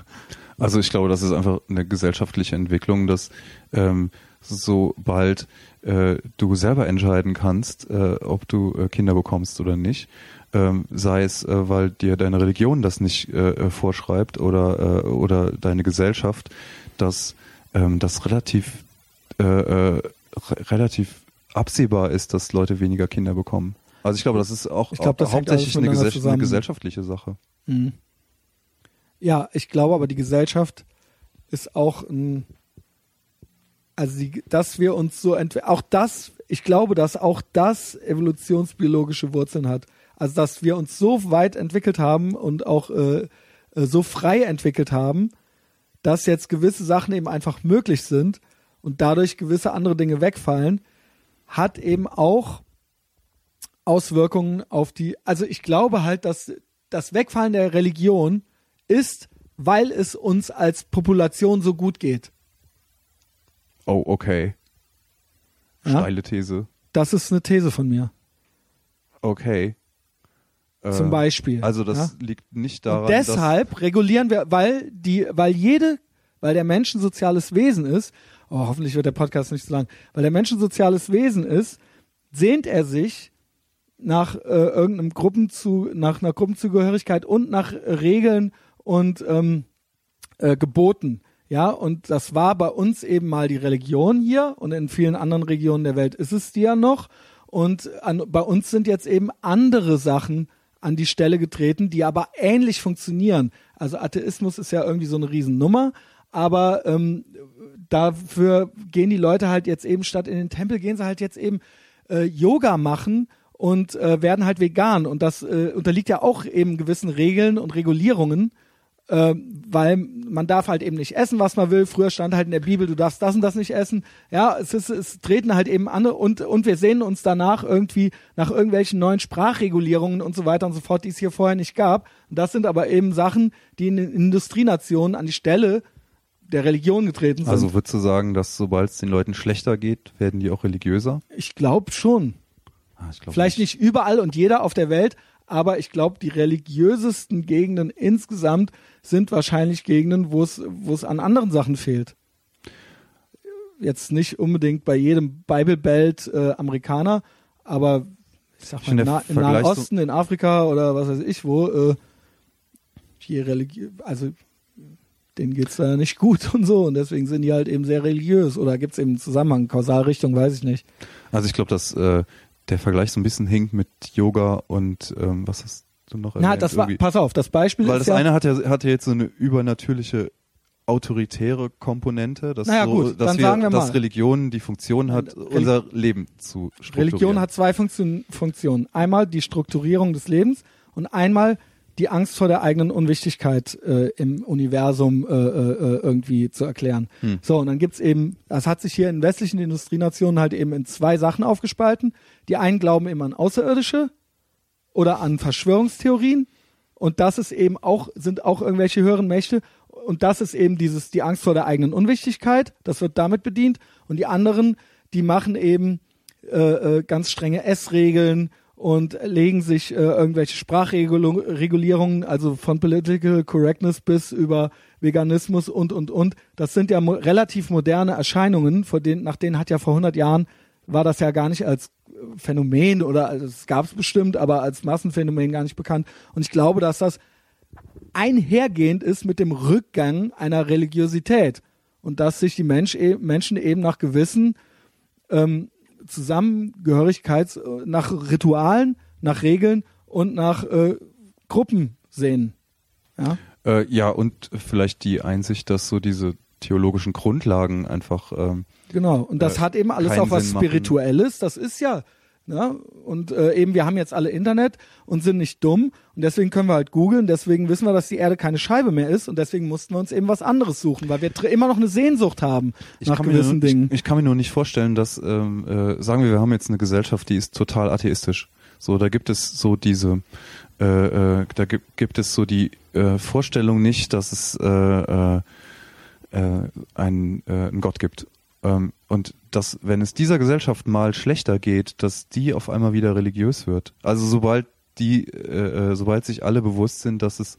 Also ich glaube, das ist einfach eine gesellschaftliche Entwicklung, dass ähm, sobald äh, du selber entscheiden kannst, äh, ob du äh, Kinder bekommst oder nicht, ähm, sei es, äh, weil dir deine Religion das nicht äh, vorschreibt oder, äh, oder deine Gesellschaft, dass ähm, das relativ, äh, äh, re relativ absehbar ist, dass Leute weniger Kinder bekommen. Also ich glaube, das ist auch Ich glaube, das hauptsächlich eine, gesell eine gesellschaftliche Sache. Mhm. Ja, ich glaube aber, die Gesellschaft ist auch ein, also die, dass wir uns so entwickeln, auch das, ich glaube, dass auch das evolutionsbiologische Wurzeln hat. Also, dass wir uns so weit entwickelt haben und auch äh, äh, so frei entwickelt haben, dass jetzt gewisse Sachen eben einfach möglich sind und dadurch gewisse andere Dinge wegfallen, hat eben auch Auswirkungen auf die, also ich glaube halt, dass das Wegfallen der Religion ist, weil es uns als Population so gut geht. Oh, okay. Ja? Steile These. Das ist eine These von mir. Okay. Äh, Zum Beispiel. Also das ja? liegt nicht daran, Und deshalb regulieren wir, weil die, weil jede, weil der Mensch ein soziales Wesen ist, oh, hoffentlich wird der Podcast nicht zu lang, weil der Mensch ein soziales Wesen ist, sehnt er sich nach äh, irgendeinem Gruppenzu, nach einer Gruppenzugehörigkeit und nach Regeln und ähm, äh, Geboten. Ja, und das war bei uns eben mal die Religion hier und in vielen anderen Regionen der Welt ist es die ja noch. Und an, bei uns sind jetzt eben andere Sachen an die Stelle getreten, die aber ähnlich funktionieren. Also Atheismus ist ja irgendwie so eine Riesennummer, aber ähm, dafür gehen die Leute halt jetzt eben statt in den Tempel, gehen sie halt jetzt eben äh, Yoga machen und äh, werden halt vegan. Und das äh, unterliegt ja auch eben gewissen Regeln und Regulierungen äh, weil man darf halt eben nicht essen, was man will. Früher stand halt in der Bibel, du darfst das und das nicht essen. Ja, es ist, es treten halt eben andere und, und wir sehen uns danach irgendwie nach irgendwelchen neuen Sprachregulierungen und so weiter und so fort, die es hier vorher nicht gab. Und das sind aber eben Sachen, die in den Industrienationen an die Stelle der Religion getreten sind. Also würdest du sagen, dass sobald es den Leuten schlechter geht, werden die auch religiöser? Ich glaube schon. Ah, Vielleicht nicht. nicht überall und jeder auf der Welt, aber ich glaube, die religiösesten Gegenden insgesamt sind wahrscheinlich Gegenden, wo es, wo es an anderen Sachen fehlt. Jetzt nicht unbedingt bei jedem Bible Belt äh, Amerikaner, aber ich sag mal, Na, im Nahen Osten, in Afrika oder was weiß ich wo, äh, hier Religi also denen geht's da nicht gut und so und deswegen sind die halt eben sehr religiös oder gibt's eben einen Zusammenhang, Kausalrichtung, weiß ich nicht. Also ich glaube, dass äh, der Vergleich so ein bisschen hinkt mit Yoga und ähm, was hast du noch erwähnt? Na, das war, pass auf, das Beispiel Weil ist das ja, eine hat ja, hat ja jetzt so eine übernatürliche autoritäre Komponente, dass, naja, so, gut, dass, wir, dass Religion die Funktion hat, Reli unser Leben zu strukturieren. Religion hat zwei Funktion, Funktionen. Einmal die Strukturierung des Lebens und einmal die Angst vor der eigenen Unwichtigkeit äh, im Universum äh, äh, irgendwie zu erklären. Hm. So, und dann gibt's eben, das hat sich hier in westlichen Industrienationen halt eben in zwei Sachen aufgespalten. Die einen glauben eben an Außerirdische oder an Verschwörungstheorien und das ist eben auch, sind auch irgendwelche höheren Mächte und das ist eben dieses, die Angst vor der eigenen Unwichtigkeit, das wird damit bedient und die anderen, die machen eben äh, äh, ganz strenge Essregeln und legen sich äh, irgendwelche Sprachregulierungen, also von Political Correctness bis über Veganismus und, und, und. Das sind ja mo relativ moderne Erscheinungen, vor denen, nach denen hat ja vor 100 Jahren, war das ja gar nicht als Phänomen oder also es gab es bestimmt, aber als Massenphänomen gar nicht bekannt. Und ich glaube, dass das einhergehend ist mit dem Rückgang einer Religiosität und dass sich die Mensch, e Menschen eben nach gewissen ähm, Zusammengehörigkeits, nach Ritualen, nach Regeln und nach äh, Gruppen sehen. Ja? Äh, ja, und vielleicht die Einsicht, dass so diese theologischen Grundlagen einfach. Ähm, genau, und das äh, hat eben alles auch was Sinn Spirituelles. Das ist ja ja, und äh, eben, wir haben jetzt alle Internet und sind nicht dumm und deswegen können wir halt googeln, deswegen wissen wir, dass die Erde keine Scheibe mehr ist und deswegen mussten wir uns eben was anderes suchen, weil wir immer noch eine Sehnsucht haben ich nach gewissen nur, Dingen. Ich, ich, kann mir nur nicht vorstellen, dass, ähm, äh, sagen wir, wir haben jetzt eine Gesellschaft, die ist total atheistisch. So, da gibt es so diese, äh, äh, da gibt, gibt es so die äh, Vorstellung nicht, dass es äh, äh, äh, einen, äh, einen Gott gibt. Ähm, und dass, wenn es dieser Gesellschaft mal schlechter geht, dass die auf einmal wieder religiös wird. Also sobald die, äh, äh, sobald sich alle bewusst sind, dass es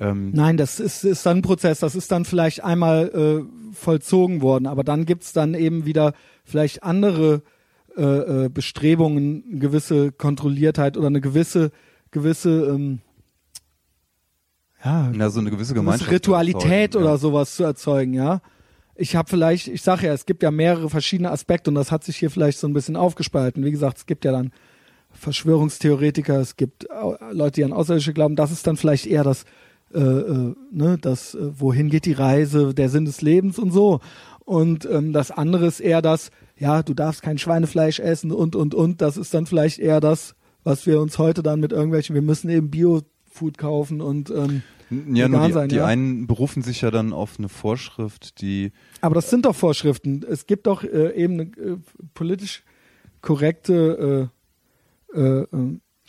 ähm Nein, das ist, ist dann ein Prozess, das ist dann vielleicht einmal äh, vollzogen worden, aber dann gibt's dann eben wieder vielleicht andere äh, äh, Bestrebungen, eine gewisse Kontrolliertheit oder eine gewisse, gewisse ähm, ja, ja, so eine gewisse Gemeinschaft. Ritualität oder ja. sowas zu erzeugen, ja ich habe vielleicht, ich sage ja, es gibt ja mehrere verschiedene Aspekte und das hat sich hier vielleicht so ein bisschen aufgespalten. Wie gesagt, es gibt ja dann Verschwörungstheoretiker, es gibt Leute, die an Außerirdische glauben. Das ist dann vielleicht eher das, äh, äh, ne, das, äh, wohin geht die Reise, der Sinn des Lebens und so. Und ähm, das andere ist eher das, ja, du darfst kein Schweinefleisch essen und und und. Das ist dann vielleicht eher das, was wir uns heute dann mit irgendwelchen, wir müssen eben Bio-Food kaufen und ähm, ja, nur die, sein, die ja. einen berufen sich ja dann auf eine Vorschrift, die. Aber das sind doch Vorschriften. Es gibt doch äh, eben eine äh, politisch korrekte äh, äh, äh,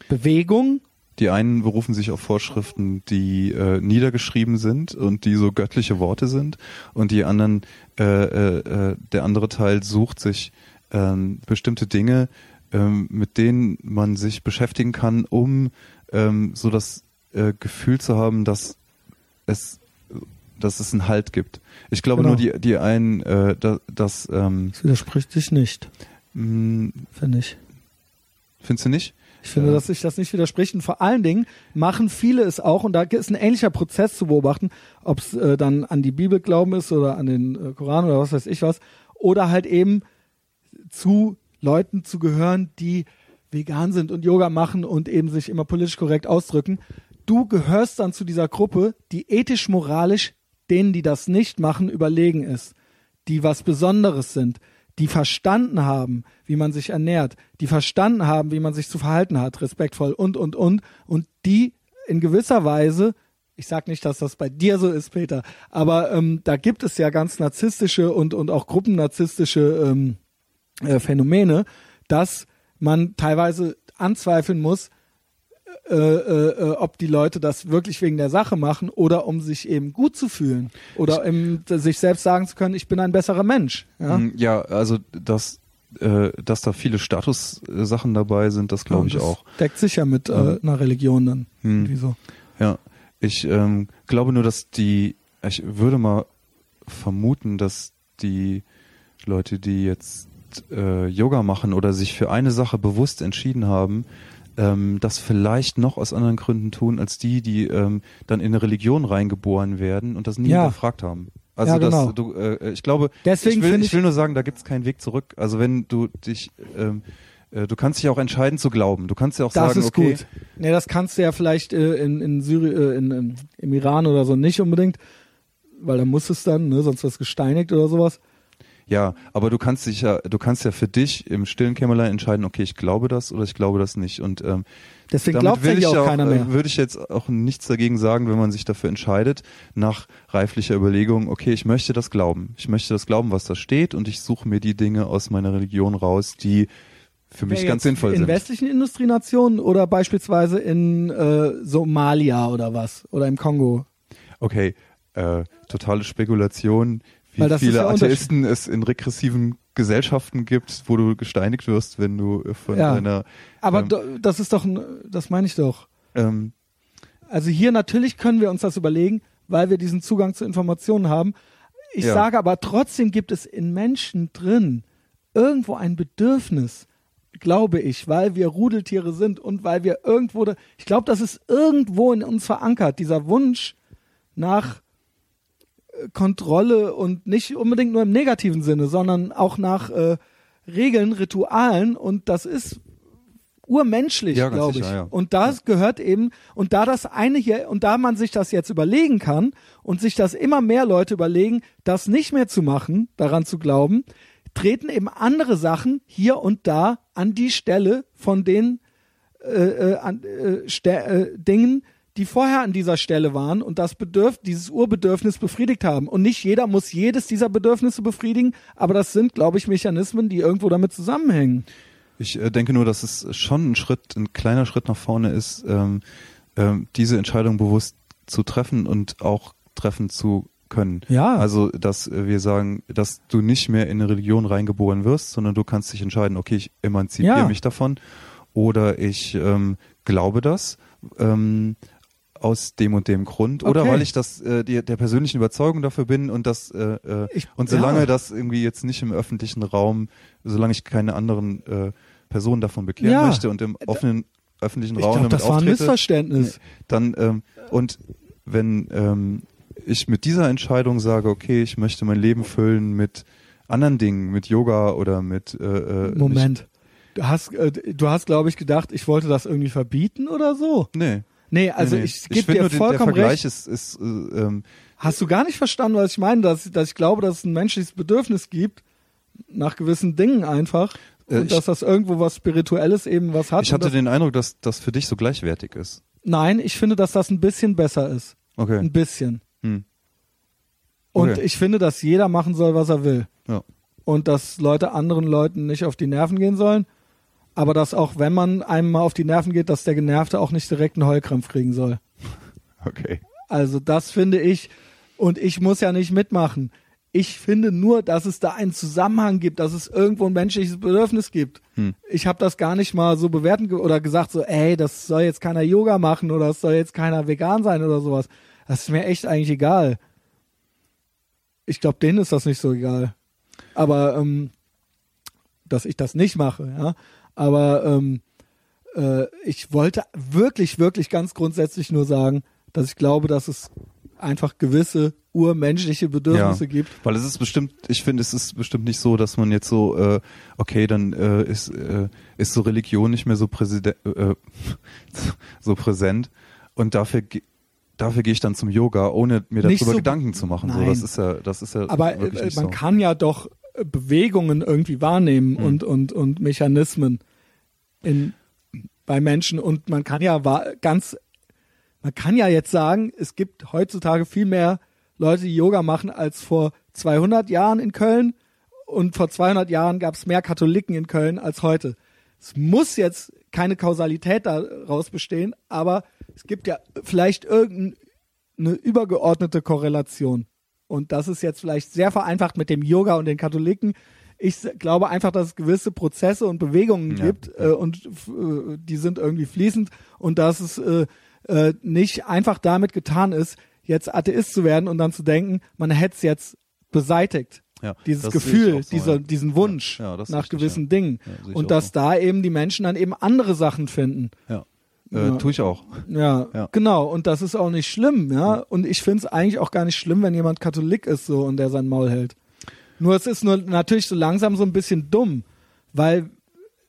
Bewegung. Die einen berufen sich auf Vorschriften, die äh, niedergeschrieben sind und die so göttliche Worte sind, und die anderen, äh, der andere Teil sucht sich äh, bestimmte Dinge, äh, mit denen man sich beschäftigen kann, um ähm, so das äh, Gefühl zu haben, dass es dass es einen Halt gibt. Ich glaube genau. nur die die einen äh, da, dass ähm, das widerspricht sich nicht. Finde ich. Findest du nicht? Ich finde, dass sich das nicht widerspricht. Und vor allen Dingen machen viele es auch, und da ist ein ähnlicher Prozess zu beobachten, ob es äh, dann an die Bibel glauben ist oder an den äh, Koran oder was weiß ich was, oder halt eben zu Leuten zu gehören, die vegan sind und Yoga machen und eben sich immer politisch korrekt ausdrücken. Du gehörst dann zu dieser Gruppe, die ethisch-moralisch denen, die das nicht machen, überlegen ist, die was Besonderes sind, die verstanden haben, wie man sich ernährt, die verstanden haben, wie man sich zu verhalten hat, respektvoll und, und, und, und die in gewisser Weise, ich sag nicht, dass das bei dir so ist, Peter, aber ähm, da gibt es ja ganz narzisstische und, und auch gruppennarzisstische ähm, äh, Phänomene, dass man teilweise anzweifeln muss, äh, äh, äh, ob die Leute das wirklich wegen der Sache machen oder um sich eben gut zu fühlen oder eben sich selbst sagen zu können, ich bin ein besserer Mensch. Ja, Mm, Ja, also dass, äh, dass da viele Statussachen dabei sind, das glaube ich das auch. Deckt sich ja mit Ähm, einer Religion dann. hm. So. Ja, ich ähm, glaube nur, dass die, ich würde mal vermuten, dass die Leute, die jetzt Yoga machen oder sich für eine Sache bewusst entschieden haben, ähm, das vielleicht noch aus anderen Gründen tun, als die, die ähm, dann in eine Religion reingeboren werden und das nie Ja. hinterfragt haben. Also Ja, genau. dass du, äh, ich glaube, Deswegen ich, will, ich ich- will nur sagen, da gibt es keinen Weg zurück. Also wenn du dich, ähm, äh, du kannst dich auch entscheiden zu glauben. Du kannst ja auch Das sagen, ist okay, gut. Nee, das kannst du ja vielleicht äh, in, in Syrien, äh, in, im Iran oder so nicht unbedingt, weil da muss es dann, ne, sonst wirst du gesteinigt oder sowas. Ja, aber du kannst dich ja, du kannst ja für dich im stillen Kämmerlein entscheiden, okay, ich glaube das oder ich glaube das nicht. Und ähm, Deswegen glaubt will ja ich auch keiner äh, mehr. würde ich jetzt auch nichts dagegen sagen, wenn man sich dafür entscheidet, nach reiflicher Überlegung, okay, ich möchte das glauben. Ich möchte das glauben, was da steht und ich suche mir die Dinge aus meiner Religion raus, die für mich Wer ganz sinnvoll in sind. westlichen Industrienationen oder beispielsweise in äh, Somalia oder was oder im Kongo. Okay, äh, totale Spekulation, wie viele ja Atheisten es in regressiven Gesellschaften gibt, wo du gesteinigt wirst, wenn du von Ja. deiner Aber Ähm. do, das ist doch, ein, das meine ich doch. ähm, Also hier natürlich können wir uns das überlegen, weil wir diesen Zugang zu Informationen haben. Ich Ja. sage aber trotzdem gibt es in Menschen drin irgendwo ein Bedürfnis, glaube ich, weil wir Rudeltiere sind und weil wir irgendwo, ich glaube, das ist irgendwo in uns verankert, dieser Wunsch nach Kontrolle und nicht unbedingt nur im negativen Sinne, sondern auch nach äh, Regeln, Ritualen und das ist urmenschlich, Ja, glaube ich. sicher, ja. Und das gehört eben, und da das eine hier, und da man sich das jetzt überlegen kann und sich das immer mehr Leute überlegen, das nicht mehr zu machen, daran zu glauben, treten eben andere Sachen hier und da an die Stelle von den äh, äh, an, äh, Ste äh, Dingen, die vorher an dieser Stelle waren und das Bedürf dieses Urbedürfnis befriedigt haben. Und nicht jeder muss jedes dieser Bedürfnisse befriedigen, aber das sind, glaube ich, Mechanismen, die irgendwo damit zusammenhängen. Ich äh, denke nur, dass es schon ein Schritt, ein kleiner Schritt nach vorne ist, ähm, ähm, diese Entscheidung bewusst zu treffen und auch treffen zu können. Ja. Also, dass wir sagen, dass du nicht mehr in eine Religion reingeboren wirst, sondern du kannst dich entscheiden, okay, ich emanzipiere Ja. mich davon oder ich ähm, glaube das. Ähm, aus dem und dem Grund oder Okay. weil ich das äh, die, der persönlichen Überzeugung dafür bin und das äh, äh, Ich- und solange ja. das irgendwie jetzt nicht im öffentlichen Raum, solange ich keine anderen äh, Personen davon bekehren Ja. möchte und im offenen öffentlichen Ich Raum glaube, damit das war ein Missverständnis. dann ähm, und wenn ähm, ich mit dieser Entscheidung sage, okay, ich möchte mein Leben füllen mit anderen Dingen, mit Yoga oder mit äh, äh, Moment. Du hast, äh, du hast, glaube ich, gedacht, ich wollte das irgendwie verbieten oder so. Nicht, nee. Nee, also nee, nee. ich gebe dir nur, den- der vollkommen recht. ist, ist äh, ähm, Hast du gar nicht verstanden, was ich meine, dass, dass ich glaube, dass es ein menschliches Bedürfnis gibt nach gewissen Dingen einfach Äh, und ich- dass das irgendwo was Spirituelles eben was hat. ich und hatte das, den Eindruck, dass das für dich so gleichwertig ist. nein, ich finde, dass das ein bisschen besser ist. Okay. Ein bisschen. Hm. Und Okay. ich finde, dass jeder machen soll, was er will. Ja. Und dass Leute anderen Leuten nicht auf die Nerven gehen sollen. Aber dass auch, wenn man einem mal auf die Nerven geht, dass der Genervte auch nicht direkt einen Heulkrampf kriegen soll. Okay. Also das finde ich, und ich muss ja nicht mitmachen. Ich finde nur, dass es da einen Zusammenhang gibt, dass es irgendwo ein menschliches Bedürfnis gibt. Hm. Ich habe das gar nicht mal so bewerten ge- oder gesagt, so, ey, das soll jetzt keiner Yoga machen oder es soll jetzt keiner vegan sein oder sowas. Das ist mir echt eigentlich egal. Ich glaube, denen ist das nicht so egal. Aber ähm, dass ich das nicht mache, ja. Aber ähm, äh, ich wollte wirklich, wirklich ganz grundsätzlich nur sagen, dass ich glaube, dass es einfach gewisse urmenschliche Bedürfnisse gibt. Weil es ist bestimmt, ich finde, es ist bestimmt nicht so, dass man jetzt so, äh, okay, dann äh, ist, äh, ist so Religion nicht mehr so, präside äh, so präsent und dafür ge- dafür gehe ich dann zum Yoga, ohne mir darüber so- Gedanken zu machen. So, Nein. das ist ja, das ist ja Aber äh, man so. kann ja doch Bewegungen irgendwie wahrnehmen Hm. und, und, und Mechanismen in, bei Menschen und man kann ja ganz, man kann ja jetzt sagen, es gibt heutzutage viel mehr Leute, die Yoga machen als vor 200 Jahren in Köln und vor 200 Jahren gab es mehr Katholiken in Köln als heute. Es muss jetzt keine Kausalität daraus bestehen, aber es gibt ja vielleicht irgendeine übergeordnete Korrelation. Und das ist jetzt vielleicht sehr vereinfacht mit dem Yoga und den Katholiken. Ich glaube einfach, dass es gewisse Prozesse und Bewegungen Ja. gibt äh, und äh, die sind irgendwie fließend und dass es äh, äh, nicht einfach damit getan ist, jetzt Atheist zu werden und dann zu denken, man hätte es jetzt beseitigt. Ja, Dieses Gefühl, so, dieser, ja. diesen Wunsch Ja, nach richtig, gewissen. Dingen. Und dass so. da eben die Menschen dann eben andere Sachen finden. Ja. Äh, Ja. Tue ich auch. Ja, Ja. genau. Und das ist auch nicht schlimm, ja. Und ich finde es eigentlich auch gar nicht schlimm, wenn jemand Katholik ist so und der sein Maul hält. Nur es ist nur natürlich so langsam so ein bisschen dumm, weil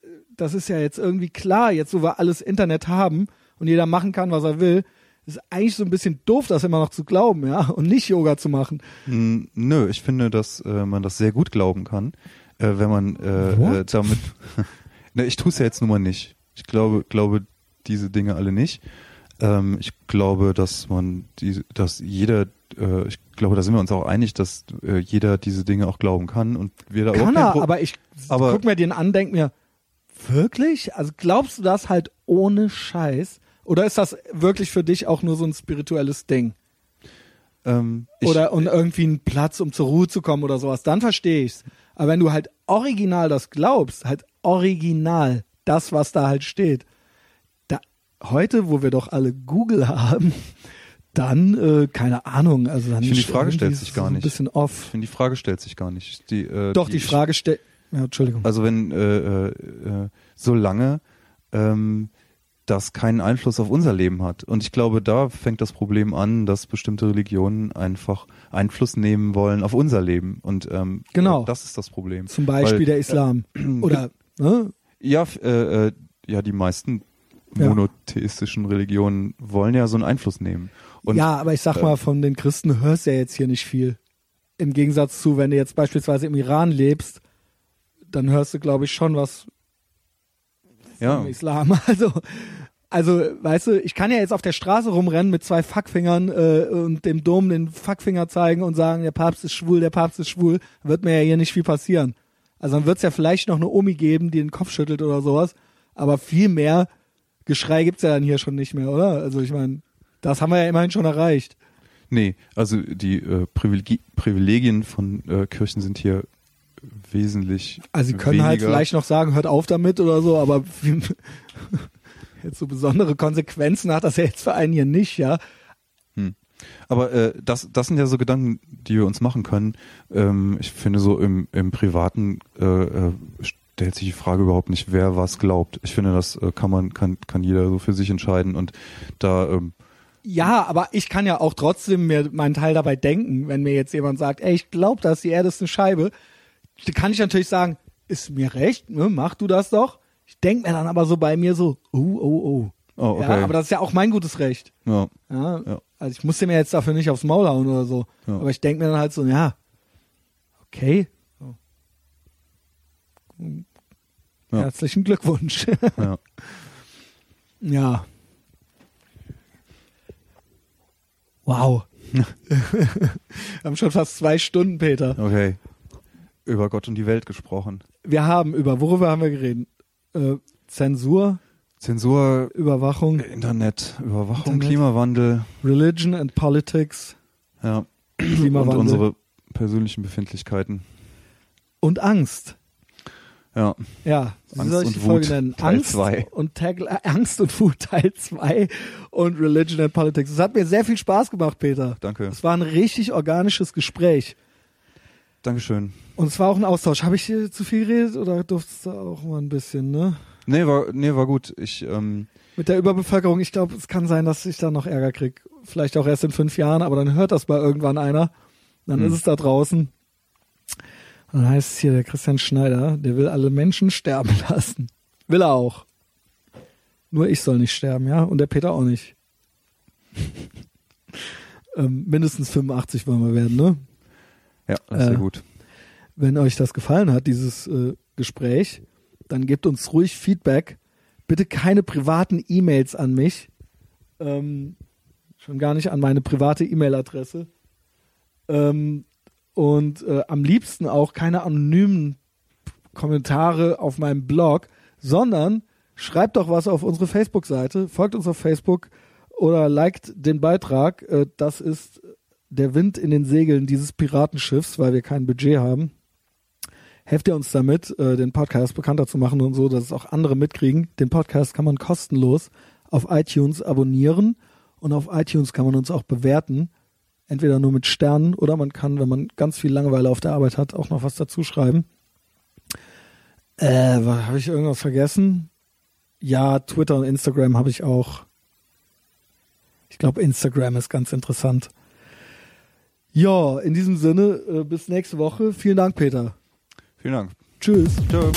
äh, das ist ja jetzt irgendwie klar, jetzt wo wir alles Internet haben und jeder machen kann, was er will, ist eigentlich so ein bisschen doof, das immer noch zu glauben, ja, und nicht Yoga zu machen. Hm, Nö, ich finde, dass äh, man das sehr gut glauben kann, äh, wenn man äh, äh, damit. ne, ich tue es ja jetzt nun mal nicht. Ich glaube, glaube diese Dinge alle nicht. Ähm, ich glaube, dass man die, dass jeder, äh, ich glaube, da sind wir uns auch einig, dass äh, jeder diese Dinge auch glauben kann und wir da Kann er, Pro- aber ich aber- guck mir den an, denk mir, wirklich? Also glaubst du das halt ohne Scheiß? Oder ist das wirklich für dich auch nur so ein spirituelles Ding? ähm, oder und irgendwie einen Platz, um zur Ruhe zu kommen oder sowas, dann verstehe ich's. Aber wenn du halt original das glaubst, halt original das, was da halt steht, heute, wo wir doch alle Google haben, dann, äh, keine Ahnung, also dann Ich finde, die Frage stellt sich gar so ein nicht. bisschen ich off. finde, die Frage stellt sich gar nicht. Die, äh, Doch, die Frage stellt, ja, Entschuldigung. Also wenn äh, äh, äh, solange ähm, das keinen Einfluss auf unser Leben hat. Und ich glaube, da fängt das Problem an, dass bestimmte Religionen einfach Einfluss nehmen wollen auf unser Leben. Und ähm, Genau. äh, das ist das Problem. Zum Beispiel Weil, der Islam. oder, ne? Ja, äh, äh, ja, die meisten. Monotheistischen Religionen wollen ja so einen Einfluss nehmen. Und ja, aber ich sag äh, mal, von den Christen hörst du ja jetzt hier nicht viel. Im Gegensatz zu, wenn du jetzt beispielsweise im Iran lebst, dann hörst du, glaube ich, schon was ja, vom Islam. Also, also, weißt du, ich kann ja jetzt auf der Straße rumrennen mit zwei Fuckfingern äh, und dem Dom den Fuckfinger zeigen und sagen, der Papst ist schwul, der Papst ist schwul, wird mir ja hier nicht viel passieren. Also dann wird es ja vielleicht noch eine Omi geben, die den Kopf schüttelt oder sowas, aber viel mehr Geschrei gibt's ja dann hier schon nicht mehr, oder? Also ich meine, das haben wir ja immerhin schon erreicht. Nee, also die äh, Privilegi Privilegien von äh, Kirchen sind hier wesentlich Also sie können weniger. halt vielleicht noch sagen, hört auf damit oder so, aber jetzt so besondere Konsequenzen hat das ja jetzt für einen hier nicht, ja. Aber äh, das, das sind ja so Gedanken, die wir uns machen können. Ähm, ich finde so im, im Privaten äh, äh, stellt sich die Frage überhaupt nicht, wer was glaubt. Ich finde, das äh, kann man, kann, kann jeder so für sich entscheiden und da ähm, Ja, aber ich kann ja auch trotzdem mir meinen Teil dabei denken, wenn mir jetzt jemand sagt, ey, ich glaube, dass die Erde ist eine Scheibe, da kann ich natürlich sagen, ist mir recht, ne, mach du das doch. Ich denke mir dann aber so bei mir so, oh, oh, oh. Oh, okay. Ja, aber das ist ja auch mein gutes Recht. ja, Ja, Ja. Also ich musste mir jetzt dafür nicht aufs Maul hauen oder so. Ja. Aber ich denke mir dann halt so, ja, okay. Ja. Herzlichen Glückwunsch. ja. ja. Wow. Wir haben schon fast zwei Stunden, Peter. Okay. Über Gott und die Welt gesprochen. Wir haben über, worüber haben wir geredet? Äh, Zensur, Zensur, Überwachung, Internet, Überwachung, Internet. Klimawandel, Religion and Politics, ja. Und Klimawandel unsere persönlichen Befindlichkeiten. und Angst. Ja. Ja, wie Angst soll ich die Folge Wut, nennen? Teil Angst zwei. und Tag, äh, Angst und Wut Teil 2 und Religion and Politics. Es hat mir sehr viel Spaß gemacht, Peter. Danke. Es war ein richtig organisches Gespräch. Dankeschön. Und es war auch ein Austausch. Habe ich hier zu viel geredet oder durftest du auch mal ein bisschen, ne? Nee, war, nee, war gut. Ich, ähm, Mit der Überbevölkerung, ich glaube, es kann sein, dass ich da noch Ärger krieg. Vielleicht auch erst in fünf Jahren, aber dann hört das mal irgendwann einer. Dann Hm. ist es da draußen. Dann heißt es hier, der Christian Schneider, der will alle Menschen sterben lassen. Will er auch. Nur ich soll nicht sterben, ja? Und der Peter auch nicht. ähm, mindestens 85 wollen wir werden, ne? ja, das ist sehr Äh, gut. Wenn euch das gefallen hat, dieses äh, Gespräch, dann gebt uns ruhig Feedback. Bitte keine privaten E-Mails an mich. Ähm, schon gar nicht an meine private E-Mail-Adresse. Ähm, und äh, am liebsten auch keine anonymen Kommentare auf meinem Blog, sondern schreibt doch was auf unsere Facebook-Seite, folgt uns auf Facebook oder liked den Beitrag. Äh, das ist der Wind in den Segeln dieses Piratenschiffs, weil wir kein Budget haben. Helft ihr uns damit, äh, den Podcast bekannter zu machen und so, dass es auch andere mitkriegen. Den Podcast kann man kostenlos auf iTunes abonnieren und auf iTunes kann man uns auch bewerten. Entweder nur mit Sternen oder man kann, wenn man ganz viel Langeweile auf der Arbeit hat, auch noch was dazu schreiben. Äh, habe ich irgendwas vergessen? Ja, Twitter und Instagram habe ich auch. Ich glaube, Instagram ist ganz interessant. Ja, in diesem Sinne, äh, bis nächste Woche. Vielen Dank, Peter. Vielen Dank. Tschüss. Ciao.